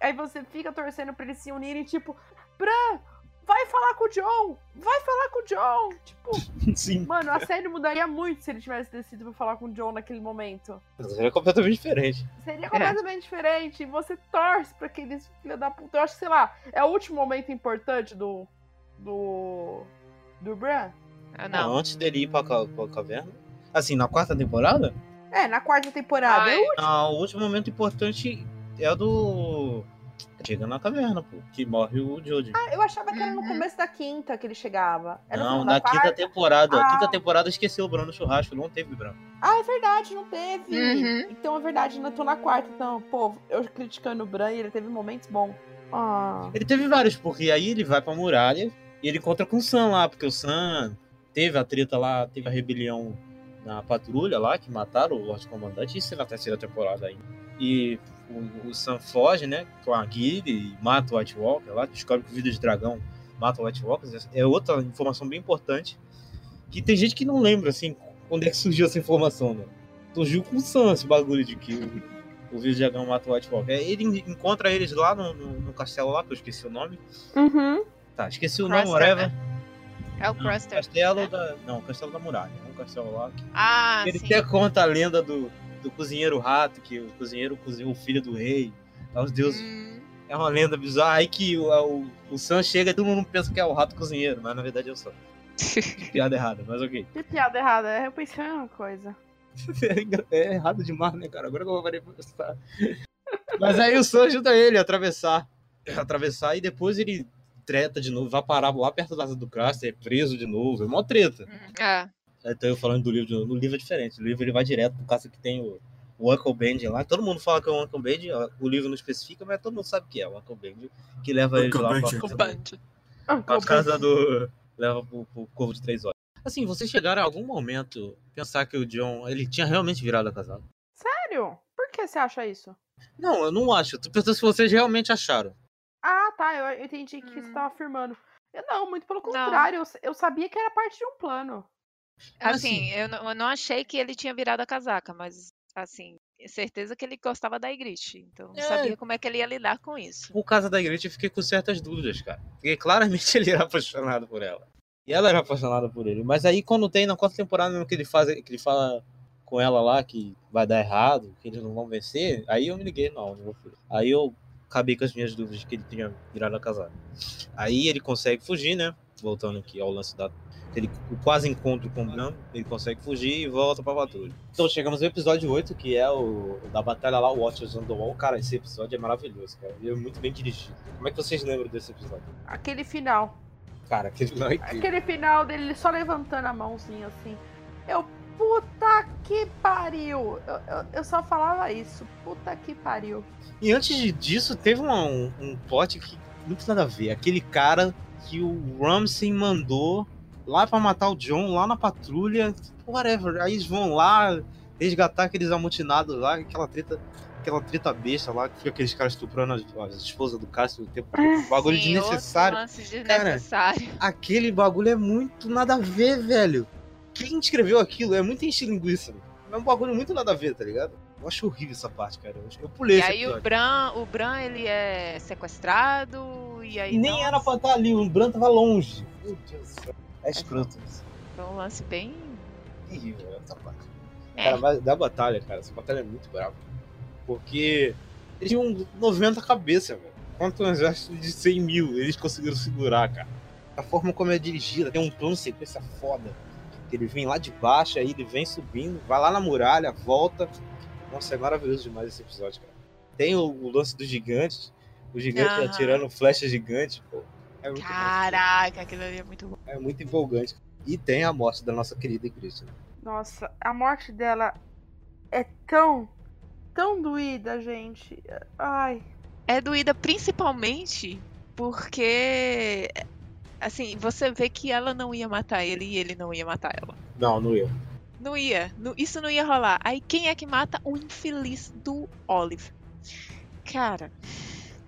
aí você fica torcendo pra eles se unirem, tipo, Bran, vai falar com o John, vai falar com o John. Tipo, Sim. mano, a série mudaria muito se ele tivesse decidido pra falar com o John naquele momento. Seria completamente diferente. Seria completamente diferente. E você torce pra aqueles filha da puta. Eu acho que, sei lá, é o último momento importante do. do. do Bran. Ah, Não. Antes dele ir pra, pra caverna. Assim, na quarta temporada? É, na quarta temporada. Ai. É o Ah, o último momento importante é o do. Chega na caverna, pô. Que morre o Jojo. Eu achava que era no Uhum. começo da quinta que ele chegava. Era não, na quinta quarta. temporada. Ah. Quinta temporada esqueceu o Bruno no churrasco, não teve Bruno. Ah, é verdade, não teve. Uhum. Então é verdade, não tô na quarta. Então, pô, eu criticando o Bran e ele teve momentos bons. Ah. Ele teve vários, porque aí ele vai pra muralha e ele encontra com o Sam lá, porque o Sam teve a treta lá, teve a rebelião na patrulha lá, que mataram o Lorde Comandante, isso é na terceira temporada ainda. E o, o Sam foge, né, com a guilda e mata o White Walker lá, descobre que o Vida de Dragão mata o White Walker. É outra informação bem importante, que tem gente que não lembra, assim, quando é que surgiu essa informação, né? Surgiu com o Sam esse bagulho de que o, o Vida de Dragão mata o White Walker. É, Ele encontra eles lá no, no- no castelo lá, que eu esqueci o nome. Uhum. Tá, esqueci o nome, whatever. É o Cruster. Castelo né? da. Não, Castelo da Muralha. É um castelo lá. que- Ah, Ele sim. até conta a lenda do, do cozinheiro rato, que o cozinheiro cozinhou o filho do rei. Lá os deuses. Hum, É uma lenda bizarra. Aí que o, o, o Sam chega e todo mundo pensa que é o rato cozinheiro, mas na verdade é o Sam. Piada errada, mas ok. Que piada errada. Eu pensei a mesma coisa. É, é errado demais, né, cara? Agora que eu parei pra pensar. Mas aí o Sam ajuda ele a atravessar. A atravessar e depois ele treta de novo, vai parar lá perto da casa do Craster, é preso de novo. É mó treta. é. Então eu falando do livro, de novo, no livro é diferente. No livro ele vai direto pro caso que tem o, o Uncle Benji lá. Todo mundo fala que é o Uncle Benji, o livro não especifica, mas todo mundo sabe que é o Uncle Benji, que leva ele Uncle lá Benji. pra O Band. pra casa do. leva pro, pro Corvo de Três Olhos. Assim, vocês chegaram a algum momento pensar que o John, ele tinha realmente virado a casado? Sério? Por que você acha isso? Não, eu não acho. Eu tô pensando se vocês realmente acharam. Ah, tá. Eu eu entendi que você Hum. tava afirmando. Eu não, muito pelo contrário. Eu, eu sabia que era parte de um plano. Assim, eu não, eu não achei que ele tinha virado a casaca, mas, assim, certeza que ele gostava da Ygritte. Então, não É. sabia como é que ele ia lidar com isso. Por causa da igreja, eu fiquei com certas dúvidas, cara. Porque claramente ele era apaixonado por ela. E ela era apaixonada por ele. Mas aí, quando tem na quarta temporada mesmo que ele, faz, que ele fala com ela lá que vai dar errado, que eles não vão vencer, aí eu me liguei, não, não vou. Aí eu acabei com as minhas dúvidas de que ele tinha virado a casar. Aí ele consegue fugir, né? Voltando aqui ao lance da. Ele, quase encontro com o Bran, ele consegue fugir e volta pra patrulha. Então chegamos ao episódio 8, que é o da batalha lá, o Watchers on the Wall. Cara, esse episódio é maravilhoso, cara. Ele é muito bem dirigido. Como é que vocês lembram desse episódio? Aquele final. Cara, aquele não é. Aquele final dele só levantando a mãozinha assim. Eu, puta que pariu. Eu, eu, eu só falava isso. Puta que pariu. E antes de- disso, teve uma- um, um plot que muito nada a ver. Aquele cara que o Ramsey mandou lá pra matar o John, lá na patrulha, whatever. Aí eles vão lá resgatar aqueles amotinados lá, aquela treta, aquela treta besta lá, que fica aqueles caras estuprando as, as esposas do Cássio o tempo todo. Bagulho Sim, desnecessário. Outro lance desnecessário. Aquele bagulho é muito nada a ver, velho. Quem escreveu aquilo é muito encher linguiça. É um bagulho muito nada a ver, tá ligado? Eu acho horrível essa parte, cara. Eu, pulei E aí o episódio. Bran, o Bran, ele é sequestrado, e aí Nem não, era pra estar ali, o Bran tava longe. Meu Deus do céu. É escroto isso. Foi um lance bem... Terrível essa parte. É. Cara, da batalha, cara, essa batalha é muito brava. Porque eles tinham 90 cabeças, velho. Contra um exército de 100 mil, eles conseguiram segurar, cara. A forma como é dirigida, tem um plano de sequência foda. Que ele vem lá de baixo, aí ele vem subindo, vai lá na muralha, volta. Nossa, é maravilhoso demais esse episódio, cara. Tem o, o lance dos gigantes, o gigante Aham. atirando flecha gigante, pô. É muito. Caraca, aquilo ali é muito bom. é muito empolgante. E tem a morte da nossa querida Cristian. Nossa, a morte dela é tão, tão doída, gente. Ai. É doída principalmente porque... Assim, você vê que ela não ia matar ele e ele não ia matar ela. Não, não eu. Não ia. não- isso não ia rolar. Aí quem é que mata o infeliz do Olive? Cara,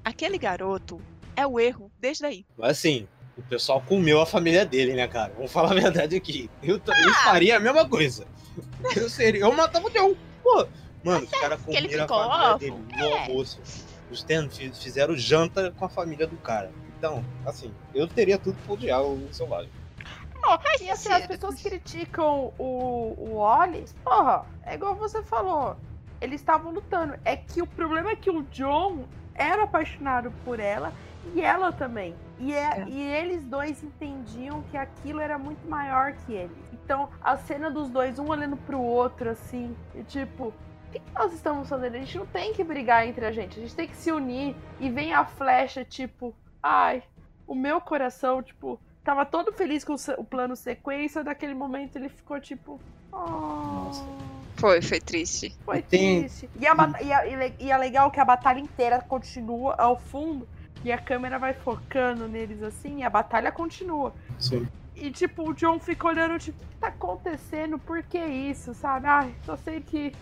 aquele garoto é o erro desde aí. Mas assim, o pessoal comeu a família dele, né, cara? Vamos falar a verdade aqui. Eu também faria a mesma coisa. Eu seria, eu matava o John. Pô, mano, os caras que ele comeram a família órfão. dele no É. almoço. Os fizeram janta com a família do cara. Então, assim, eu teria tudo pra odiar o selvagem. E assim, as pessoas criticam o, o Oli. Porra, é igual você falou. Eles estavam lutando. É que o problema é que o John era apaixonado por ela e ela também. E, é, É. e eles dois entendiam que aquilo era muito maior que ele. Então, a cena dos dois, um olhando pro outro, assim, e tipo, o que, que nós estamos fazendo? A gente não tem que brigar entre a gente, a gente tem que se unir. E vem a flecha, tipo, ai, o meu coração, tipo, tava todo feliz com o plano sequência, daquele momento ele ficou tipo. Oh, Foi, foi triste. foi Tem- triste. E, a bata- e, a- e e é legal que a batalha inteira continua ao fundo e a câmera vai focando neles assim e a batalha continua. Sim. E tipo, o John fica olhando, tipo, o que tá acontecendo? Por que isso? Sabe? Ai, só sei que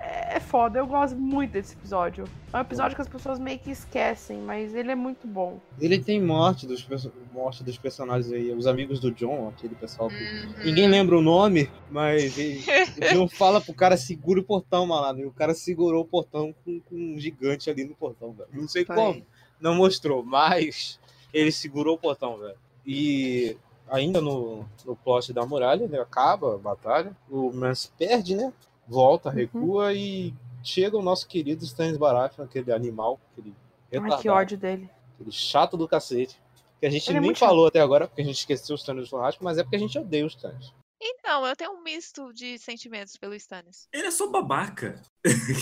é foda. Eu gosto muito desse episódio. É um episódio que as pessoas meio que esquecem, mas ele é muito bom. Ele tem morte dos, morte dos personagens aí, os amigos do John, aquele pessoal que Uhum. Ninguém lembra o nome, mas ele, o John fala pro cara segura o portão, malandro. E o cara segurou o portão com, com um gigante ali no portão, velho. Não sei Foi. como. Não mostrou, mas ele segurou o portão, velho. E ainda no, no plot da muralha, né? Acaba a batalha. O Mance perde, né? Volta, recua e chega o nosso querido Stannis Baratheon, aquele animal, aquele Ai, que retardado, ódio dele. aquele chato do cacete. Que a gente Ele é nem chato. falou até agora, porque a gente esqueceu os Stannis do churrasco, mas é porque a gente odeia os Stannis. Então, eu tenho um misto de sentimentos pelo Stannis. Ele é só babaca.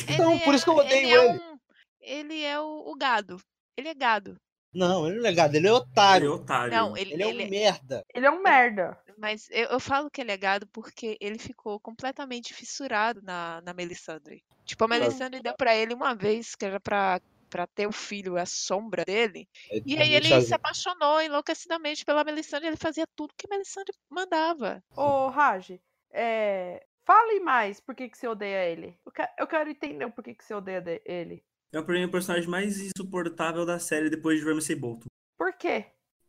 Então, Ele por isso que eu é- odeio ele. É ele. um- ele é o, o gado. Ele é gado. Não, ele não é gado, ele é Ele é otário. otário. Não, ele, Ele é um ele- merda. Ele é um merda. Mas eu, eu falo que ele é gado porque ele ficou completamente fissurado na, na Melisandre. Tipo, a. Melisandre deu pra ele uma vez que era pra, pra ter o filho, a sombra dele. E É aí ele se apaixonou enlouquecidamente pela Melisandre. Ele fazia tudo que a Melisandre mandava. Ô, Raj, é... fale mais por que, que você odeia ele. Eu, que- eu quero entender por que, que você odeia de- ele. É o personagem mais insuportável da série depois de Ramsay Bolton. Por quê?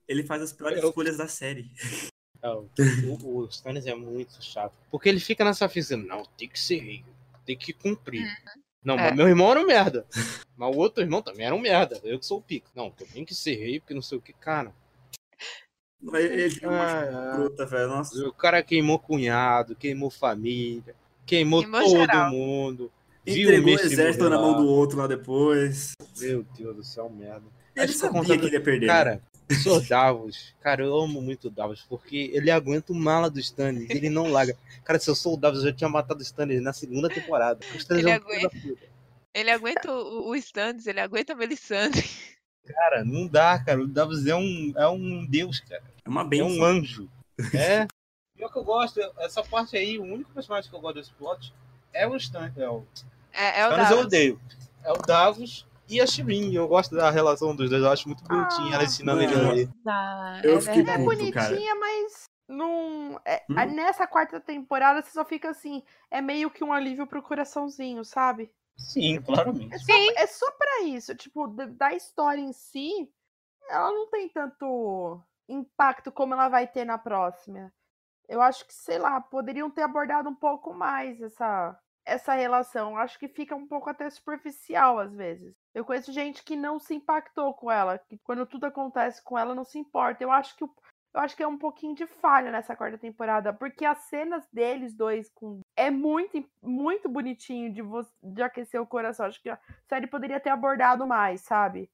Ele faz as piores Eu- escolhas da série. O, o Stannis é muito chato. Porque ele fica nessa fita, não, tem que ser rei, tem que cumprir. Não, É. mas meu irmão era um merda. Mas o outro irmão também era um merda. Eu que sou o pico. Não, que eu tenho que ser rei, porque não sei o que. Cara, Ele ele tem uma Ah, ah. fruta, velho. Nossa. o cara queimou cunhado, queimou família, queimou, Queimou todo geral. mundo. Viu Entregou o exército na mão do outro lá depois. Meu Deus do céu, merda. Ele Acho que sabia contando- que ele ia perder. né? Cara, o Sr. Davos, cara, eu amo muito o Davos, porque ele aguenta o mala do Stannis, ele não larga. Cara, se eu sou o Davos, eu já tinha matado o Stannis na segunda temporada. O Ele é um puta. Ele aguenta o, o Stannis, ele aguenta a Melisandre. Cara, não dá, cara. O Davos é um, é um deus, cara. É uma É benção. um anjo. É. E o que eu gosto, essa parte aí, o único personagem que eu gosto desse plot é o Stannis. É o É, é o Stannis eu Davos. odeio. É o Davos e a Shirin. Eu gosto da relação dos dois, eu acho muito bonitinha ela ensinando ele a mano. ler. Ah, Eu é fiquei É puto, cara. bonitinha, mas não. é- Hum? Nessa quarta temporada você só fica assim. É meio que um alívio pro coraçãozinho, sabe? Sim, claramente. É só, é só pra isso. Tipo, da- da história em si, ela não tem tanto impacto como ela vai ter na próxima. Eu acho que, sei lá, poderiam ter abordado um pouco mais essa, essa relação. Eu Acho que fica um pouco até superficial às vezes. Eu conheço gente que não se impactou com ela, que quando tudo acontece com ela não se importa. Eu acho que o- eu acho que é um pouquinho de falha nessa quarta temporada, porque as cenas deles dois com é muito muito bonitinho de vo- de aquecer o coração. Acho que a série poderia ter abordado mais, sabe?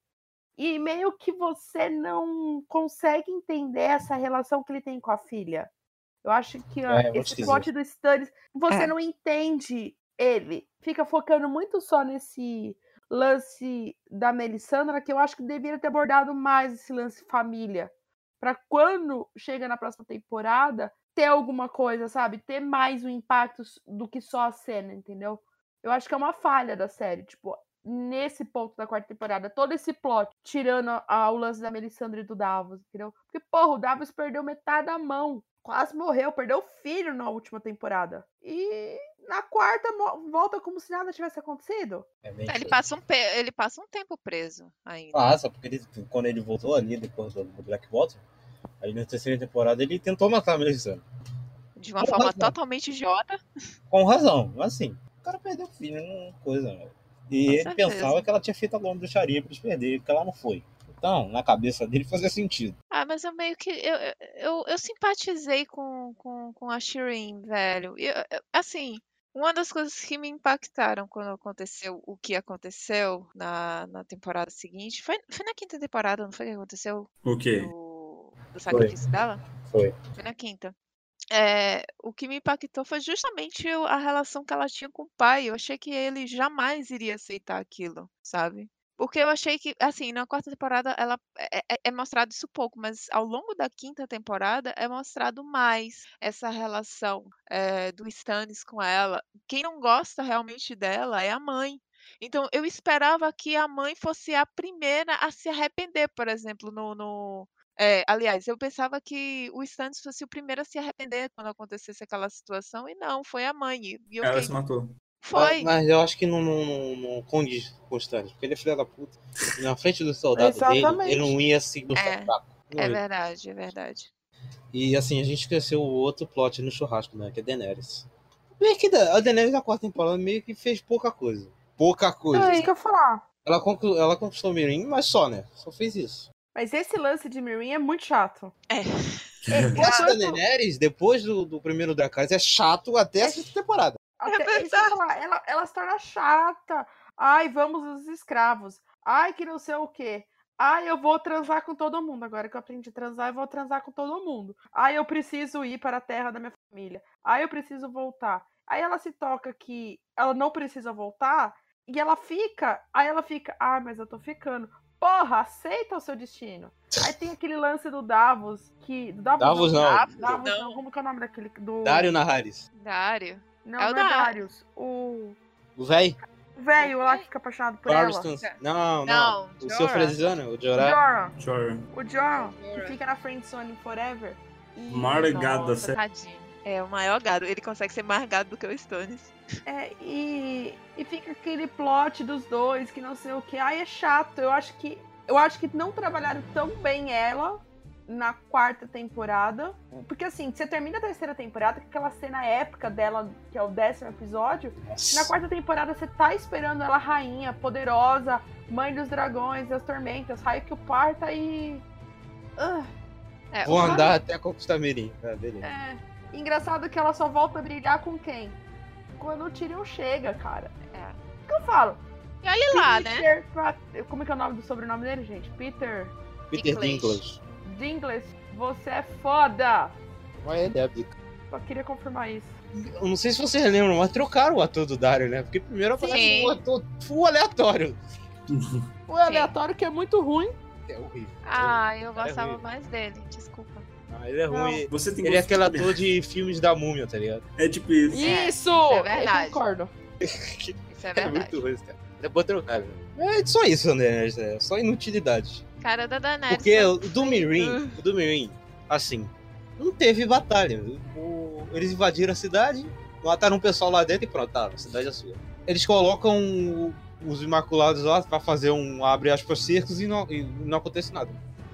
E meio que você não consegue entender essa relação que ele tem com a filha. Eu acho que ó, É, esse plot do Stannis, você É. não entende ele. Fica focando muito só nesse lance da Melissandra, que eu acho que deveria ter abordado mais esse lance família. Pra quando chega na próxima temporada, ter alguma coisa, sabe? Ter mais um impacto do que só a cena, entendeu? Eu acho que é uma falha da série. Tipo, nesse ponto da quarta temporada, todo esse plot, tirando a- a- o lance da Melisandre e do Davos, entendeu? Porque, porra, o Davos perdeu metade da mão. Quase morreu, perdeu o filho na última temporada. E na quarta volta como se nada tivesse acontecido. É Ele passa, um pe- ele passa um tempo preso ainda. Passa, porque ele, quando ele voltou ali, depois do, do Blackwater, Aí na terceira temporada ele tentou matar a Melisandre. De uma Com forma razão. totalmente idiota. Com razão, mas assim, o cara perdeu o filho, não coisa, né? E Com ele certeza. pensava que ela tinha feito alguma bruxaria pra eles perderem, porque ela não foi. Então, na cabeça dele fazia sentido. Ah, mas eu meio que. Eu, eu, eu, simpatizei com, com, com a Shireen, velho. Eu- eu- assim, uma das coisas que me impactaram quando aconteceu o que aconteceu na, na temporada seguinte. Foi, foi na quinta temporada, não foi que aconteceu? O quê? Do, do sacrifício dela? Foi. Foi na quinta. É, o que me impactou foi justamente a relação que ela tinha com o pai. Eu achei que ele jamais iria aceitar aquilo, sabe? Porque eu achei que, assim, na quarta temporada ela é, é- é mostrado isso pouco, mas ao longo da quinta temporada é mostrado mais essa relação é, do Stannis com ela. Quem não gosta realmente dela é a mãe. Então eu esperava que a mãe fosse a primeira a se arrepender, por exemplo, no, no, é, aliás, eu pensava que o Stannis fosse o primeiro a se arrepender quando acontecesse aquela situação, e não, foi a mãe. E Ela fiquei, se matou. Foi. Mas, mas eu acho que não, não, não, não condiz com o Stannis, porque ele é filho da puta. Na frente do soldado dele, ele não ia se no É, É verdade, é verdade. E assim, a gente esqueceu o outro plot no churrasco, né? Que é Daenerys. Meio que da- a Daenerys na quarta temporada meio que fez pouca coisa. Pouca coisa. É isso que eu ia falar. Ela, conquistou, ela conquistou o Mirim, mas só, né? Só fez isso. Mas esse lance de Mirin é muito chato. É. É, O lance da Daenerys, depois do, do primeiro Dracarys, é chato até a sexta temporada. Até, eu ia falar, ela, ela se torna chata. Ai, vamos os escravos. Ai, que não sei o quê. Ai, eu vou transar com todo mundo. Agora que eu aprendi a transar, eu vou transar com todo mundo. Ai, eu preciso ir para a terra da minha família. Ai, eu preciso voltar. Aí ela se toca que ela não precisa voltar. E ela fica. Aí ela fica. Ah, mas eu tô ficando. Porra, aceita o seu destino. Aí tem aquele lance do Davos. Que. Do Davos, Davos não. Davos Davos não. não. Como que é o nome daquele? Do... Dario Naharis. Dário. Não, É o não é Dar- Darius. O. O véi? Velho lá que fica apaixonado por ela. Barristan. Não, não. Não, O Jorah. seu Frediano, o O Jorah. Joran. Sure. O Joran, que Jorah. fica na Friendzone Forever. E, Maior gado da Nossa, série. tadinho. É o maior gado. Ele consegue ser mais gado do que o Stannis. é, e, e fica aquele plot dos dois, que não sei o que. Ai, é chato. Eu acho que. Eu acho que não trabalharam tão bem ela na quarta temporada. Porque assim, você termina a terceira temporada com aquela cena épica dela, que é o décimo episódio. Na quarta temporada você tá esperando ela rainha, poderosa, mãe dos dragões, das tormentas, raio que o parta e. Ah, É, Vou andar até conquistar Mirim. Ah, beleza. é. Engraçado que ela só volta a brilhar com quem? Quando o Tyrion chega, cara. É. O que eu falo? E olha lá, né? Peter Pat- Como é que é o nome do sobrenome dele, gente? Peter Peter Dinklage. Dinklage. Dinklage, você é foda! Qual é a ideia, Bica? Só queria confirmar isso. Eu não sei se vocês lembram, mas trocaram o ator do Dario, né? Porque primeiro aparece Sim. um ator full aleatório. O aleatório que é muito ruim. É horrível. Ah, eu é gostava horrível. mais dele. Desculpa. Ah, ele é Não. ruim. Você tem Ele é aquele ator de filmes da múmia, tá ligado? É tipo isso. É, Isso! é Eu verdade. concordo. Isso é É verdade. muito ruim esse cara. É bom trocar, né? É só isso, né? É só inutilidade. Cara da Daenerys. Porque o do Mirim, o do Mirim, assim, não teve batalha. O- eles invadiram a cidade, mataram um pessoal lá dentro e pronto, tá, a cidade é sua. Eles colocam os Imaculados lá pra fazer um abre aspas cercos e não, e não acontece nada.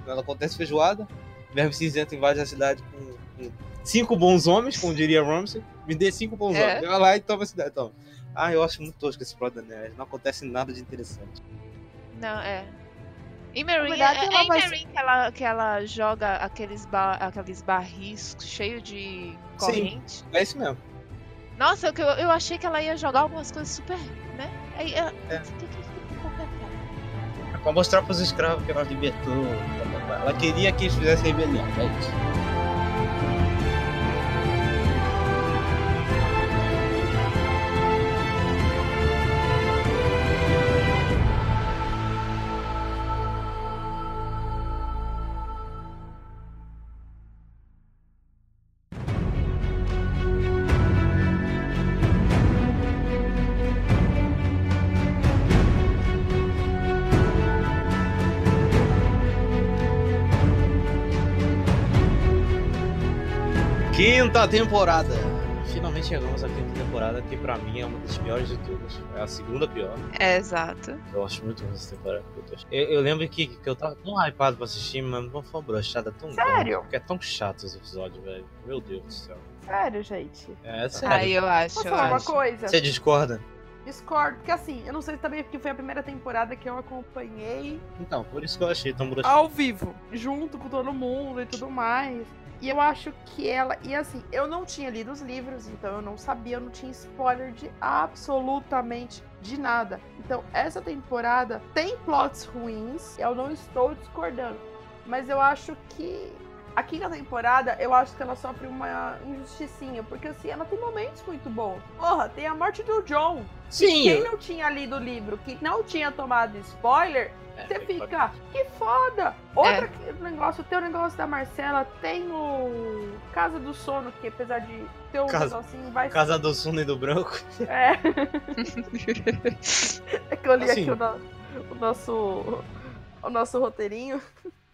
Não acontece feijoada, Verme Cinzento invade a cidade com, com cinco bons homens, como diria Ramsay. Me dê cinco bons É. homens. Vai lá e toma a cidade. Toma. Ah, eu acho muito tosco esse da Daenerys. Não acontece nada de interessante. Não, é. Em Meereen, verdade, é, ela é vai Meereen que ela, que ela joga aqueles, ba aqueles barris cheios de corrente. É isso mesmo. Nossa, eu, eu achei que ela ia jogar algumas coisas super, né? Aí ela... É. Que- que porra é essa? Pra mostrar pros escravos que ela libertou. blá, blá, blá. Ela queria que eles fizessem rebelião, é isso. Quinta temporada. Finalmente chegamos à quinta temporada. que pra mim é uma das piores de todas. É a segunda pior. É, exato. Eu acho muito ruim essa temporada. Eu, eu lembro que, que eu tava tão hypado pra assistir, mas não foi uma brochada tão Sério? grande, Porque é tão chato esse episódio, velho. Meu Deus do céu. Sério, gente. É sério. Aí eu acho. Posso falar uma coisa? Você discorda? Discordo, porque assim, eu não sei também porque foi a primeira temporada que eu acompanhei Então, por isso que eu achei tão brochado. ao vivo, junto com todo mundo e tudo mais. E eu acho que ela. E assim, eu não tinha lido os livros, então eu não sabia, eu não tinha spoiler de absolutamente de nada. Então, essa temporada tem plots ruins, eu não estou discordando. Mas eu acho que. A quinta temporada, eu acho que ela sofre uma injusticinha, porque assim, ela tem momentos muito bons. Porra, tem a morte do John. Sim! Quem não tinha lido o livro, que não tinha tomado spoiler, você foi fica, que foda! Outra que- negócio, tem o negócio da Marcela, tem o Casa do Sono, que apesar de ter um Casa- negocinho, vai Casa do Sono e do Branco. É. é que eu li Assim. aqui o, no- o nosso. O nosso roteirinho.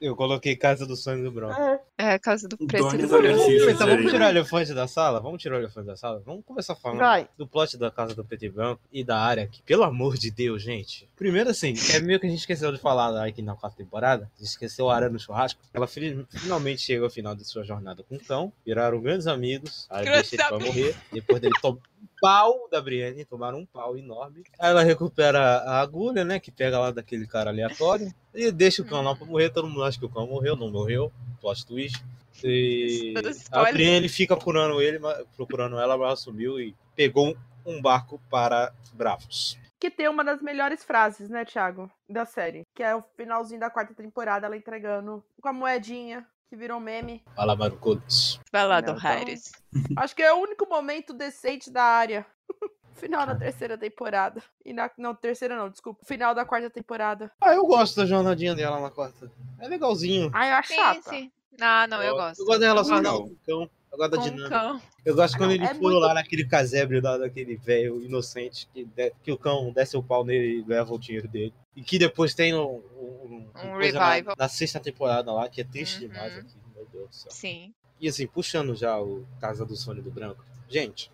Eu coloquei Casa do Sono e do Branco. É. É, casa do preto e Dona do. Garcia. Então, vamos tirar o elefante da sala? Vamos tirar o elefante da sala? Vamos começar falando Vai. do plot da Casa do Preto e Branco e da área que, pelo amor de Deus, gente. Primeiro, assim, é meio que a gente esqueceu de falar aqui na quarta temporada. A gente esqueceu a área no churrasco. Ela fi- finalmente chega ao final de sua jornada com o cão. Viraram grandes amigos. Aí deixa ele pra morrer. Depois dele tomar um pau da Brienne. Tomaram um pau enorme. Aí ela recupera a agulha, né? Que pega lá daquele cara aleatório. E deixa o cão lá pra morrer. Todo mundo acha que o cão morreu. Não morreu. Plot twist. E a. Brienne fica procurando ele, procurando ela, mas ela sumiu e pegou um barco para Bravos. Que tem uma das melhores frases, né, Thiago? Da série. Que é o finalzinho da quarta temporada, ela entregando com a moedinha, que virou meme. Fala. Vai lá, Não, do então- Harris. Acho que é o único momento decente da área. Final da terceira temporada. E na. Não, terceira não, desculpa. Final da quarta temporada. Ah, eu gosto da jornadinha dela na quarta. É legalzinho. Ai, eu acho Sim, chata. sim. Não, não, eu gosto. Eu gosto da relação Eu dela gosto. com o cão. Eu gosto da dinâmica. cão. Eu gosto quando Não, ele é pula muito- lá naquele casebre lá daquele velho inocente que, de- que o cão desce o pau nele e leva o dinheiro dele. E que depois tem um, um, Um coisa na- revival. Na, sexta temporada lá, que é triste Uhum. demais aqui. Meu Deus do céu. Sim. E assim, puxando já o Casa do e do Branco. Gente,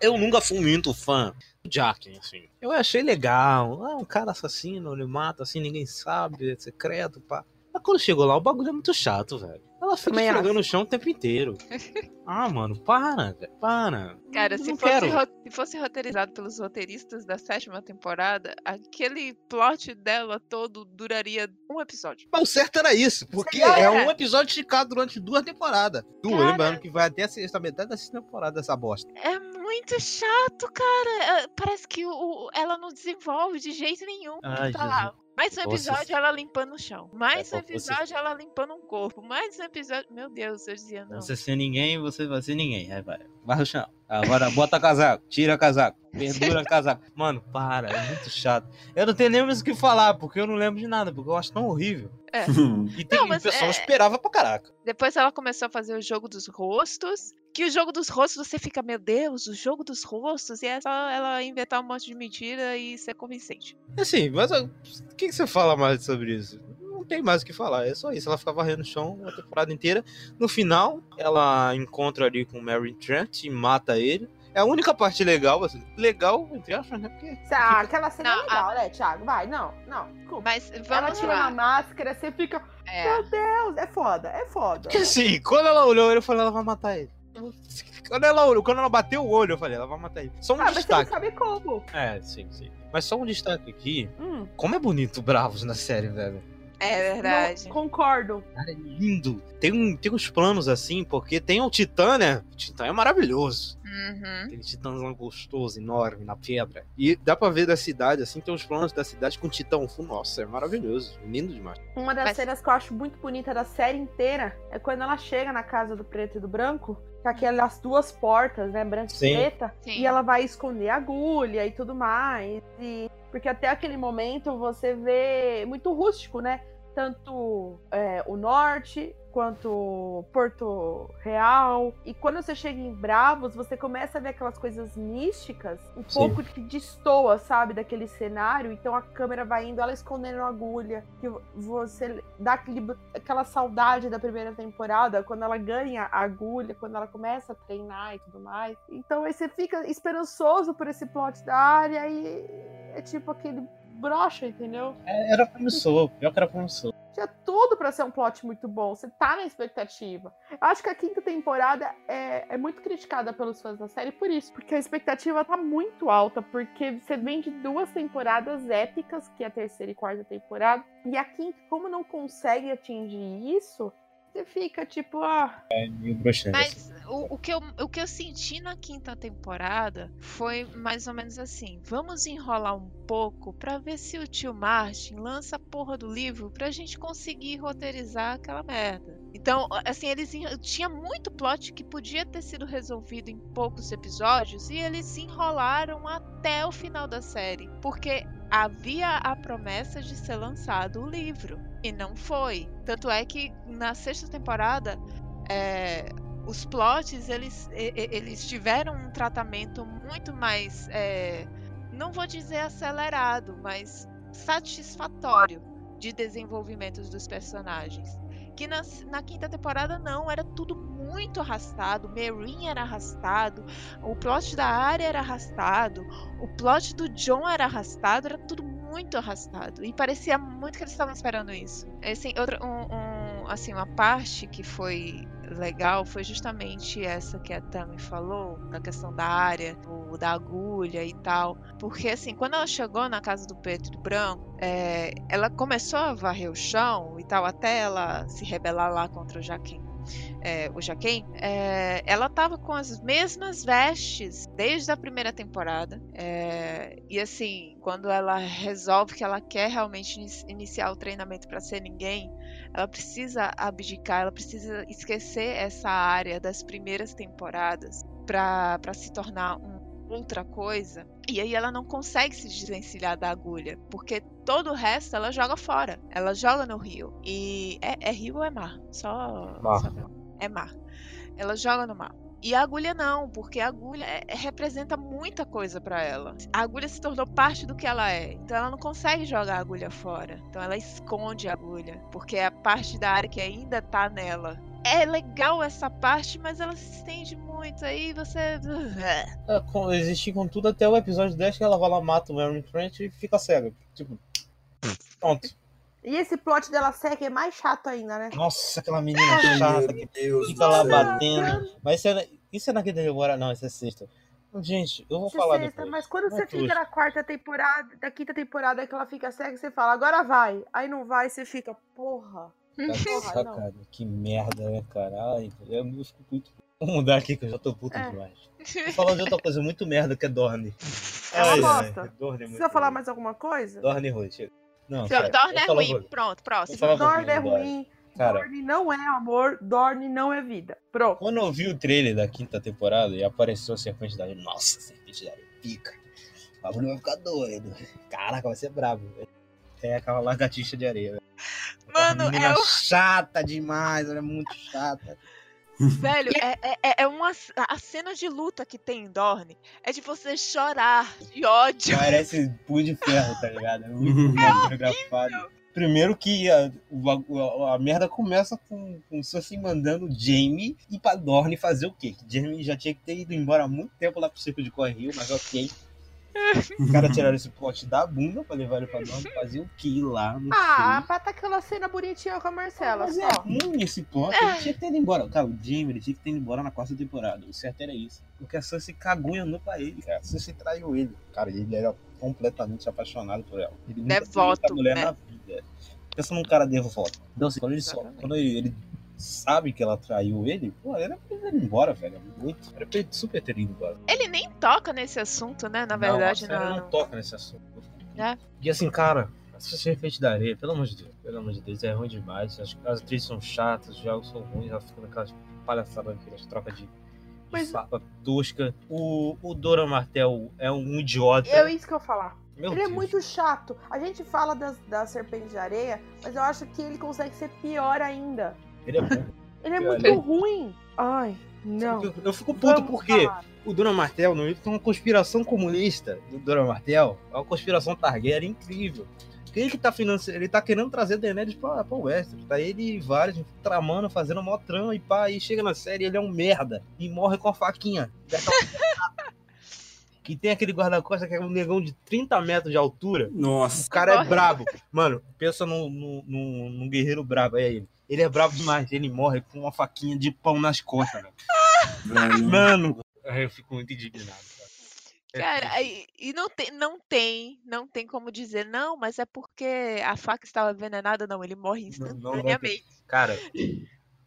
eu nunca fui muito fã do Jack, assim. Eu achei legal. Ah, um cara assassino, ele mata assim, ninguém sabe, é secreto, pá. Mas quando chegou lá, o bagulho é muito chato, velho. Ela fica Também esfregando no chão o tempo inteiro. Ah, mano, para, para. Cara, se fosse, se fosse roteirizado pelos roteiristas da sétima temporada, aquele plot dela todo duraria um episódio. Mas o certo era isso, porque é era. um episódio esticado durante duas temporadas. Duas, Cara. lembrando que vai até a sexta metade da sexta temporada essa bosta. É muito chato, cara. É, Parece que o, o- ela não desenvolve de jeito nenhum. Ai, tá lá. Mais um Nossa. episódio ela limpando o chão. Mais É, um pra você- episódio ela limpando um corpo. Mais um episódio. Meu Deus, eu dizia não. Você ser ninguém, você vai ser ninguém. Aí vai. Vai no chão. Agora bota casaco, tira casaco, pendura casaco. Mano, para, é muito chato. Eu não tenho nem mais o que falar, porque eu não lembro de nada, porque eu acho tão horrível. E, tem, Não, e o pessoal é- esperava pra caraca. Depois ela começou a fazer o jogo dos rostos. Que o jogo dos rostos você fica, meu Deus, o jogo dos rostos. E é só ela inventar um monte de mentira e ser convincente. Assim, mas o que, que você fala mais sobre isso? Não tem mais o que falar, é só isso. Ela fica varrendo o chão a temporada inteira. No final, ela encontra ali com o Mary Trent e mata ele. É a única parte legal, assim. Legal, entre aspas, né? Porque Ah, aquela cena Não, é legal, né, Thiago? Vai, não, não. Desculpa. Mas Ela vamos tira a lá. máscara, você fica. É. Meu Deus, é foda, é foda. Porque assim, quando ela olhou, eu falei, ela vai matar ele. Quando ela olhou, quando ela bateu o olho, eu falei, ela vai matar ele. Só um Ah, mas você não destaque. sabe como. É, sim, sim. Mas só um destaque aqui. Hum, Como é bonito Bravos na série, velho. É verdade. não, concordo. Cara, é lindo. Tem, um, tem uns planos assim, porque tem o Titã, né? O Titã é maravilhoso. Uhum. Aquele titãzão gostoso, enorme, na pedra. E dá pra ver da cidade, assim, tem os planos da cidade com o titã. Nossa, é maravilhoso. Lindo demais. Uma das Mas- cenas que eu acho muito bonita da série inteira é quando ela chega na casa do preto e do branco, com aquelas duas portas, né, branca e preta, Sim. e ela vai esconder a agulha e tudo mais. E... Porque até aquele momento você vê muito rústico, né? Tanto é, o norte quanto Porto Real. E quando você chega em Bravos, você começa a ver aquelas coisas místicas, um Sim. pouco que destoa, sabe, daquele cenário. Então a câmera vai indo, ela escondendo a agulha, que você dá aquele, aquela saudade da primeira temporada, quando ela ganha a agulha, quando ela começa a treinar e tudo mais. Então aí você fica esperançoso por esse plot da área e é tipo aquele brocha, entendeu? É, Era promissor, pior que era promissor. Tinha tudo pra ser um plot muito bom. Você tá na expectativa. Eu acho que a quinta temporada é, é muito criticada pelos fãs da série por isso. Porque a expectativa tá muito alta. Porque você vem de duas temporadas épicas, que é a terceira e quarta temporada. E a quinta, como não consegue atingir isso, você fica tipo, ah, Meio broxante. Mas o, o, que eu, o que eu senti na quinta temporada foi mais ou menos assim: vamos enrolar um pouco pra ver se o tio Martin lança a porra do livro pra gente conseguir roteirizar aquela merda. Então, assim, eles tinha muito plot que podia ter sido resolvido em poucos episódios e eles se enrolaram até o final da série, porque havia a promessa de ser lançado o livro e não foi. Tanto é que na sexta temporada é, os plots eles, eles tiveram um tratamento muito mais é, não vou dizer acelerado mas satisfatório de desenvolvimento dos personagens que na, na quinta temporada não era tudo muito arrastado Marin era arrastado o plot da área era arrastado o plot do John era arrastado era tudo muito arrastado. E parecia muito que eles estavam esperando isso. Assim, um, um- assim uma parte que foi legal foi justamente essa que a Tami falou, da questão da área, do- da agulha e tal. Porque assim, quando ela chegou na casa do Pedro Branco, é, ela começou a varrer o chão e tal, até ela se rebelar lá contra o Jaquim. é, o Jaquem, é, ela tava com as mesmas vestes desde a primeira temporada. é, e assim, quando ela resolve que ela quer realmente ini- iniciar o treinamento para ser ninguém, ela precisa abdicar, ela precisa esquecer essa área das primeiras temporadas para se tornar um outra coisa. E aí ela não consegue se desvencilhar da agulha, porque todo o resto ela joga fora. Ela joga no rio. E é, é rio ou é mar? Só, Mar. só é mar. Ela joga no mar. E a agulha não, porque a agulha é- é- representa muita coisa pra ela. A agulha se tornou parte do que ela é. Então ela não consegue jogar a agulha fora. Então ela esconde a agulha, porque é a parte da área que ainda tá nela. É legal essa parte, mas ela se estende muito. Aí você. Ela com- Existir com tudo até o episódio 10 que ela vai lá, mata o Mary Trent e fica cega. Tipo, pronto. E esse plot dela seca é mais chato ainda, né? Nossa, aquela menina chata que Deus fica lá céu. batendo. Mas isso é, isso é na quinta temporada? Não, isso é sexta. Gente, eu vou Isso é falar sexta, depois. mas quando Não você é fica tudo. na quarta temporada, da quinta temporada que ela fica cega, você fala, agora vai. Aí não vai, você fica, porra. Tá Porra, não. sacada. Que merda, né, cara? Ai, eu, eu fico muito. Vou mudar aqui que eu já tô puto É. demais. Vou falar de outra coisa muito merda que é Dorne. É uma bosta. é Precisa falar mais alguma coisa? Dorne ruim, chega. Não, Dorne é ruim. Pronto, próximo. Dorne é ruim. Cara, Dorne não é amor, Dorne não é vida. Pronto. quando eu vi o trailer da quinta temporada e apareceu a Serpente da Areia, nossa, a Serpente da Areia pica. O bagulho vai ficar doido. Caraca, vai ser brabo. É aquela lagartixa de areia. velho. Mano, é o- chata demais, ela é muito chata. Velho, é, é, é uma. A cena de luta que tem em Dorne é de você chorar de ódio. Parece punho de ferro, tá ligado? É muito coreografado. Primeiro que a, a, a merda começa com, com o Cersei mandando o Jaime ir pra Dorne fazer o quê? Que Jaime já tinha que ter ido embora há muito tempo lá pro Circo de Correio, mas ok. Os caras tiraram esse plot da bunda pra levar ele pra Dorne fazer o quê lá? Não Ah, sei. pra tá aquela cena bonitinha com a Marcela, Mas é só. ruim esse plot, ele tinha que ter ido embora. Cara, o Jaime ele tinha que ter ido embora na quarta temporada. O certo era isso. Porque a e andou pra ele, cara. A Cersei traiu ele. Cara, ele era completamente apaixonado por ela. Ele nunca Devoto, mulher né? na vida. Pensa num cara devoto. Então, assim, quando ele, só, quando ele, ele sabe que ela traiu ele, pô, era pra ele ir embora, velho. É Muito. Era pra ele super ter ido embora. Ele nem toca nesse assunto, né? Na verdade, não. série não. não toca nesse assunto. É. E assim, cara, essa Serpente da Areia, pelo amor de Deus, pelo amor de Deus, é ruim demais. As, as atrizes são chatas, os jogos são ruins, ela fica naquelas palhaçadas, aquelas trocas de, de Mas- tosca. O, o Dora Martel é um idiota. Eu isso que eu ia falar. Meu ele é Deus. muito chato. A gente fala das, da Serpente de Areia, mas eu acho que ele consegue ser pior ainda. Ele é bom. Ele é muito ruim. Ai, não. Eu, eu fico puto Vamos porque falar. o Dona Martel no livro tem uma conspiração comunista do Dona Martel. É uma conspiração Targaryen incrível. Ele que tá financiando, ele tá querendo trazer Daenerys pra, pra Westeros. Tá ele e vários tramando, fazendo mó trama e pá, e chega na série ele é um merda. E morre com a faquinha. que tem aquele guarda-costas que é um negão de 30 metros de altura. Nossa. O cara é brabo. Mano, pensa num, num, num- num guerreiro brabo, é ele. Ele é brabo demais, ele morre com uma faquinha de pão nas costas, velho. Mano, eu fico muito indignado. Cara. É Cara, e, e não tem, não tem, não tem como dizer, não, mas é porque a faca estava envenenada, não, ele morre Não, não, não instantaneamente. Cara,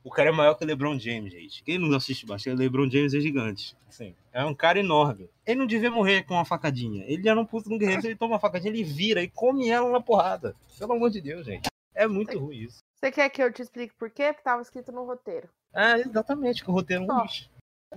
o cara é maior que o LeBron James, gente. Quem não assiste bastante, o LeBron James é gigante. Assim, é um cara enorme. Ele não devia morrer com uma facadinha. Ele já não puta um guerreiro, ele toma uma facadinha, ele vira e come ela na porrada. Pelo amor de Deus, gente. É muito ruim isso. Você quer que eu te explique por quê? Porque tava escrito no roteiro. É, exatamente, que o roteiro é um lixo.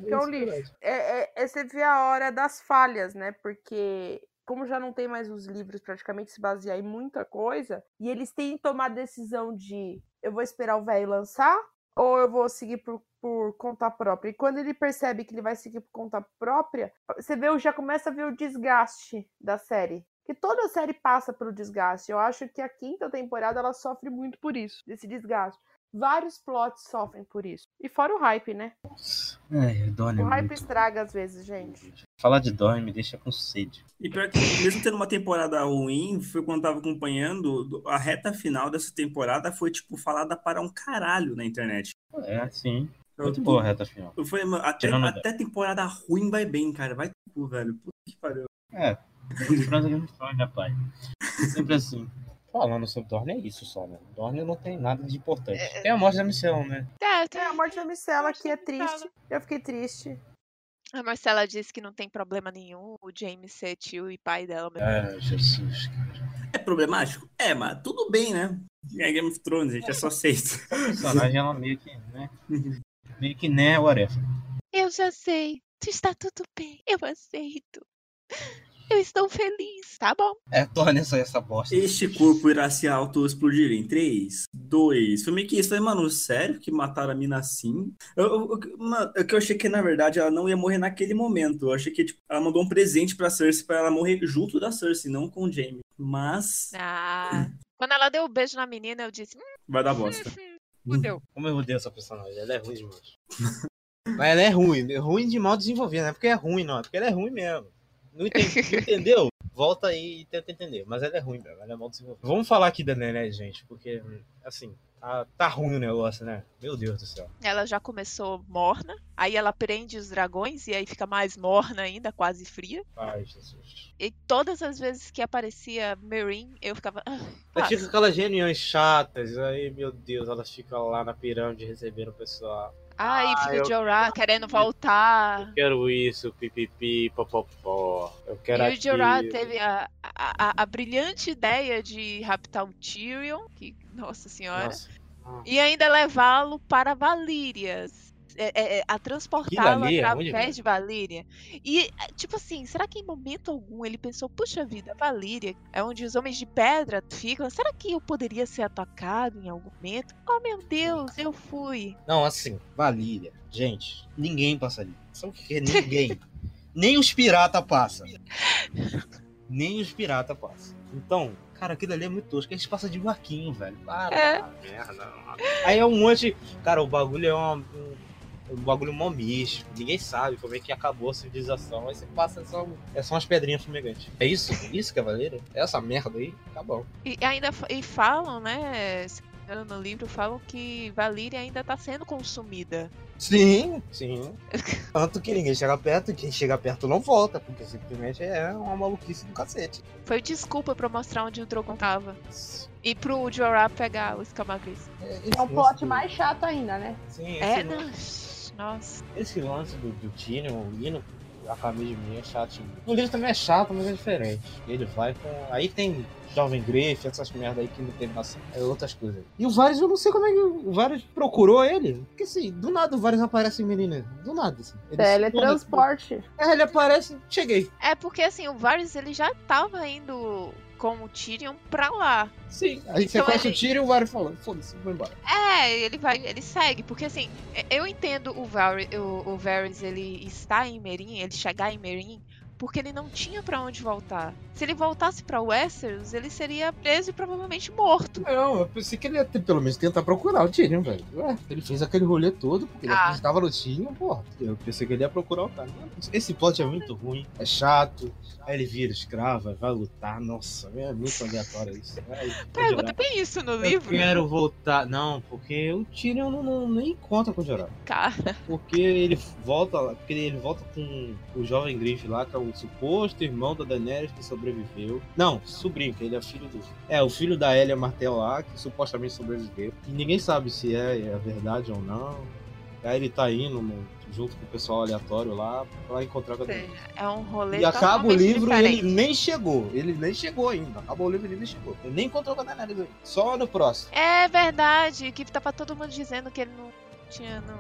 Que é um lixo. É, é, é você vê a hora das falhas, né? Porque como já não tem mais os livros praticamente se basear em muita coisa, e eles têm que tomar a decisão de eu vou esperar o velho lançar ou eu vou seguir por, por conta própria. E quando ele percebe que ele vai seguir por conta própria, você vê, já começa a ver o desgaste da série. Que toda série passa pelo desgaste. Eu acho que a quinta temporada ela sofre muito por isso, desse desgaste. Vários plots sofrem por isso. E fora o hype, né? É, O é hype muito... estraga às vezes, gente. Falar de Donnie me deixa com sede. E pior que, mesmo tendo uma temporada ruim, foi quando eu tava acompanhando, do- a reta final dessa temporada foi, tipo, falada para um caralho na internet. É, sim. Eu, Muito boa a reta final. Eu falei, mano, até, até temporada ruim vai bem, cara. Vai pro cu, velho. Puta que pariu. É, França Game of Thrones, né, pai? Sempre assim. Falando sobre Dorne é isso só, né? Dorne não tem nada de importante. Tem a morte da missão, né? É, tem- É, a morte da Micela aqui é Micela. triste. Eu fiquei triste. A Marcela disse que não tem problema nenhum o James ser tio e pai dela. mas- É, Jesus. É problemático? É, mas tudo bem, né? É Game of Thrones, gente. É só aceito. A personagem, ela meio que, né? Meio que né, whatever. Eu já sei. Está tudo bem. Eu aceito. Eu estou feliz, tá bom? É, torna essa, essa bosta. Este corpo irá se auto-explodir em 3, 2. Foi meio que isso. Falei, mano, sério que mataram a mina assim? Eu, eu, mano, é que eu achei que, na verdade, ela não ia morrer naquele momento. Eu achei que tipo, ela mandou um presente pra Cersei pra ela morrer junto da Cersei, não com o Jaime. Mas Ah. Quando ela deu o beijo na menina, eu disse, hum, vai dar bosta. fudeu. Como eu odeio essa personagem, ela é ruim demais. Mas ela é ruim, é ruim de mal desenvolvida, não é porque é ruim, não, é porque ela é ruim mesmo. Não, enten- não entendeu? Volta aí e tenta entender. Mas ela é ruim mesmo, ela é mal desenvolvida. Vamos falar aqui da Nené, gente, porque, assim, tá, tá ruim o negócio, né? Meu Deus do céu. Ela já começou morna, aí ela prende os dragões e aí fica mais morna ainda, quase fria. Ai, Jesus. E todas as vezes que aparecia Meereen, eu ficava. "Ah, para." fica aquelas reuniões chatas, aí, meu Deus, elas ficam lá na pirâmide recebendo o pessoal. Ai, Ah, fica eu- o Jorah querendo voltar. Quero isso, pipipi, popopó. Eu quero E o Jorah teve a, a, a- brilhante ideia de raptar o Tyrion, que, nossa senhora, Nossa. e ainda levá-lo para Valíria. É, é, é, a transportá-lo através velho? de Valíria. E, é, tipo assim, será que em momento algum ele pensou, puxa vida, Valíria é onde os homens de pedra ficam, será que eu poderia ser atacado em algum momento? Oh meu Deus, eu fui. Não, assim, Valíria. Gente, ninguém passa ali. Sabe o que é ninguém? Nem os pirata passa. Nem os pirata passa. Então, cara, aquilo ali é muito tosco. Eles passam de barquinho, velho. Para. É. Merda. Aí é um monte. Cara, o bagulho é uma, um, um bagulho mó místico. Ninguém sabe como é que acabou a civilização. Aí você passa, é só, é só umas pedrinhas fumegantes. É isso? Isso que é? É essa merda aí? Tá bom. E ainda e falam, né? não No livro falam que Valíria ainda tá sendo consumida. Sim, sim. Tanto que ninguém chega perto, e quem chega perto não volta, porque simplesmente é uma maluquice do cacete. Foi desculpa pra mostrar onde o Drogon tava. E pro Jorah pegar os Camagris. É um plot mais chato ainda, né? Sim, esse, É, lance, não. Nossa. esse lance do, do Tyrion indo a caminho de mim é chato. O livro também é chato, mas é diferente. Ele vai com. Aí tem Jovem Griff, essas merda aí que não teve assim. É outras coisas. E o Varys, eu não sei como é que o Varys procurou ele. Porque assim, do nada o Varys aparece em menina. Do nada, assim. Ele Teletransporte. É, ele aparece, cheguei. É porque assim, o Varys ele já tava indo com o Tyrion pra lá. Sim. Aí você Então conhece ele- o tiro e o Varys falando, foda-se, vou embora. É, ele vai, ele segue, porque assim, eu entendo o Varys, o, o Varys ele está em Meereen, ele chegar em Meereen, porque ele não tinha pra onde voltar. Se ele voltasse pra Westeros, ele seria preso e provavelmente morto. Não, eu pensei que ele ia ter, pelo menos tentar procurar o Tyrion, velho. Ué, ele fez aquele rolê todo porque ele Ah. acreditava no Tyrion, porra. Eu pensei que ele ia procurar o cara. Esse plot é muito ruim, é chato. Aí ele vira escravo, aí vai lutar. Nossa, é muito aleatório isso. Pergunta, tem isso no Eu livro? quero voltar. Não, porque o Tyrion não, não- nem conta com o Jorah. Cara, Porque ele volta lá, porque ele volta com o jovem Griff lá, que é o suposto irmão da Daenerys que sobreviveu. Não, sobrinho, que ele é filho do. É, o filho da Elia Martell lá, que supostamente sobreviveu. E ninguém sabe se é, é verdade ou não. Aí ele tá indo no- junto com o pessoal aleatório lá pra encontrar com a Daenerys. é um rolê E acaba o livro e diferente. ele nem chegou. Ele nem chegou ainda. Acabou o livro e ele nem chegou. Ele nem encontrou com a Daenerys ainda. Só no próximo. É verdade, que tava todo mundo dizendo que ele não tinha, não...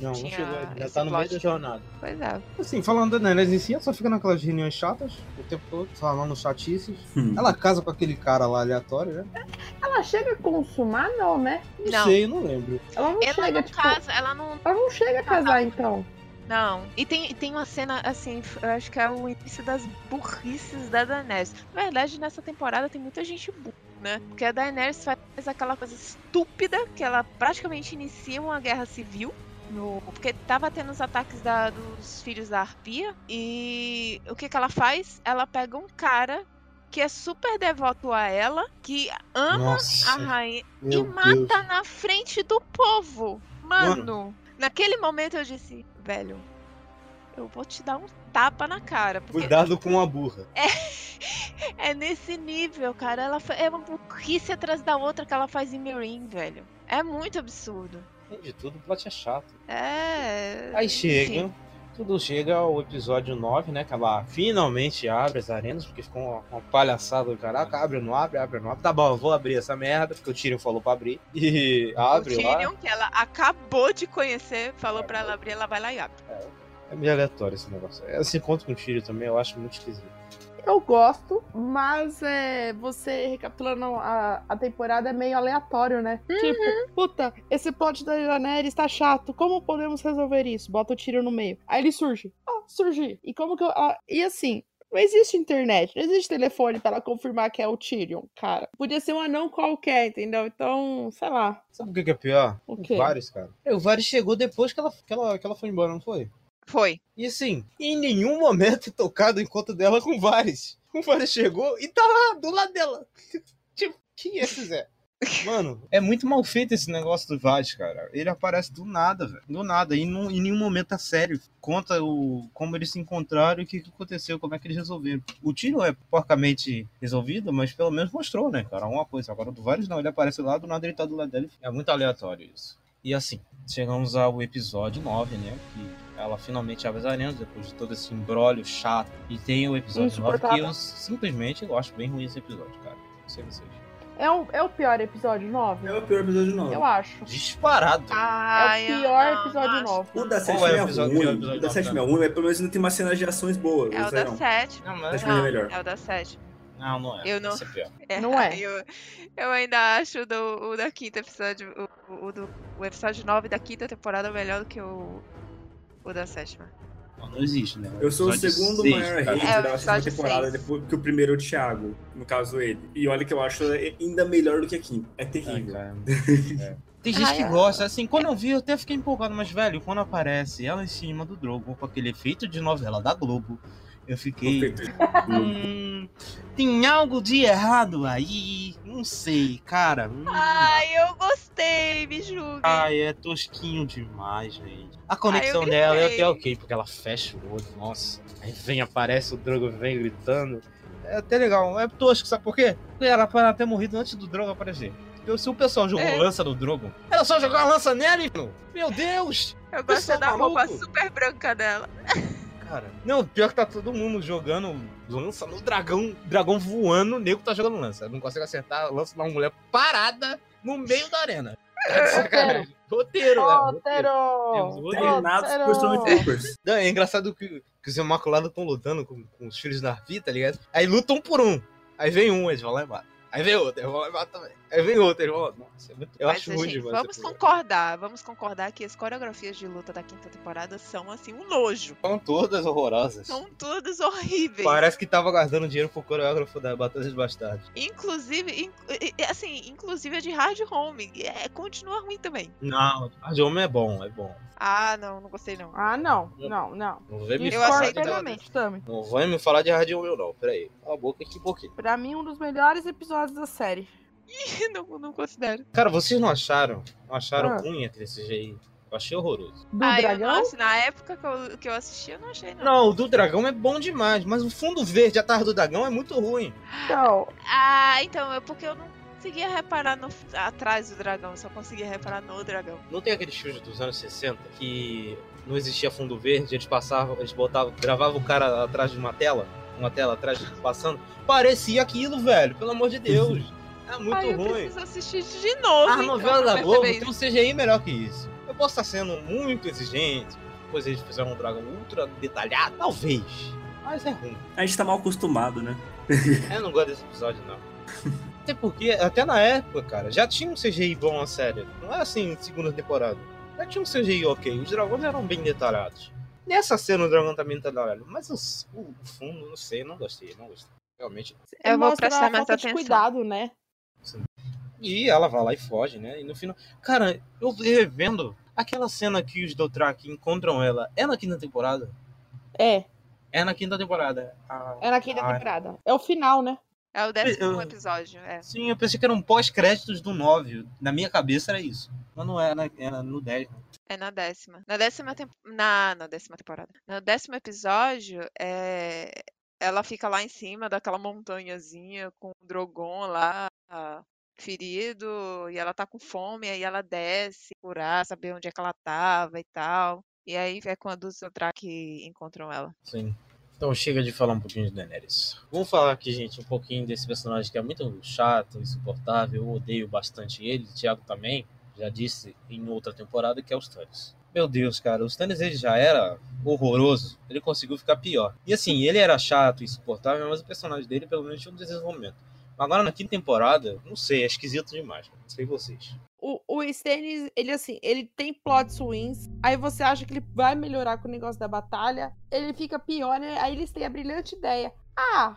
Não, não chegou, esse tá no meio da jornada. Pois é. Assim, falando da Daenerys em si, ela só fica naquelas reuniões chatas o tempo todo, falando chatices. Hum. Ela casa com aquele cara lá aleatório, né? Ela chega a consumar, não, né? Não, Não. sei, não lembro. Ela não Ela chega, não tipo. casa, ela não Ela não chega a casar, então. Não. E tem, tem uma cena, assim, eu acho que é o início das burrices da Daenerys. Na verdade, nessa temporada tem muita gente burra, né? Porque a Daenerys faz aquela coisa estúpida que ela praticamente inicia uma guerra civil. No, porque tava tendo os ataques da- dos filhos da Arpia. E o que, que ela faz? Ela pega um cara que é super devoto a ela, que ama Nossa, a rainha e mata Deus. na frente do povo. Mano, naquele momento eu disse, velho, eu vou te dar um tapa na cara. Porque Cuidado com a burra. é nesse nível, cara. Ela é uma burrice atrás da outra que ela faz em Meereen, velho. É muito absurdo. Tem de tudo, o plot é chato. É. Aí chega, tudo chega ao episódio 9, né? Que ela finalmente abre as arenas, porque ficou uma, uma palhaçada do caraca. Abre, não abre, abre, não abre. Tá bom, eu vou abrir essa merda, porque o Tyrion falou pra abrir. E abre o lá. Tyrion, que ela acabou de conhecer, falou pra ela abrir, ela vai lá e abre. É meio aleatório esse negócio. Esse encontro com o Tyrion também eu acho muito esquisito. Eu gosto, mas é, você recapitulando a, a temporada é meio aleatório, né? Tipo, puta, esse plot da Daenerys tá chato. Como podemos resolver isso? Bota o tiro no meio. Aí ele surge. Ah, surgi. E como que eu. ah, e assim. Não existe internet, não existe telefone pra ela confirmar que é o Tyrion, cara. Podia ser um anão qualquer, entendeu? Então, sei lá. Sabe o que é pior? O quê? Varys, cara. É, o Varys chegou depois que ela, que, ela, que ela foi embora, não foi? Foi. E assim, em nenhum momento é tocado o encontro dela com o Varys. O Varys chegou e tá lá, do lado dela. tipo, quem é esse Zé? Mano, é muito mal feito esse negócio do Varys, cara. Ele aparece do nada, velho. Do nada. E não, em nenhum momento é sério. Conta o, como eles se encontraram e o que, que aconteceu, como é que eles resolveram. O tiro é porcamente resolvido, mas pelo menos mostrou, né, cara? Uma coisa. Agora o do Varys não. Ele aparece lá, do nada ele tá do lado dele. É muito aleatório isso. E assim, chegamos ao episódio 9, né? Que ela finalmente abre as arenas depois de todo esse embrólio chato. E tem o episódio 9 que eu simplesmente eu acho bem ruim esse episódio, cara. Não sei vocês. É, um, é o pior episódio 9? É o pior episódio novo. Eu acho. Disparado. Ai, é o pior não episódio acho. 9. O da Qual 7 é o é episódio- ruim. pior episódio O da da 7 é novela? ruim, mas pelo menos não tem umas cenas de ações boas. É o da não. 7. Não, Acho mas... que é melhor. É o da 7. não, não é. Eu não- Esse é pior. Não é. Eu, eu ainda acho do, o da quinta episódio, o, o, do, o episódio 9 da quinta temporada melhor do que o, o da sétima. Não, não existe, né? Eu sou o segundo seis, maior hater É, da segunda episódio temporada, seis. depois que o primeiro é o Thiago, no caso ele. E olha que eu acho ainda melhor do que a quinta. É terrível. cara. É. Tem gente que ai. gosta, assim, quando eu vi eu até fiquei empolgado, mas velho, quando aparece ela em cima do Drogon com aquele efeito de novela da Globo, eu fiquei. Hum, tem algo de errado aí, não sei, cara. Hum, Ai, eu gostei, me julgue. Ai, é tosquinho demais, gente. A conexão eu dela é até ok, porque ela fecha o olho, nossa. Aí vem, aparece o Drogo, vem gritando. É até legal, é tosco, sabe por quê? Porque ela ter morrido antes do Drogo aparecer. Porque se o pessoal jogou É. lança no Drogo, era só jogar uma lança nele, meu. Meu Deus! eu gosto da roupa maluco. super branca dela. Cara, não, pior que tá todo mundo jogando lança no dragão, dragão voando, o nego tá jogando lança. Não consegue acertar, lança uma mulher parada no meio da arena. Tá de sacanagem. Roteiro? Roteiro. Temos Roteiro! roteiro. Treinados Roteiro. por Stormtroopers. Não, é engraçado que, que os Imaculados estão lutando com, com os filhos da Arpi, tá ligado? Aí lutam um por um. Aí vem um, eles vão lá e matam. Aí vem outro, eles vão lá e matam também. Aí vem outro, vão lá. Nossa, é muito... eu Mas, acho gente, ruim demais. vamos concordar, vamos concordar que as coreografias de luta da quinta temporada são assim um nojo. São todas horrorosas. São todas horríveis. Parece que tava guardando dinheiro pro coreógrafo da Batalha dos Bastardos. Inclusive, in- assim, inclusive a de Hard Home. É, continua ruim também. Não, a de homem é bom, é bom. Ah, não, não gostei não. Ah, não, não, não. Não vem me Eu Discordo achei falar. Não vai me falar de Hard Homem, não. Pera aí. Cala a boca aqui um pouquinho. Pra mim, um dos melhores episódios da série. não, não considero. Cara, vocês não acharam? Não acharam Ah. ruim aquele CGI? Eu achei horroroso. Do ah, eu dragão? não, assim, na época que eu, que eu assisti, eu não achei não. Não, o do dragão é bom demais, mas o fundo verde atrás do dragão é muito ruim. Então, Ah, então, é porque eu não conseguia reparar no, atrás do dragão, eu só conseguia reparar no dragão. Não tem aqueles filmes dos anos 60 que não existia fundo verde, eles passavam, eles botavam, gravavam o cara atrás de uma tela, uma tela atrás passando. Parecia aquilo, velho, pelo amor de Deus. É muito Ai, eu ruim. preciso assistir de novo. A então, novela pra da Globo tem um CGI melhor que isso. Eu posso estar sendo muito exigente, depois eles fizeram um dragão ultra detalhado, talvez. Mas é ruim. A gente tá mal acostumado, né? Eu não gosto desse episódio, não. Até porque, até na época, cara, já tinha um CGI bom a série. Não é assim segunda temporada. Já tinha um CGI ok. Os dragões eram bem detalhados. Nessa cena o dragão tá bem detalhado. Mas os- o, fundo, não sei, não gostei, não gostei. Realmente. Eu vou prestar mais atenção. cuidado, né? E ela vai lá e foge, né? E no final. Cara, eu revendo aquela cena que os Dothraki encontram ela. É na quinta temporada? É, É na quinta temporada. Ah, é na quinta Ah. temporada. É o final, né? É o décimo Eu- episódio, é. Sim, eu pensei que era um pós-créditos do 9. Na minha cabeça era isso. Mas não era, era no 10. né? É na décima. Na décima temp... na, na décima temporada. No décimo episódio, é... ela fica lá em cima daquela montanhazinha com o Drogon lá ferido e ela tá com fome, aí ela desce curar, saber onde é que ela tava e tal. E aí é quando os Dothraki encontram ela. Sim. Então chega de falar um pouquinho de Daenerys. Vamos falar aqui, gente, um pouquinho desse personagem que é muito chato, insuportável. Eu odeio bastante ele. O Thiago também já disse em outra temporada que é o Stannis. Meu Deus, cara, o Stannis ele já era horroroso. Ele conseguiu ficar pior. E assim, ele era chato, insuportável, mas o personagem dele pelo menos tinha um desenvolvimento. Agora na quinta temporada, não sei, é esquisito demais. Não sei vocês. O, o Stannis, ele assim, ele tem plots ruins. Aí você acha que ele vai melhorar com o negócio da batalha. Ele fica pior, né? Aí eles têm a brilhante ideia. Ah,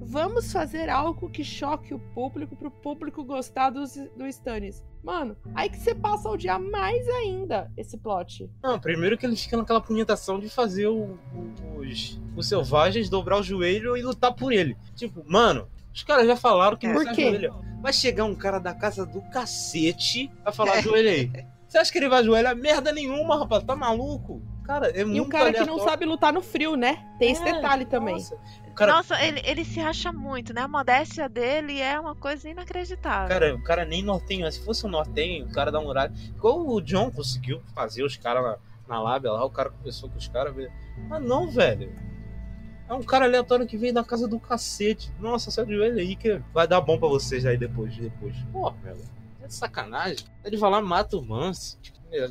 vamos fazer algo que choque o público pro público gostar do, do Stannis. Mano, aí que você passa a odiar mais ainda esse plot. Não, primeiro que ele fica naquela punhetação de fazer o- o- os, os selvagens dobrar o joelho e lutar por ele. Tipo, mano, os caras já falaram que não Por se ajoelha. Vai chegar um cara da casa do cacete a falar ajoelha aí. Você acha que ele vai ajoelhar merda nenhuma, rapaz? Tá maluco? Cara, é muito E um cara que não aleatório. sabe lutar no frio, né? Tem esse É, detalhe também. Nossa. Cara, Nossa, ele, ele se acha muito, né? A modéstia dele é uma coisa inacreditável. cara, o cara nem nortenho. Se fosse um nortenho, o cara dá um horário. Igual o John conseguiu fazer os caras na, na lábia lá, o cara conversou com os caras. velho. Mas não, velho. É um cara aleatório que veio da casa do cacete. Nossa, sai de joelho aí que vai dar bom pra vocês aí depois. depois. Porra, velho. É de sacanagem. Ele vai lá mata o Mance.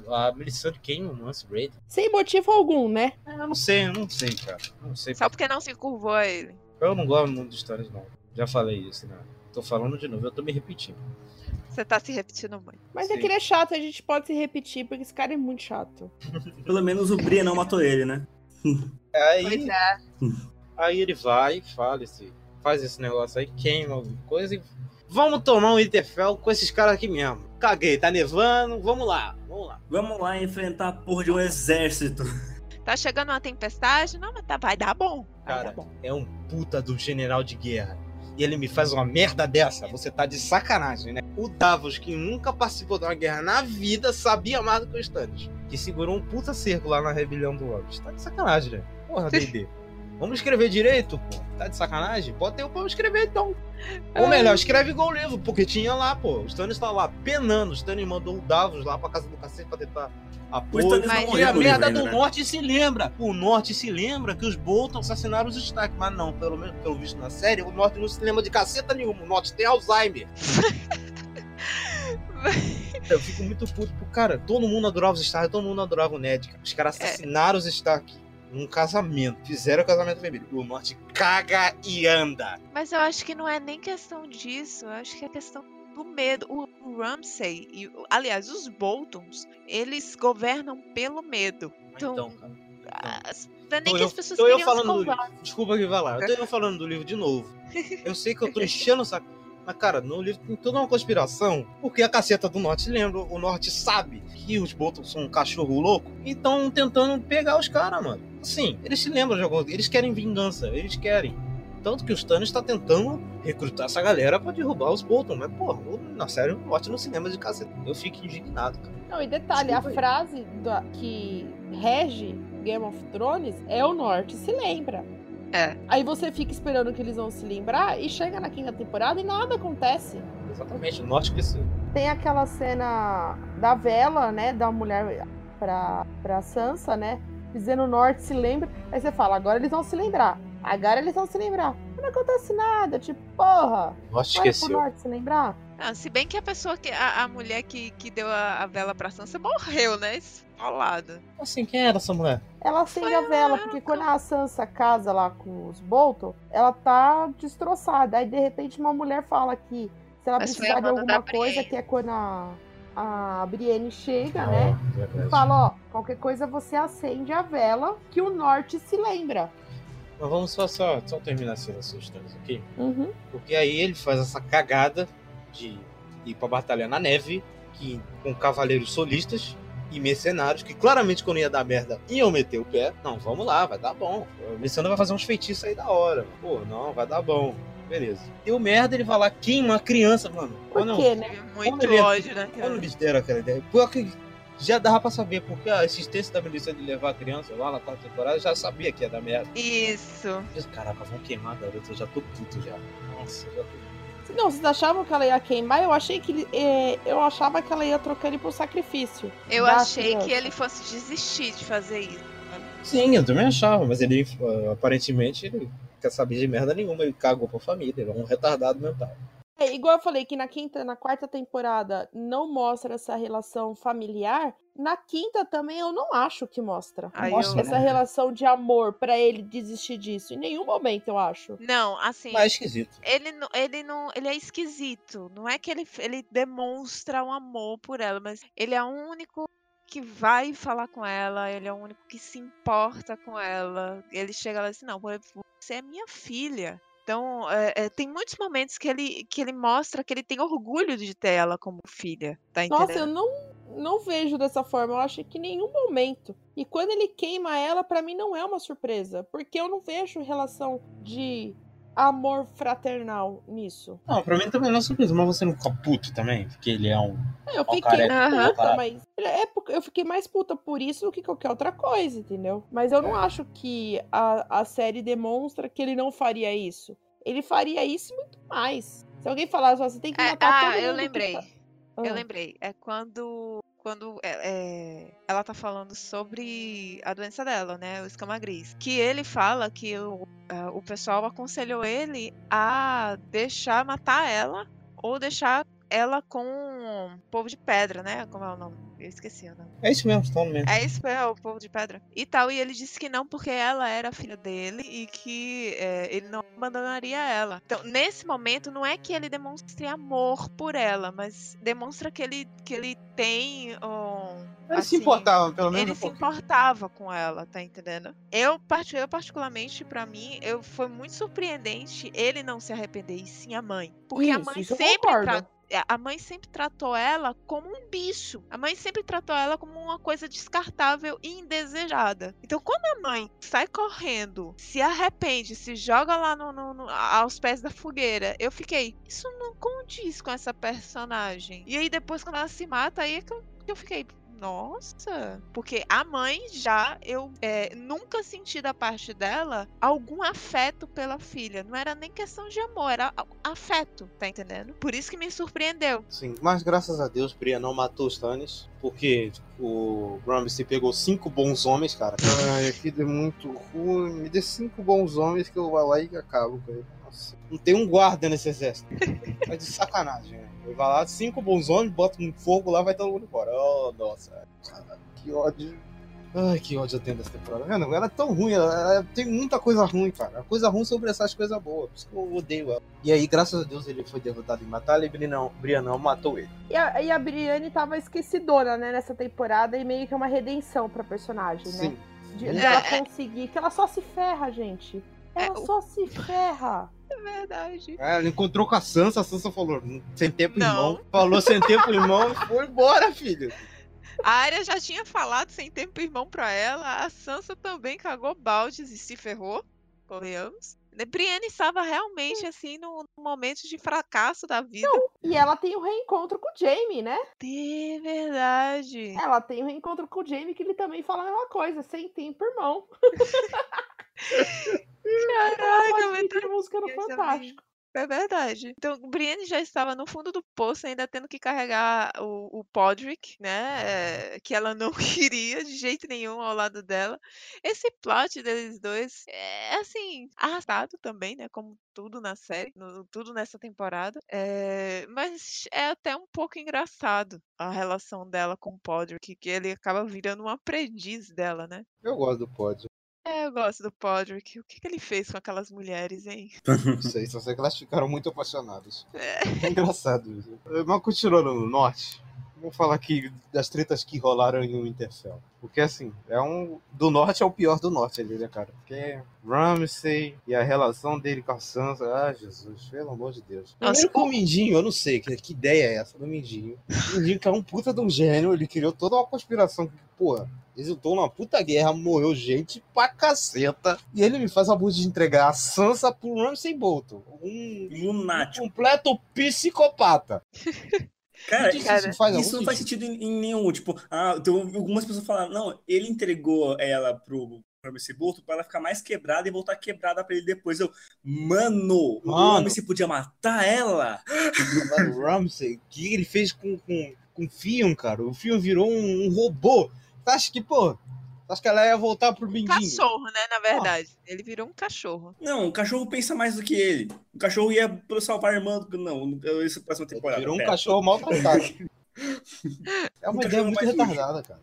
A Melisandre queima o Mance Raid. Sem motivo algum, né? É, eu não sei, eu não sei, cara. Não sei. Só porque não se curvou a ele. Eu não gosto muito de histórias, não. Já falei isso, né? Tô falando de novo, eu tô me repetindo. Você tá se repetindo muito. Mas é Sim. que ele é chato, a gente pode se repetir, porque esse cara é muito chato. Pelo menos o Bria não matou ele, né? Aí, Pois é. aí ele vai, fala esse, faz esse negócio aí, queima alguma coisa e vamos tomar um Winterfell com esses caras aqui mesmo. Caguei, tá nevando, vamos lá, vamos lá. Vamos lá enfrentar a porra de um exército. Tá chegando uma tempestade? Não, mas tá, vai dar bom. Vai Cara, dar bom. é um puta do general de guerra. E ele me faz uma merda dessa, você tá de sacanagem, né? O Davos, que nunca participou de uma guerra na vida, sabia mais do que o Stannis. Que segurou um puta cerco lá na rebelião do Lobos. Tá de sacanagem, né? Porra, D&D. Vamos escrever direito, pô. Tá de sacanagem? Bota eu pra eu escrever então. Ou melhor, escreve igual o livro, porque tinha lá, pô. O Stannis tá lá penando. O Stannis mandou o Davos lá pra casa do cacete pra tentar O apoio. E a merda do né? norte se lembra. O norte se lembra que os Bolton assassinaram os Stark. Mas não, pelo menos pelo visto na série, o norte não se lembra de caceta nenhuma. O norte tem Alzheimer. Eu fico muito puto pro cara. Todo mundo adorava os Stark, todo mundo adorava o Ned. cara. Os caras É. assassinaram os Stark num casamento. Fizeram o casamento vermelho. O norte caga e anda. Mas eu acho que não é nem questão disso. Eu acho que é questão do medo. O, Ramsay, e, aliás, os Boltons, eles governam pelo medo. Então, Então, cara. as- não é nem Tô que eu- as pessoas eu se falando do. Desculpa que vai lá. Eu tô eu falando do livro de novo. Eu sei que eu tô enchendo o saco. Mas, cara, no livro tem toda uma conspiração. Porque a caceta do norte lembra. O norte sabe que os Boltons são um cachorro louco. E estão tentando pegar os caras, mano. Assim, eles se lembram de alguma coisa. Eles querem vingança. Eles querem. Tanto que o Stannis tá tentando recrutar essa galera pra derrubar os Bolton. Mas, pô, na série, o norte não se lembra de caceta. Eu fico indignado, cara. Não, e detalhe, Desculpa a aí. frase da- que rege Game of Thrones é o norte, se lembra. É. Aí você fica esperando que eles vão se lembrar e chega na quinta temporada e nada acontece. Exatamente, o norte esqueceu. Tem aquela cena da vela, né, da mulher pra, pra Sansa, né, dizendo o norte se lembra. Aí você fala, agora eles vão se lembrar. Agora eles vão se lembrar. Não acontece nada, tipo, porra, pro esqueceu. norte se lembrar? Ah, se bem que a pessoa que. A, a mulher que, que deu a, a vela pra Sansa morreu, né? Esfolada. Assim, quem era essa mulher? Ela acende Foi a vela, porque quando a Sansa casa lá com os Bolton, ela tá destroçada. Aí, de repente, uma mulher fala que se ela Mas precisar de alguma coisa, que é quando a, a Brienne chega, né? É, verdade. Fala, ó, qualquer coisa você acende a vela que o norte se lembra. Mas vamos só, só, só terminar essa sua história aqui. Uhum. Porque aí ele faz essa cagada de ir pra batalha na neve, que, com cavaleiros solistas e mercenários, que claramente quando ia dar merda iam meter o pé. Não, vamos lá, vai dar bom. O Messana vai fazer uns feitiços aí da hora. Pô, não, vai dar bom. Beleza. Deu merda, ele vai lá, queima a criança, mano. Por não, quê, né? Tive muito ele- ódio, né? Quando eles deram aquela ideia, porque já dava pra saber, porque a existência da milícia de levar a criança lá na quarta temporada já sabia que ia dar merda. Isso. Caraca, vão queimar a garota, eu já tô puto já. Nossa, já tô Não, vocês achavam que ela ia queimar? Eu achei que ele- é, eu achava que ela ia trocar ele por sacrifício. Eu achei criança. que ele fosse desistir de fazer isso. Sim, eu também achava, mas ele uh, aparentemente ele quer saber de merda nenhuma, ele cagou pra família, ele é um retardado mental. É, igual eu falei que na quinta, na quarta temporada não mostra essa relação familiar, na quinta também eu não acho que mostra. Aí Mostra, eu... Essa relação de amor pra ele desistir disso. Em nenhum momento eu acho. Não, assim. Mas é esquisito. Ele não, ele não, ele é esquisito. Não é que ele, ele demonstra um amor por ela, mas ele é o único que vai falar com ela, ele é o único que se importa com ela. Ele chega lá e diz, não, você é minha filha. Então, é, é, tem muitos momentos que ele, que ele mostra que ele tem orgulho de ter ela como filha, tá? Nossa, eu não, não vejo dessa forma. Eu acho que em nenhum momento. E quando ele queima ela, pra mim não é uma surpresa. Porque eu não vejo relação de amor fraternal nisso. Não, pra mim também não é surpresa, mas você não fica puto também, porque ele é um. Eu Ó, fiquei careca, Aham. puta, mas. É, porque eu fiquei mais puta por isso do que qualquer outra coisa, entendeu? Mas eu não acho que a, a série demonstra que ele não faria isso. Ele faria isso e muito mais. Se alguém falasse, você tem que É, matar todo ah, mundo. eu que lembrei. tá- Eu Ah. lembrei. É quando, quando é, é, ela tá falando sobre a doença dela, né? O escama gris. Que ele fala que o, ah, o pessoal aconselhou ele a deixar matar ela ou deixar ela com o povo de pedra, né? Como é o nome? Eu esqueci o nome. É isso mesmo, estão mesmo. É isso, é o povo de pedra. E tal, e ele disse que não, porque ela era filha dele e que é, ele não abandonaria ela. Então, nesse momento, não é que ele demonstre amor por ela, mas demonstra que ele, que ele tem um. Ele se assim, importava, pelo menos. Ele um se importava com ela, tá entendendo? Eu, eu particularmente, pra mim, eu foi muito surpreendente ele não se arrepender, e sim a mãe. Porque a Isso, mãe isso eu sempre tra- a mãe sempre tratou ela como um bicho. A mãe sempre tratou ela como uma coisa descartável e indesejada. Então, quando a mãe sai correndo, se arrepende, se joga lá no, no- no- aos pés da fogueira, eu fiquei, isso não condiz com essa personagem. E aí, depois, quando ela se mata, aí é que eu, que eu fiquei. Nossa, porque a mãe já eu é, nunca senti da parte dela algum afeto pela filha. Não era nem questão de amor, era afeto, tá entendendo? Por isso que me surpreendeu. Sim, mas graças a Deus, Bria não matou os Stannis, porque o Ramsay pegou cinco bons homens, cara. Ai, aquilo é muito ruim. Me dê cinco bons homens que eu vou lá e acabo com ele. Nossa. Não tem um guarda nesse exército. É de sacanagem, né? Ele vai lá, cinco bons homens, bota um fogo lá, vai todo mundo embora. Oh, nossa. Que ódio. Ai, que ódio eu tenho dessa temporada. Vendo? Ela é tão ruim, ela, ela tem muita coisa ruim, cara. Coisa ruim sobre essas coisas boas. Por isso que eu odeio ela. E aí, graças a Deus, ele foi derrotado em batalha e Brianão, Brianão matou ele. E a, e a Brienne tava esquecidona, né, nessa temporada, e meio que é uma redenção pra personagem, né? Sim. De, É, conseguir, que ela só se ferra, gente. Ela É, o- só se ferra. É verdade. É, ela encontrou com a Sansa, a Sansa falou, sem tempo, Não. irmão. Falou sem tempo, irmão, e foi embora, filho. A Arya já tinha falado sem tempo irmão pra ela. A Sansa também cagou baldes e se ferrou. Convenhamos. Brienne estava realmente assim no no momento de fracasso da vida. E ela tem o reencontro com o Jaime, né? De verdade. Ela tem o reencontro com o Jaime, que ele também fala a mesma coisa, sem tempo, irmão. Caraca, mas pedir música vi. Fantástico. É verdade. Então, Brienne já estava no fundo do poço, ainda tendo que carregar o, o Podrick, né? é, que ela não queria de jeito nenhum ao lado dela. Esse plot deles dois é, assim, arrastado também, né? Como tudo na série, no- tudo nessa temporada. É, mas é até um pouco engraçado a relação dela com o Podrick, que ele acaba virando um aprendiz dela, né? Eu gosto do pódio. É, eu gosto do Podrick. O que, que ele fez com aquelas mulheres, hein? Não sei, só sei que elas ficaram muito apaixonadas. É. É engraçado isso. Mas continuando no norte, vamos falar aqui das tretas que rolaram em Winterfell. Porque assim, é um. Do norte é o pior do norte ali, né, cara? Porque Ramsay e a relação dele com a Sansa. Ah, Jesus, pelo amor de Deus. Nossa, Primeiro com o Mindinho, eu não sei que, que ideia é essa do Mindinho. O Mindinho que é um puta de um gênio, ele criou toda uma conspiração que, porra, resultou numa puta guerra, morreu gente pra caceta. E ele me faz a burra de entregar a Sansa pro Ramsay Bolton. Um um Lunático. completo psicopata. Cara, Isso cara, faz algum Isso não faz sentido em, em nenhum. Tipo, ah, então, algumas pessoas falaram, não, ele entregou ela pro Ramsey Bolton pra ela ficar mais quebrada e voltar quebrada pra ele depois. Eu, mano, o Mano. Ramsey podia matar ela? O Ramsey, o que ele fez com, com, com o Fion, cara? O Fion virou um, um robô. Tu acha que, pô, tu acha que ela ia voltar pro Mindinho? Cachorro, né? Na verdade. Ele virou um cachorro. Não, o cachorro pensa mais do que ele. O cachorro ia pro salvar a irmã. do- Não, isso é a próxima temporada. Virou um pera. cachorro maltratado. É uma Um ideia muito retardada, cara.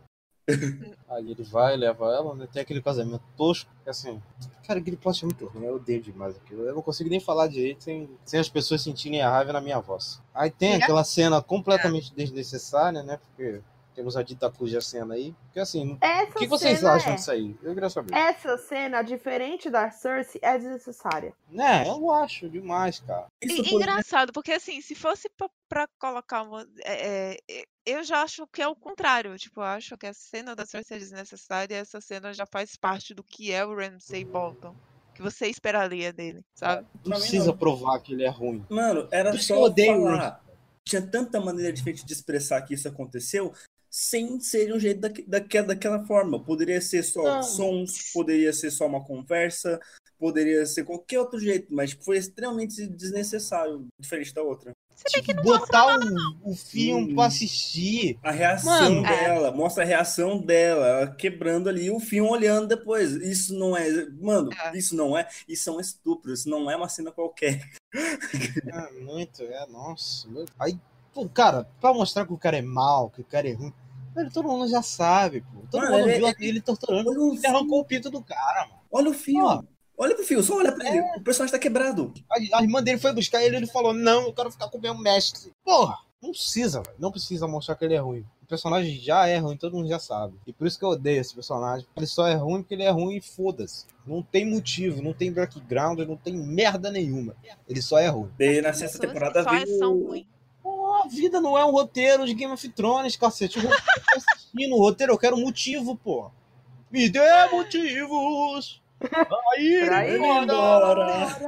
Aí ele vai, leva ela, né? Tem aquele casamento tosco, que assim. Cara, aquele plot é muito ruim, eu odeio demais aquilo. Eu não consigo nem falar direito sem, sem as pessoas sentirem a raiva na minha voz. Aí tem aquela cena completamente desnecessária, né? Porque temos a dita cuja cena aí. Porque assim, Essa o que vocês acham é- disso aí? Eu queria saber. Essa cena, diferente da Cersei, é desnecessária. Né, eu acho demais, cara. Isso E- foi- engraçado, porque assim, se fosse pra, pra colocar uma. é, é, eu já acho que é o contrário. Tipo, eu acho que a cena da Cersei é desnecessária e essa cena já faz parte do que é o Ramsay Bolton. Que você esperaria dele, sabe? Não precisa não. provar que ele é ruim. Mano, era só eu odeio o falar. Tinha tanta maneira diferente de expressar que isso aconteceu sem ser um jeito daque- daquela, daquela forma. Poderia ser só Não. sons, poderia ser só uma conversa, poderia ser qualquer outro jeito, mas foi extremamente desnecessário, diferente da outra. Tipo, botar o, o filme Hum. pra assistir. A reação Mano. dela, mostra a reação dela, ela quebrando ali o filme olhando depois. Isso não é. Mano, É. isso não é. Isso é um estupro, isso não é uma cena qualquer. É, muito, é, nossa. Aí, pô, cara, pra mostrar que o cara é mal, que o cara é ruim, velho, todo mundo já sabe, pô. Todo Mano, mundo ele- viu ele torturando. Olha o Ele arrancou o pinto do cara, mano. olha o fio. Ó. Olha pro fio, só olha pra ele. É. O personagem tá quebrado. A, a irmã dele foi buscar ele e ele falou: Não, eu quero ficar com o meu mestre. Porra, não precisa, velho. Não precisa mostrar que ele é ruim. O personagem já é ruim, todo mundo já sabe. E por isso que eu odeio esse personagem. Ele só é ruim porque ele é ruim e foda-se. Não tem motivo, não tem background, não tem merda nenhuma. Ele só é ruim. Daí na sexta temporada só são veio. A vida não é um roteiro de Game of Thrones, cacete. O roteiro eu assistindo, o roteiro eu quero motivo, pô. Me dê motivos. Aí, Pra ir embora.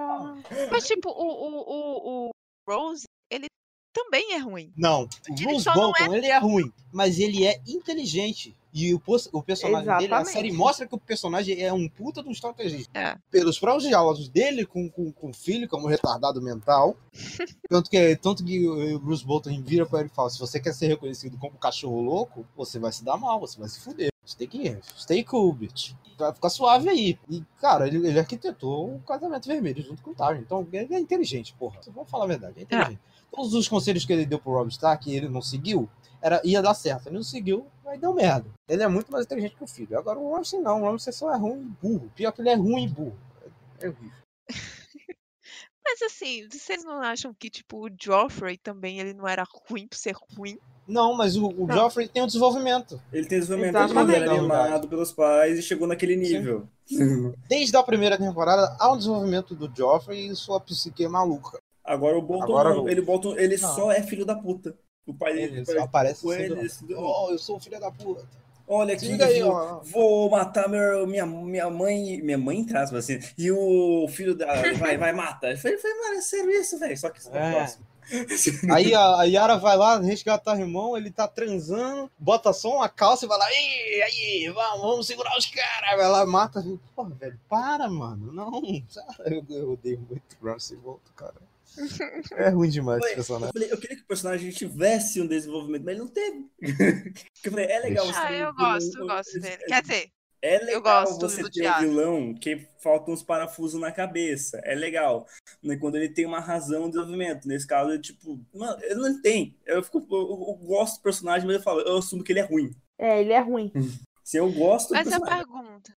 Mas, tipo, o, o, o, o Rose, ele também é ruim. Não, o Ele Bruce Bolton, ele é ruim, mas ele é inteligente. E o, o personagem dele, a Exatamente. série mostra que o personagem é um puta de um estrategista. É. Pelos próprios diálogos dele com, com, com o filho, como retardado mental. tanto, que, tanto que o Bruce Bolton vira pra ele e fala: se você quer ser reconhecido como cachorro louco, você vai se dar mal, você vai se fuder. Você tem que stay cool, bitch. Vai ficar suave aí. E, cara, ele, ele arquitetou o casamento vermelho junto com o Tyrion. Então, ele é inteligente, porra. Vamos falar a verdade, é inteligente. Todos os conselhos que ele deu pro Rob Stark e ele não seguiu, era, ia dar certo. Ele não seguiu, aí deu merda. Ele é muito mais inteligente que o filho. Agora o Ramsay não. O Ramsay só é ruim e burro. Pior que ele é ruim e burro. É, horrível. Mas assim, vocês não acham que, tipo, o Joffrey também ele não era ruim por ser ruim? Não, mas o, o Não. Joffrey tem um desenvolvimento. Ele tem desenvolvimento, Exatamente. ele era animado pelos pais e chegou naquele nível. Desde a primeira temporada, há um desenvolvimento do Joffrey e sua psique é maluca. Agora o Bolton, Agora não. ele, Bolton, ele Não. só é filho da puta. O pai dele, Ele aparece o assim, ele- Oh, eu sou filho da puta. Olha aqui, aí, vou, ó. vou matar meu, minha, minha mãe, minha mãe aspas, assim, e o filho da vai, vai, mata. Eu falei, mano, é sério isso, velho? Só que isso é É. próximo. Aí a, a Yara vai lá resgatar o irmão, ele tá transando, bota só uma calça e vai lá, aí, vamos, vamos segurar os caras. Vai lá, mata. Porra, velho, para, mano. Não, eu, eu odeio muito o Ramsay Bolton, cara. É ruim demais esse Eu, personagem. falei, eu queria que o personagem tivesse um desenvolvimento, mas ele não teve. Eu falei, é legal Ah, eu um gosto, vilão- eu gosto dele. Quer dizer, É legal gosto você do ter um Thiago. vilão que falta uns parafusos na cabeça. É legal. Né, Quando ele tem uma razão de desenvolvimento. Nesse caso, ele, tipo, mano, ele não tem. Eu, fico, eu, eu gosto do personagem, mas eu falo, eu assumo que ele é ruim. É, ele é ruim. Se eu gosto do mas a personagem. pergunta.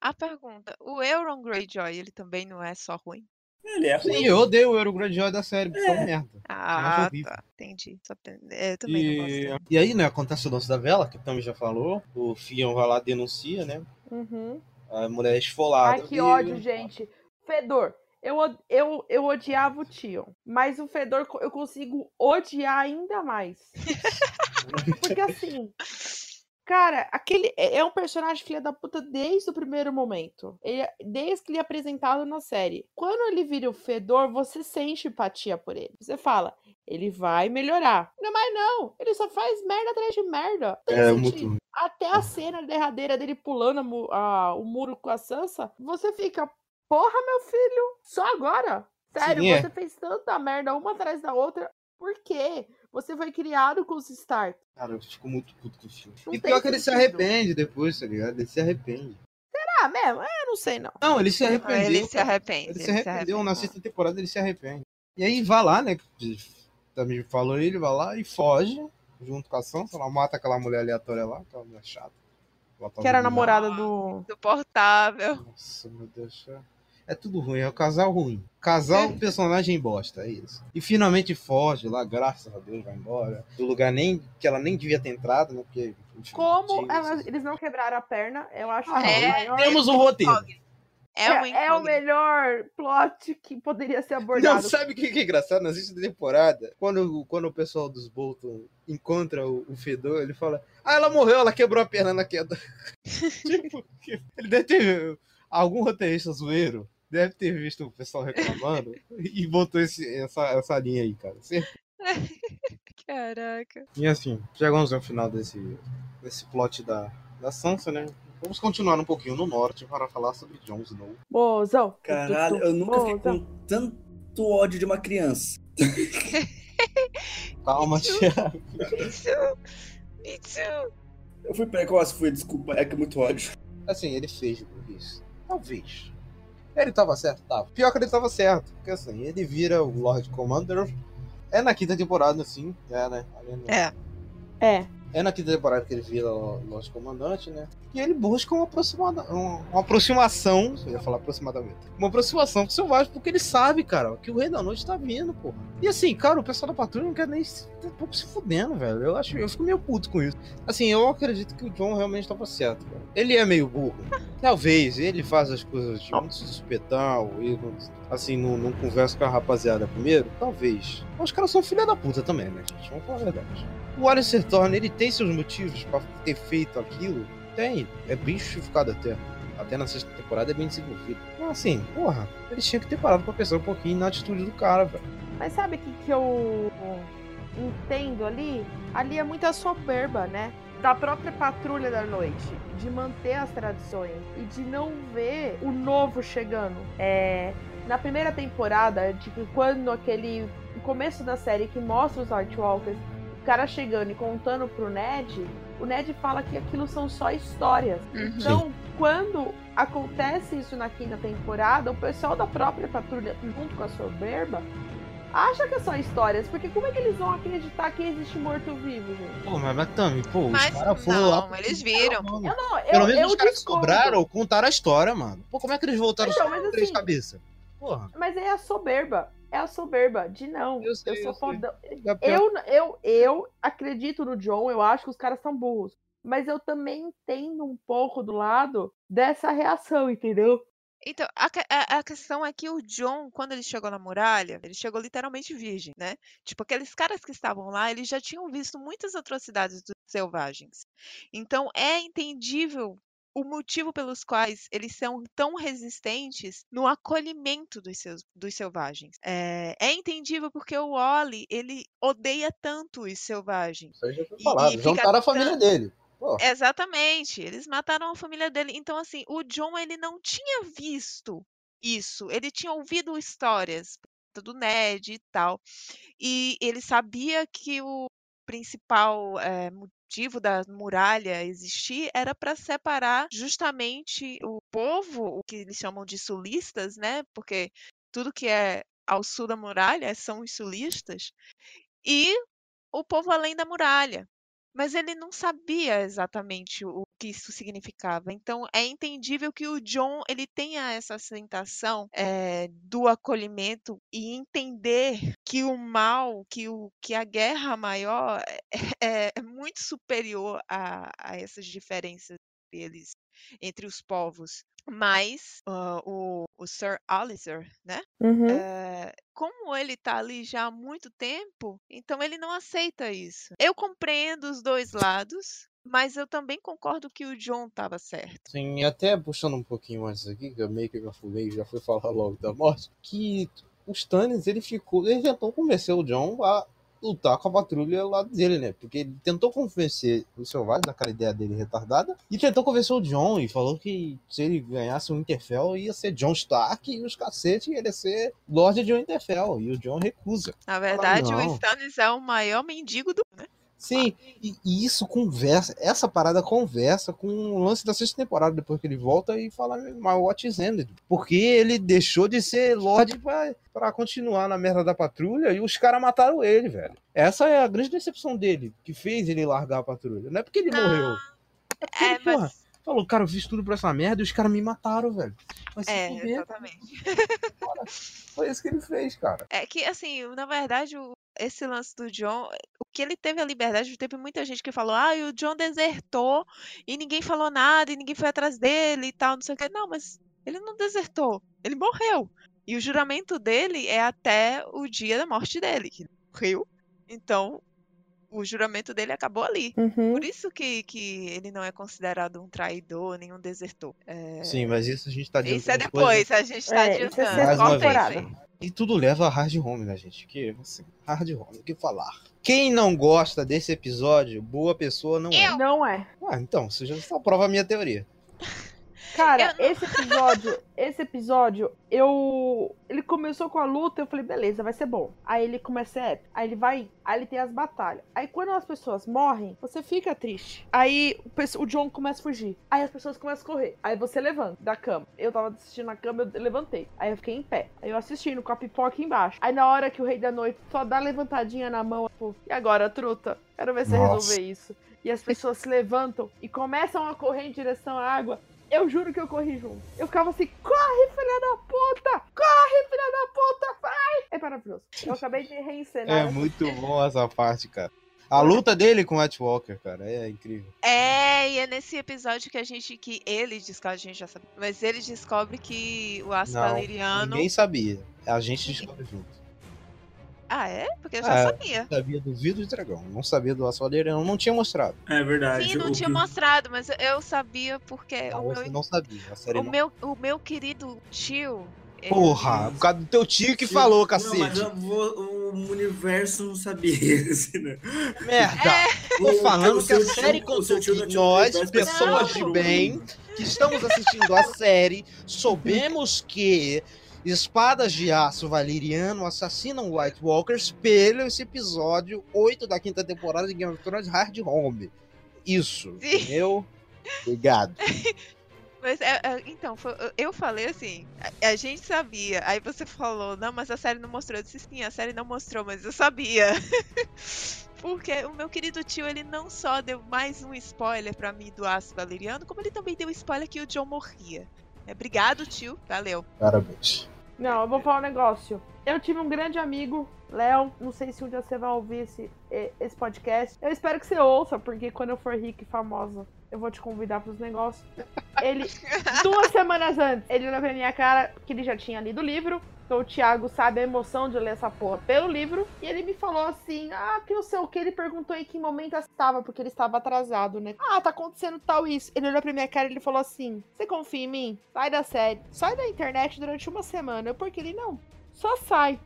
A pergunta, o Euron Greyjoy, ele também não é só ruim? Ele é ruim. Sim, eu odeio o Eurograndioy da série, porque é uma merda. Ah, tá. Entendi. Só é, Eu também não gosto E, e aí, né, acontece o lance da vela, que o Tami já falou. O Fion vai lá denuncia, né? Uhum. A mulher é esfolada. Ai, que E- ódio, gente. Fedor. Eu, eu, eu odiava o Tion, mas o Fedor eu consigo odiar ainda mais. Porque assim, cara, aquele é é um personagem filha da puta desde o primeiro momento. Ele- desde que ele é apresentado na série. Quando ele vira o Fedor, você sente empatia por ele. Você fala, ele vai melhorar. Não, mas não, ele só faz merda atrás de merda. Tem É sentido. muito. Até a cena derradeira dele pulando a a- o muro com a Sansa, você fica, porra, meu filho, só agora? Sério, Sim, é. você fez tanta merda uma atrás da outra. Por quê? Você foi criado com os Stark. Cara, eu fico muito puto com o filme. Não E pior que ele se arrepende depois, tá ligado? Ele se arrepende. Ah, mesmo? É, não sei não. Não, ele se Ah, arrependeu. Ele se cara. arrepende. Ele se arrependeu. Na sexta temporada ele se arrepende. E aí vai lá, né? Também falou ele, vai lá e foge junto com a Sansa. Ela mata aquela mulher aleatória lá, aquela mulher chata. Tá Que era a namorada do. Insuportável. Nossa, meu Deus. é- É tudo ruim, é o casal ruim. Casal personagem bosta, é isso. E finalmente foge lá, graças a Deus, vai embora. Do lugar nem que ela nem devia ter entrado, né? Porque. enfim, Como assim. eles não quebraram a perna, eu acho Ah, que é, É, maior- Temos um roteiro. É, é, é o melhor plot que poderia ser abordado. Não, sabe o que que é engraçado? Na sexta temporada, quando, quando o pessoal dos Bolton encontra o, o Fedor, ele fala: Ah, ela morreu, ela quebrou a perna na queda. tipo, ele deve ter. Algum roteirista zoeiro deve ter visto o pessoal reclamando e botou esse, essa, essa linha aí, cara. Caraca. E assim, chegamos ao final desse, desse plot da, da Sansa, né? Vamos continuar um pouquinho no norte para falar sobre Jon Snow. Mozão. Caralho, eu nunca fiquei com tanto ódio de uma criança. Calma, Thiago. Me too. Me too. Eu fui precoce, fui, desculpa, é que é muito ódio. Assim, ele fez por isso. Talvez. Ele tava certo? Tava. Pior que ele tava certo. Porque assim, ele vira o Lord Commander. É na quinta temporada, assim. É, né? Ali no- É. É. É na quinta temporada que ele vira o Lorde Comandante, né? E ele busca uma, aproximada, uma, aproximação, eu ia falar aproximadamente, uma aproximação com o Selvagem, porque ele sabe, cara, que o Rei da Noite tá vindo, porra. E assim, cara, o pessoal da patrulha não quer nem se, tá um pouco se fudendo, velho. Eu acho, eu fico meio puto com isso. Assim, eu acredito que o John realmente tava certo, cara. Ele é meio burro. Talvez, ele faz as coisas de muito suspetão, e assim, não, não conversa com a rapaziada primeiro, talvez. Mas os caras são filha da puta também, né, gente? Vamos falar a verdade. O Alistair Thorne, ele tem seus motivos pra ter feito aquilo? Tem. É bem justificado até. Até na sexta temporada é bem desenvolvido. Então, assim, porra, eles tinham que ter parado pra pensar um pouquinho na atitude do cara, velho. Mas sabe o que, que eu entendo ali? Ali é muita soberba, né? Da própria patrulha da noite. De manter as tradições. E de não ver o novo chegando. É, na primeira temporada, tipo, quando aquele. Começo da série que mostra os Nightwalkers, o cara chegando e contando pro Ned, o Ned fala que aquilo são só histórias. Uhum. Então, quando acontece isso na quinta temporada, o pessoal da própria patrulha, junto com a soberba, acha que é só histórias. Porque como é que eles vão acreditar que existe morto-vivo, gente? Pô, mas, mas Tami, pô, Mas os caras foram lá. não, eles viram. Mano, Eu não, eu, Pelo menos eu os caras discordo. cobraram contaram a história, mano. Pô, como é que eles voltaram Então, só com três assim- cabeças? Porra. Mas é a soberba. É a soberba de não. Eu sei, sou eu fodão. É pior- Eu, eu, eu acredito no John, eu acho que os caras são burros. Mas eu também entendo um pouco do lado dessa reação, entendeu? Então, a, a- a questão é que o John, quando ele chegou na muralha, ele chegou literalmente virgem, né? Tipo, aqueles caras que estavam lá, eles já tinham visto muitas atrocidades dos selvagens. Então, é entendível o motivo pelos quais eles são tão resistentes no acolhimento dos, seus, dos selvagens. É, é entendível porque o Wally, ele odeia tanto os selvagens. Isso aí já foi E- falado. e fica a família dele. Pô. Exatamente, eles mataram a família dele. Então, assim, o John ele não tinha visto isso. Ele tinha ouvido histórias do Ned e tal. E ele sabia que o principal eh, motivo da muralha existir era para separar justamente o povo, o que eles chamam de sulistas, né? Porque tudo que é ao sul da muralha são os sulistas, e o povo além da muralha mas ele não sabia exatamente o que isso significava. Então é entendível que o John ele tenha essa sensação eh, do acolhimento e entender que o mal, que, o, que a guerra maior é, é muito superior a, a essas diferenças entre eles, entre os povos. Mas ah, o, o Sir Alistair, né? Uhum. Eh, como ele tá ali já há muito tempo, então ele não aceita isso. Eu compreendo os dois lados, mas eu também concordo que o John estava certo. Sim, até puxando um pouquinho antes aqui, que eu meio que já fui, já fui falar logo da morte, que o Stannis, ele ficou, ele tentou convencer o John a lutar com a patrulha lá dele, né? Porque ele tentou convencer o Selvagem daquela ideia dele retardada, e tentou convencer o John, e falou que se ele ganhasse o Winterfell, ia ser John Stark e os cacete ia ser Lorde de Winterfell, e o John recusa. Na verdade, não. o Stannis é o maior mendigo do. Né? Sim, e, e isso conversa, essa parada conversa com o lance da sexta temporada, depois que ele volta e fala My Watch is Ended. Porque ele deixou de ser Lorde pra, pra continuar na merda da patrulha e os caras mataram ele, velho. Essa é a grande decepção dele, que fez ele largar a patrulha. Não é porque ele morreu. É porque, É, porra, mas. Falou, cara, eu fiz tudo pra essa merda e os caras me mataram, velho. Mas se É, exatamente. foi isso que ele fez, cara. É que, assim, na verdade, o- esse lance do John, o que ele teve a liberdade, teve muita gente que falou, ah, o John desertou e ninguém falou nada e ninguém foi atrás dele e tal, não sei o que. Não, mas ele não desertou, ele morreu. E o juramento dele é até o dia da morte dele, que morreu. Então, o juramento dele acabou ali. Uhum. Por isso que, que ele não é considerado um traidor, nem um desertor. É, Sim, mas isso a gente tá Isso é depois, a gente tá É, isso é adiantando. Corta. Fê. E tudo leva a hard home, né, gente? Que, assim, hard home, o que falar? Quem não gosta desse episódio, boa pessoa não é. Eu. Não é. Ah, então, você já só prova a minha teoria. Cara, não- esse episódio, esse episódio, eu. Ele começou com a luta, eu falei, beleza, vai ser bom. Aí ele começa a épico. Aí ele vai. Aí ele tem as batalhas. Aí quando as pessoas morrem, você fica triste. Aí o, John começa a fugir. Aí as pessoas começam a correr. Aí você levanta da cama. Eu tava assistindo na cama, eu levantei. Aí eu fiquei em pé. Aí eu assistindo com a pipoca embaixo. Aí na hora que o Rei da Noite só dá levantadinha na mão, tipo, e agora, truta? Quero ver você Nossa. resolver isso. E as pessoas se levantam e começam a correr em direção à água. Eu juro que eu corri junto. Eu ficava assim, corre, filha da puta! Corre, filha da puta! Vai! É maravilhoso. Eu acabei de reencenar. É muito bom essa parte, cara. A luta dele com o White Walker, cara, é incrível. É, e é nesse episódio que a gente, que ele descobre, a gente já sabe, mas ele descobre que o valeriano. Ninguém sabia. A gente descobre junto. Ah, é? Porque eu já Ah, sabia. Sabia do vidro de dragão. Não sabia do açodeirão, não tinha mostrado. É verdade. Sim, não o tinha mostrado, mas eu sabia porque Não, É, o, você meu, não sabia. A série o, não. meu, o meu querido tio. Porra, por causa do teu tio que Sim. falou, Não, cacete. mas eu vou- o universo não sabia. assim, né? Merda. É, Tô falando que a tio- série contou seu tio que não tinha nós, pessoas de não. bem, que estamos assistindo a série, soubemos que espadas de aço valeriano assassinam White Walkers pelo esse episódio 8 da quinta temporada de Game of Thrones Hard Home. isso, Sim. entendeu? Obrigado. Mas é, é, então, eu falei assim, a, gente sabia. Aí você falou, não, mas a série não mostrou. Eu disse sim, a série não mostrou, mas eu sabia. Porque o meu querido tio, ele não só deu mais um spoiler pra mim do Aço Valeriano, como ele também deu spoiler que o John morria. É, obrigado, tio. Valeu. Parabéns. Não, eu vou falar um negócio. Eu tive um grande amigo, Léo. Não sei se um dia você vai ouvir esse, esse podcast. Eu espero que você ouça, porque quando eu for rica e famosa, eu vou te convidar pros negócios. Ele, duas semanas antes, ele olhou pra minha cara que ele já tinha lido o livro. Então o Thiago sabe a emoção de ler essa porra pelo livro. E ele me falou assim: Ah, que não sei o que. Ele perguntou em que momento eu estava, porque ele estava atrasado, né? Ah, tá acontecendo tal isso. Ele olhou pra minha cara e ele falou assim: Você confia em mim? Sai da série. Sai da internet durante uma semana. Eu, porque ele não. Só sai.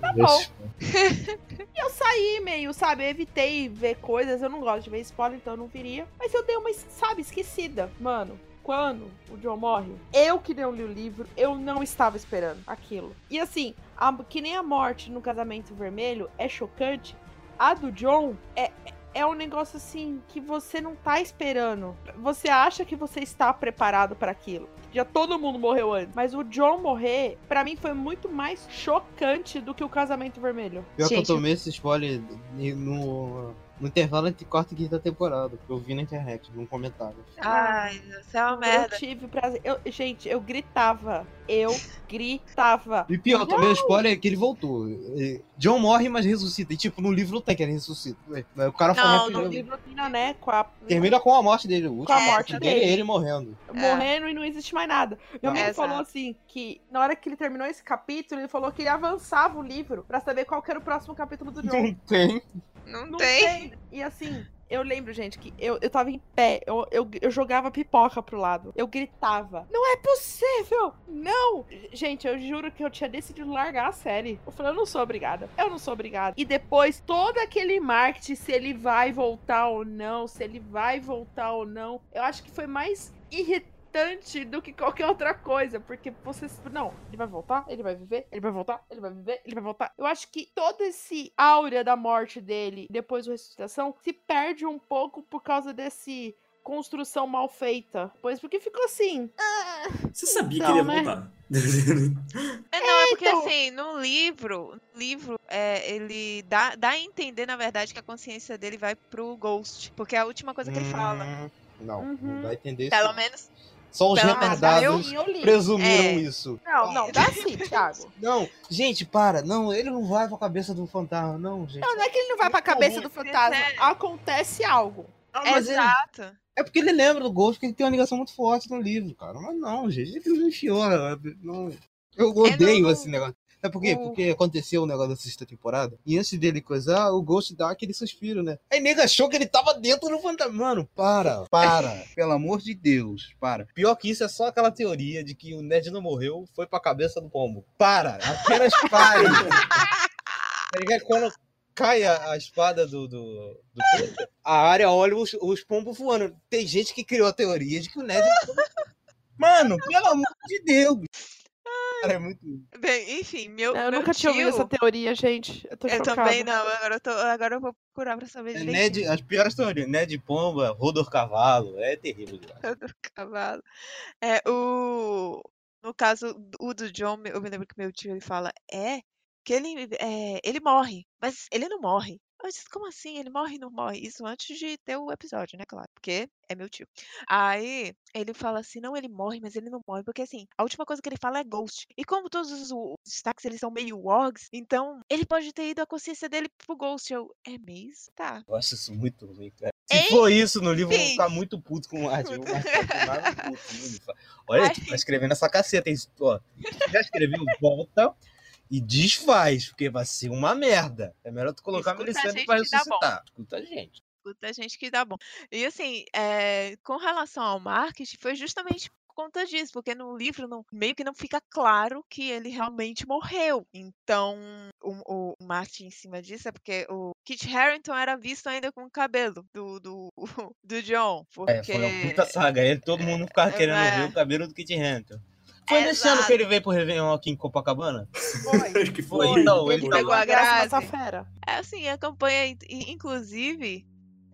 Tá bom. E eu saí meio, sabe? Eu evitei ver coisas. Eu não gosto de ver spoiler, então eu não viria. Mas eu dei uma, sabe, esquecida. Mano, quando o John morre, eu que não li o livro, eu não estava esperando aquilo. E assim, a- que nem a morte no casamento vermelho é chocante, a do John é. É um negócio assim que você não tá esperando. Você acha que você está preparado para aquilo. Já todo mundo morreu antes. Mas o John morrer, pra mim, foi muito mais chocante do que o casamento vermelho. Pior que eu Gente, tomei esse spoiler no, no intervalo entre quarta e quinta temporada, que eu vi na internet, num comentário. Ai, isso é uma merda. Eu tive o prazer. Eu, gente, eu gritava. Eu gritava. E pior, tomei o spoiler que ele voltou. John morre, mas ressuscita. E tipo, no livro não tem que ele ressuscita. Mas O cara Não, fala No que livro termina, né? Com a, termina com a morte dele. O Com a morte dele, dele. ele morrendo. morrendo e não existe mais nada. Meu amigo Exato. falou assim que na hora que ele terminou esse capítulo, ele falou que ele avançava o livro pra saber qual que era o próximo capítulo do John. Não tem. Não, Não tem. tem. E assim, eu lembro, gente, que eu, eu tava em pé, eu, eu, eu jogava pipoca pro lado. Eu gritava: Não é possível! Não! Gente, eu juro que eu tinha decidido largar a série. Eu falei: Eu não sou obrigada. Eu não sou obrigada. E depois, todo aquele marketing, se ele vai voltar ou não, se ele vai voltar ou não, eu acho que foi mais irritante do que qualquer outra coisa, porque vocês, não, ele vai voltar, ele vai viver, ele vai voltar, ele vai viver, ele vai voltar. Eu acho que todo esse áurea da morte dele, depois da ressuscitação, se perde um pouco por causa desse construção mal feita. Pois porque ficou assim. ah, Você sabia Então, que ele né? ia voltar? É, não, é porque então. assim, no livro, no livro, é, ele dá, dá a entender, na verdade, que a consciência dele vai pro Ghost. Porque é a última coisa que ele fala. Hum, Não, Uhum. não vai entender isso. Pelo menos. Só os pelo retardados eu li. presumiram É. isso. Não, não, dá sim, Thiago. Não, gente, para. Não, ele não vai pra cabeça do fantasma, não, gente. Não, não é que ele não vai pra cabeça do fantasma. É. Acontece algo. Não, ele- Exato. É porque ele lembra do Ghost, porque ele tem uma ligação muito forte no livro, cara. Mas não, gente, ele não enfiou. Não. Eu odeio não- esse negócio. Sabe por quê? O- Porque aconteceu o negócio da sexta temporada. E antes dele coisar, o Ghost dá aquele suspiro, né? Aí nega achou que ele tava dentro do fantasma. Mano, para, para. Pelo amor de Deus, para. Pior que isso é só aquela teoria de que o Ned não morreu, foi pra cabeça do pombo. Para, apenas pare. tá? Quando cai a, a espada do, do, do a área olha os, os pombos voando. Tem gente que criou a teoria de que o Ned. Mano, pelo amor de Deus. Cara, é muito. Bem, enfim, meu. Eu meu nunca tinha ouvido tio- essa teoria, gente. Eu tô Eu também não, agora eu, tô, agora eu vou procurar pra saber É. Ned, as piores teorias. Ned Pomba, Rodor Cavalo. É terrível. demais. do cavalo. É, o... No caso, o do John, eu me lembro que meu tio ele fala, é, que ele, é, ele morre, mas ele não morre. Eu disse, como assim? Ele morre e não morre? Isso antes de ter o episódio, né? Claro, porque é meu tio. Aí ele fala assim: não, ele morre, mas ele não morre, porque assim, a última coisa que ele fala é Ghost. E como todos os, os destaques eles são meio Wogs, então ele pode ter ido a consciência dele pro Ghost. Eu, é mesmo? Tá. Eu acho isso muito ruim, cara. Se for isso no livro, eu vou ficar muito puto com o ficar comigo. Olha, Mas- tu tá escrevendo essa caceta. hein? Ó, já escreveu, volta e desfaz, porque vai ser uma merda. É melhor tu colocar Escuta a Melisandre pra ressuscitar. Escuta a gente. Escuta gente que dá bom. E assim, é, com relação ao marketing, foi justamente por conta disso, porque no livro não- meio que não fica claro que ele realmente morreu. Então, o, o marketing em cima disso é porque o Kit Harington era visto ainda com o cabelo do, do, do John. Porque... É, foi uma puta saga. Ele, todo mundo ficava É, querendo é. ver o cabelo do Kit Harington. Foi nesse ano que ele veio pro Réveillon aqui em Copacabana? Foi. Acho que Foi, foi. então, Ele ele pegou a graça fera. É assim, a campanha, in- inclusive,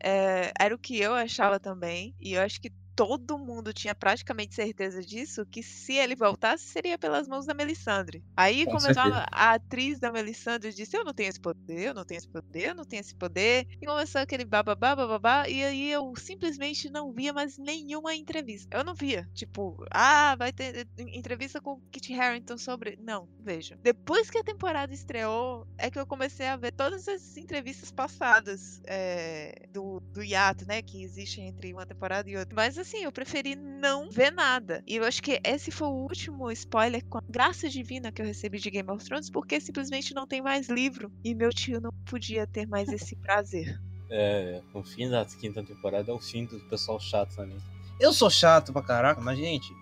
é, era o que eu achava também. E eu acho que todo mundo tinha praticamente certeza disso, que se ele voltasse, seria pelas mãos da Melisandre. Aí Com começou a, a atriz da Melisandre disse, eu não tenho esse poder, eu não tenho esse poder, eu não tenho esse poder. E começou aquele bababá, bababá, e aí eu simplesmente não via mais nenhuma entrevista. Eu não via. Tipo, ah, vai ter entrevista com o Kit Harington sobre... Não, vejo. Depois que a temporada estreou, é que eu comecei a ver todas as entrevistas passadas é, do, do hiato, né, que existe entre uma temporada e outra. Mas assim, eu preferi não ver nada. E eu acho que esse foi o último spoiler com a graça divina que eu recebi de Game of Thrones, porque simplesmente não tem mais livro. E meu tio não podia ter mais esse prazer. É, o fim da quinta temporada é o fim do pessoal chato também. Eu sou chato pra caraca, mas, gente,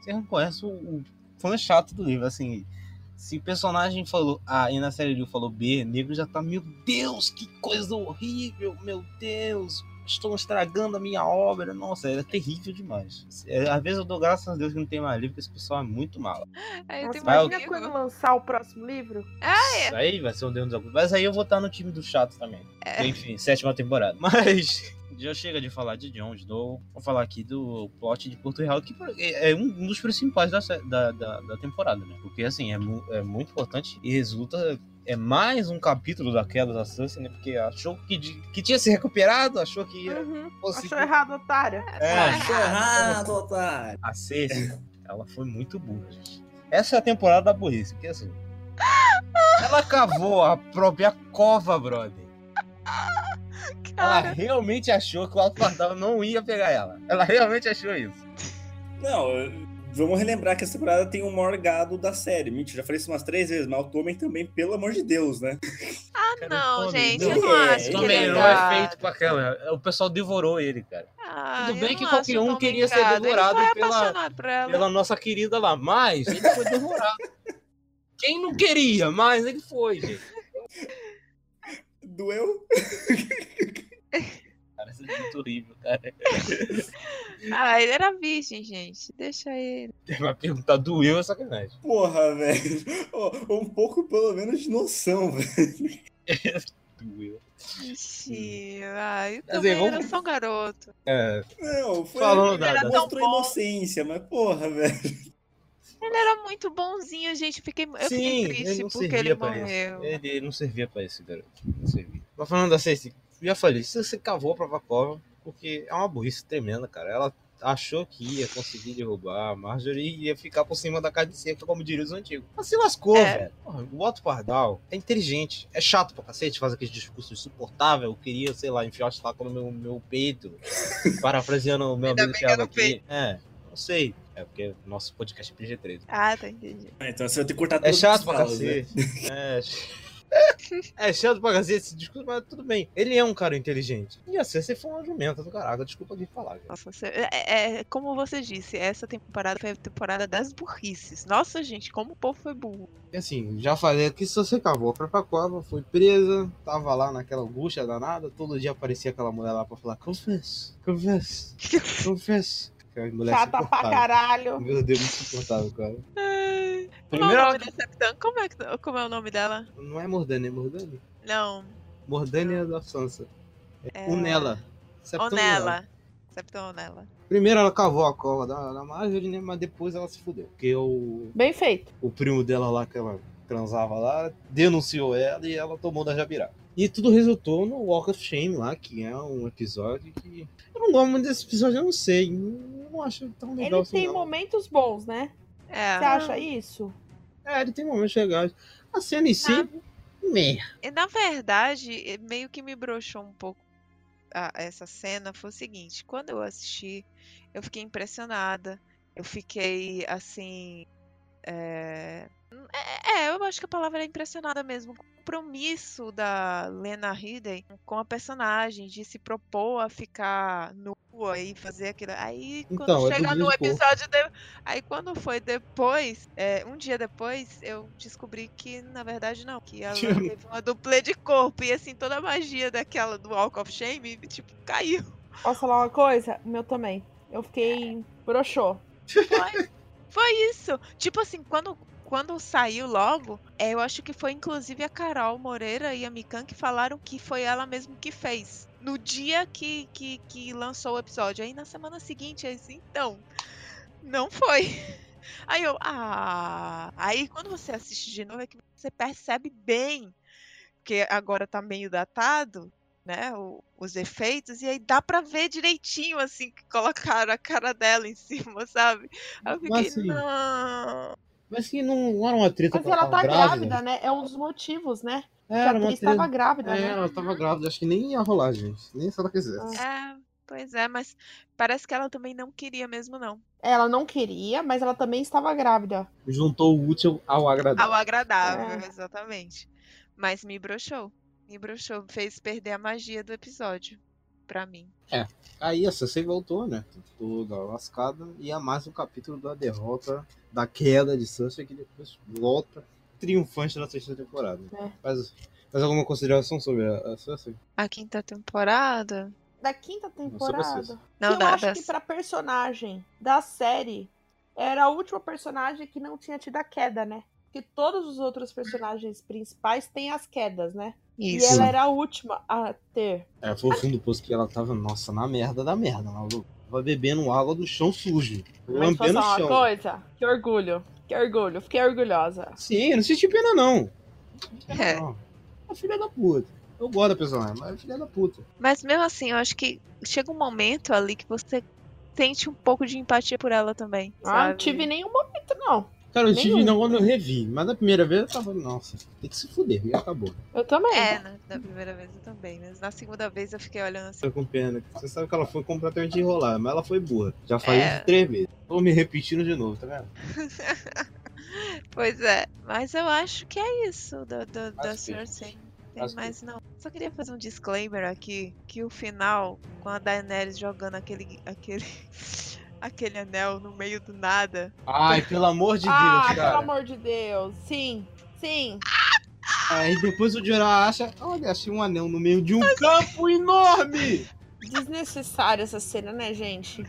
você não conhece o, o fã chato do livro, assim. Se o personagem falou A e na série ele falou B, nego já tá, meu Deus, que coisa horrível, meu Deus, estão estragando a minha obra. Nossa, é terrível demais. É, às vezes eu dou graças a Deus que não tem mais livro, porque esse pessoal é muito mala. Aí eu Nossa, imagina amigo- quando lançar o próximo livro. Isso aí vai ser um Deus dos Agudos. Mas aí eu vou estar no time do chato também. É. Enfim, sétima temporada. Mas já chega de falar de Jon Snow. Vou falar aqui do plot de Porto Real, que é um dos principais da, da, da, da temporada, né? Porque, assim, é, mu- é muito importante e resulta... É mais um capítulo da queda da Sansa, né? Porque achou que, de- que tinha se recuperado, achou que ia Uhum. conseguir... Achou errado, otária. É, Achou errado, otário. a Cersei, ela foi muito burra, gente. Essa é a temporada da burrice, porque assim. Ela cavou a própria cova, brother. Ela Cara, realmente achou que o Alto Pardal não ia pegar ela. Ela realmente achou isso. Não, vamos relembrar que essa temporada tem o maior gado da série. Mentira, já falei isso umas três vezes, mas o Tommen também, pelo amor de Deus, né? ah, Cara, não, Tommy, gente, não eu não é, acho que ele é não é feito pra aquela. O pessoal devorou ele, cara. Ah, Tudo bem que qualquer um queria ser devorado pela-. Pela nossa querida lá. Mas ele foi devorado. Quem não queria, mas ele foi, gente. Doeu? É muito horrível, cara. Ah, ele era virgem, gente. Deixa ele. Vai perguntar doeu é sacanagem. Porra, velho. Ó, um pouco pelo menos de noção, velho. Doeu. Ixi, ai, eu Mas aí, também vamos- era só um garoto. É, Não, foi. Falando ele da- da- mostrou Tão inocência, mas porra, velho. Ele era muito bonzinho, gente. Fiquei, eu Sim, fiquei ele triste não porque ele morreu. isso. Ele não servia pra isso, garoto. Não servia. Mas falando da Cersei, já falei, se você cavou pra Vakova, porque é uma burrice tremenda, cara. Ela achou que ia conseguir derrubar a Marjorie e ia ficar por cima da carne seca, como diriam os antigos. Mas se lascou, É. velho. Porra, o Otto Pardal é inteligente. É chato pra cacete, faz aquele discurso insuportável. Eu queria, sei lá, enfiar o estaca no meu, meu peito. Parafraseando o meu Ainda amigo Thiago não aqui. É, não sei. É porque nosso podcast é PG-13. Ah, tá entendi. Ah, Então você vai ter que cortar É todas as chato pra né? cacete. É. É chato pra cacete esse discurso, mas tudo bem. Ele é um cara inteligente. E a Cersei foi uma jumenta do caraca, desculpa de falar. Nossa, você- é, é, como você disse, essa temporada foi a temporada das burrices. Nossa, gente, como o povo foi burro. E assim, já falei que se você cavou pra Pacova, foi presa, tava lá naquela angústia danada, todo dia aparecia aquela mulher lá pra falar: confesso, confesso, confesso. Chata pra caralho. Meu Deus, muito insuportável, cara. Ai, Qual é Primeiro, o ela... nome da? Como é, que- como é o nome dela? não é Mordânia, é Mordânia? Não. Mordânia da Sansa. É... Unela. Septão Onela. Septão Onela. Primeiro ela cavou a cova da, da Marjorie, né? Mas depois ela se fudeu. Porque o, Bem feito. o primo dela lá, que ela transava lá, denunciou ela e ela tomou da Jabirá. E tudo resultou no Walk of Shame lá, que é um episódio que. Eu não gosto muito desse episódio, eu não sei. Eu não acho tão legal Ele assim. tem não. momentos bons, né? É. Você acha isso? É, ele tem momentos legais. A cena em si. Meh. E, na verdade, eh, meio que me broxou um pouco a- essa cena foi o seguinte: quando eu assisti, eu fiquei impressionada. Eu fiquei assim. É... é, é, eu acho que a palavra é impressionada mesmo. O compromisso da Lena Headey com a personagem, de se propor a ficar nua e fazer aquilo. Aí, quando Então, é chega no episódio. de- Aí, quando foi depois, é, um dia depois, eu descobri que, na verdade, não. Que ela teve uma duplê de corpo. E, assim, toda a magia daquela do Walk of Shame, tipo, caiu. Posso falar uma coisa? O meu também. Eu fiquei broxô. Foi, foi isso. Tipo assim, quando, quando saiu logo, é, eu acho que foi inclusive a Carol Moreira e a Mikan que falaram que foi ela mesmo que fez. No dia que, que, que lançou o episódio. Aí na semana seguinte, aí assim, então, não foi. Aí eu, ah. Aí quando você assiste de novo é que você percebe bem, porque agora tá meio datado, né? o- os efeitos, e aí dá pra ver direitinho, assim, que colocaram a cara dela em cima, sabe? Aí eu Mas fiquei, assim, não. Mas que não, não era uma treta Mas ela ela tá grávida, né? É um dos motivos, né? Que a atriz treta. tava grávida, É, né? ela tava grávida, acho que nem ia rolar, gente. Nem se ela quisesse. É, pois é, mas parece que ela também não queria mesmo, não. Ela não queria, mas ela também estava grávida. Juntou o útil ao agradável. Ao agradável, É. exatamente. Mas me broxou. Me broxou, fez perder a magia do episódio. Pra mim. Aí a Cersei voltou, né? Toda lascada. E há mais um capítulo da derrota, da queda de Cersei, que depois volta triunfante na terceira temporada. É. Faz, faz alguma consideração sobre a, a Cersei? A quinta temporada? Da quinta temporada. Não, que eu acho que pra personagem da série era a última personagem que não tinha tido a queda, né? Porque todos os outros personagens principais têm as quedas, né? Isso. E ela era a última a ter. É, foi o fundo do poço que ela tava, nossa, na merda da merda, maluco. Tava bebendo água do chão sujo. Mas posso falar uma chão. coisa? Que orgulho. Que orgulho. Fiquei orgulhosa. Sim, não senti pena não. É. Não. É filha da puta. Eu gosto da personagem, mas é filha da puta. Mas mesmo assim, eu acho que chega um momento ali que você sente um pouco de empatia por ela também. Ah, sabe? não tive nenhum momento, não. Cara, eu tive Nenhum. não quando eu revi, mas da primeira vez eu tava, nossa, tem que se fuder, e acabou. Eu também. É, na, na primeira vez eu também. Mas na segunda vez eu fiquei olhando assim. Tô com pena. Você sabe que ela foi completamente enrolada, mas ela foi burra. Já falei É. isso três vezes. Tô me repetindo de novo, tá vendo? Pois é, mas eu acho que é isso da Acho que- Cersei. Não tem que- mais não. Só queria fazer um disclaimer aqui, que o final, com a Daenerys jogando aquele, aquele, aquele anel no meio do nada. Ai, pelo amor de ah, Deus, pelo cara. amor de Deus. Sim, sim. Aí depois o Jorah acha, olha, achei um anel no meio de um campo enorme. Desnecessária essa cena, né, gente?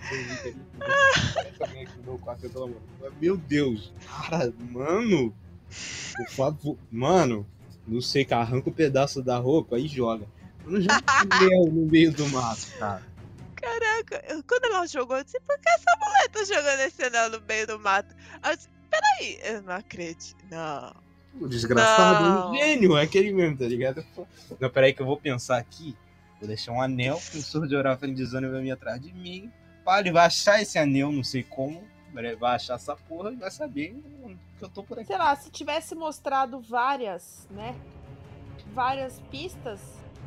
Meu Deus. Cara, mano. Por favor. Mano, não sei, cara, arranca um pedaço da roupa e joga. Eu não jogo anel no meio do mato, cara. Caraca, eu- quando ela jogou, eu disse, por que essa mulher tá jogando esse anel no meio do mato? Aí eu disse, peraí, eu não acredito. Não. O desgraçado Não. um gênio, é aquele mesmo, tá ligado? Não, peraí que eu vou pensar aqui. Vou deixar um anel, o professor de orar frendizando vai vir atrás de mim. Pá, ele vai achar esse anel, não sei como. Ele vai achar essa porra e vai saber que eu tô por aqui. Sei lá, se tivesse mostrado várias, né? Várias pistas.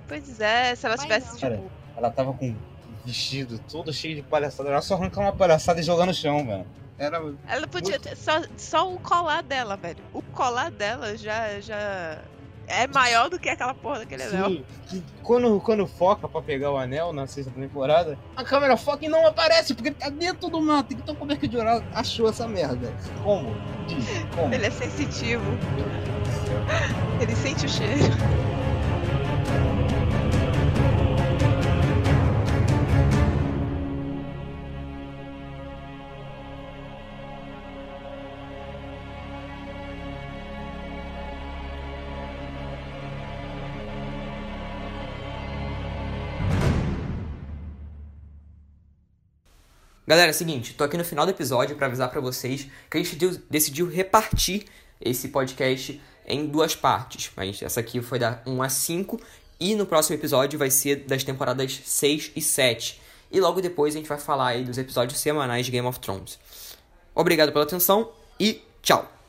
Pois é, se ela Mas tivesse, não. Cara, tipo, Ela tava com vestido todo cheio de palhaçada. Era só arrancar uma palhaçada e jogar no chão, velho. Era. ela podia ter só, só o colar dela, velho. O colar dela já, já é maior do que aquela porra daquele anel. Sim, que quando, quando foca pra pegar o anel na sexta temporada, a câmera foca e não aparece, porque ele tá dentro do mato. Então como é que o Jorah achou essa merda? Como? Diz, como? Ele é sensitivo. Ele sente o cheiro. Galera, é o seguinte, tô aqui no final do episódio pra avisar pra vocês que a gente decidiu, decidiu repartir esse podcast em duas partes. Mas essa aqui foi da 1 a 5 e no próximo episódio vai ser das temporadas 6 e 7. E logo depois a gente vai falar aí dos episódios semanais de Game of Thrones. Obrigado pela atenção e tchau!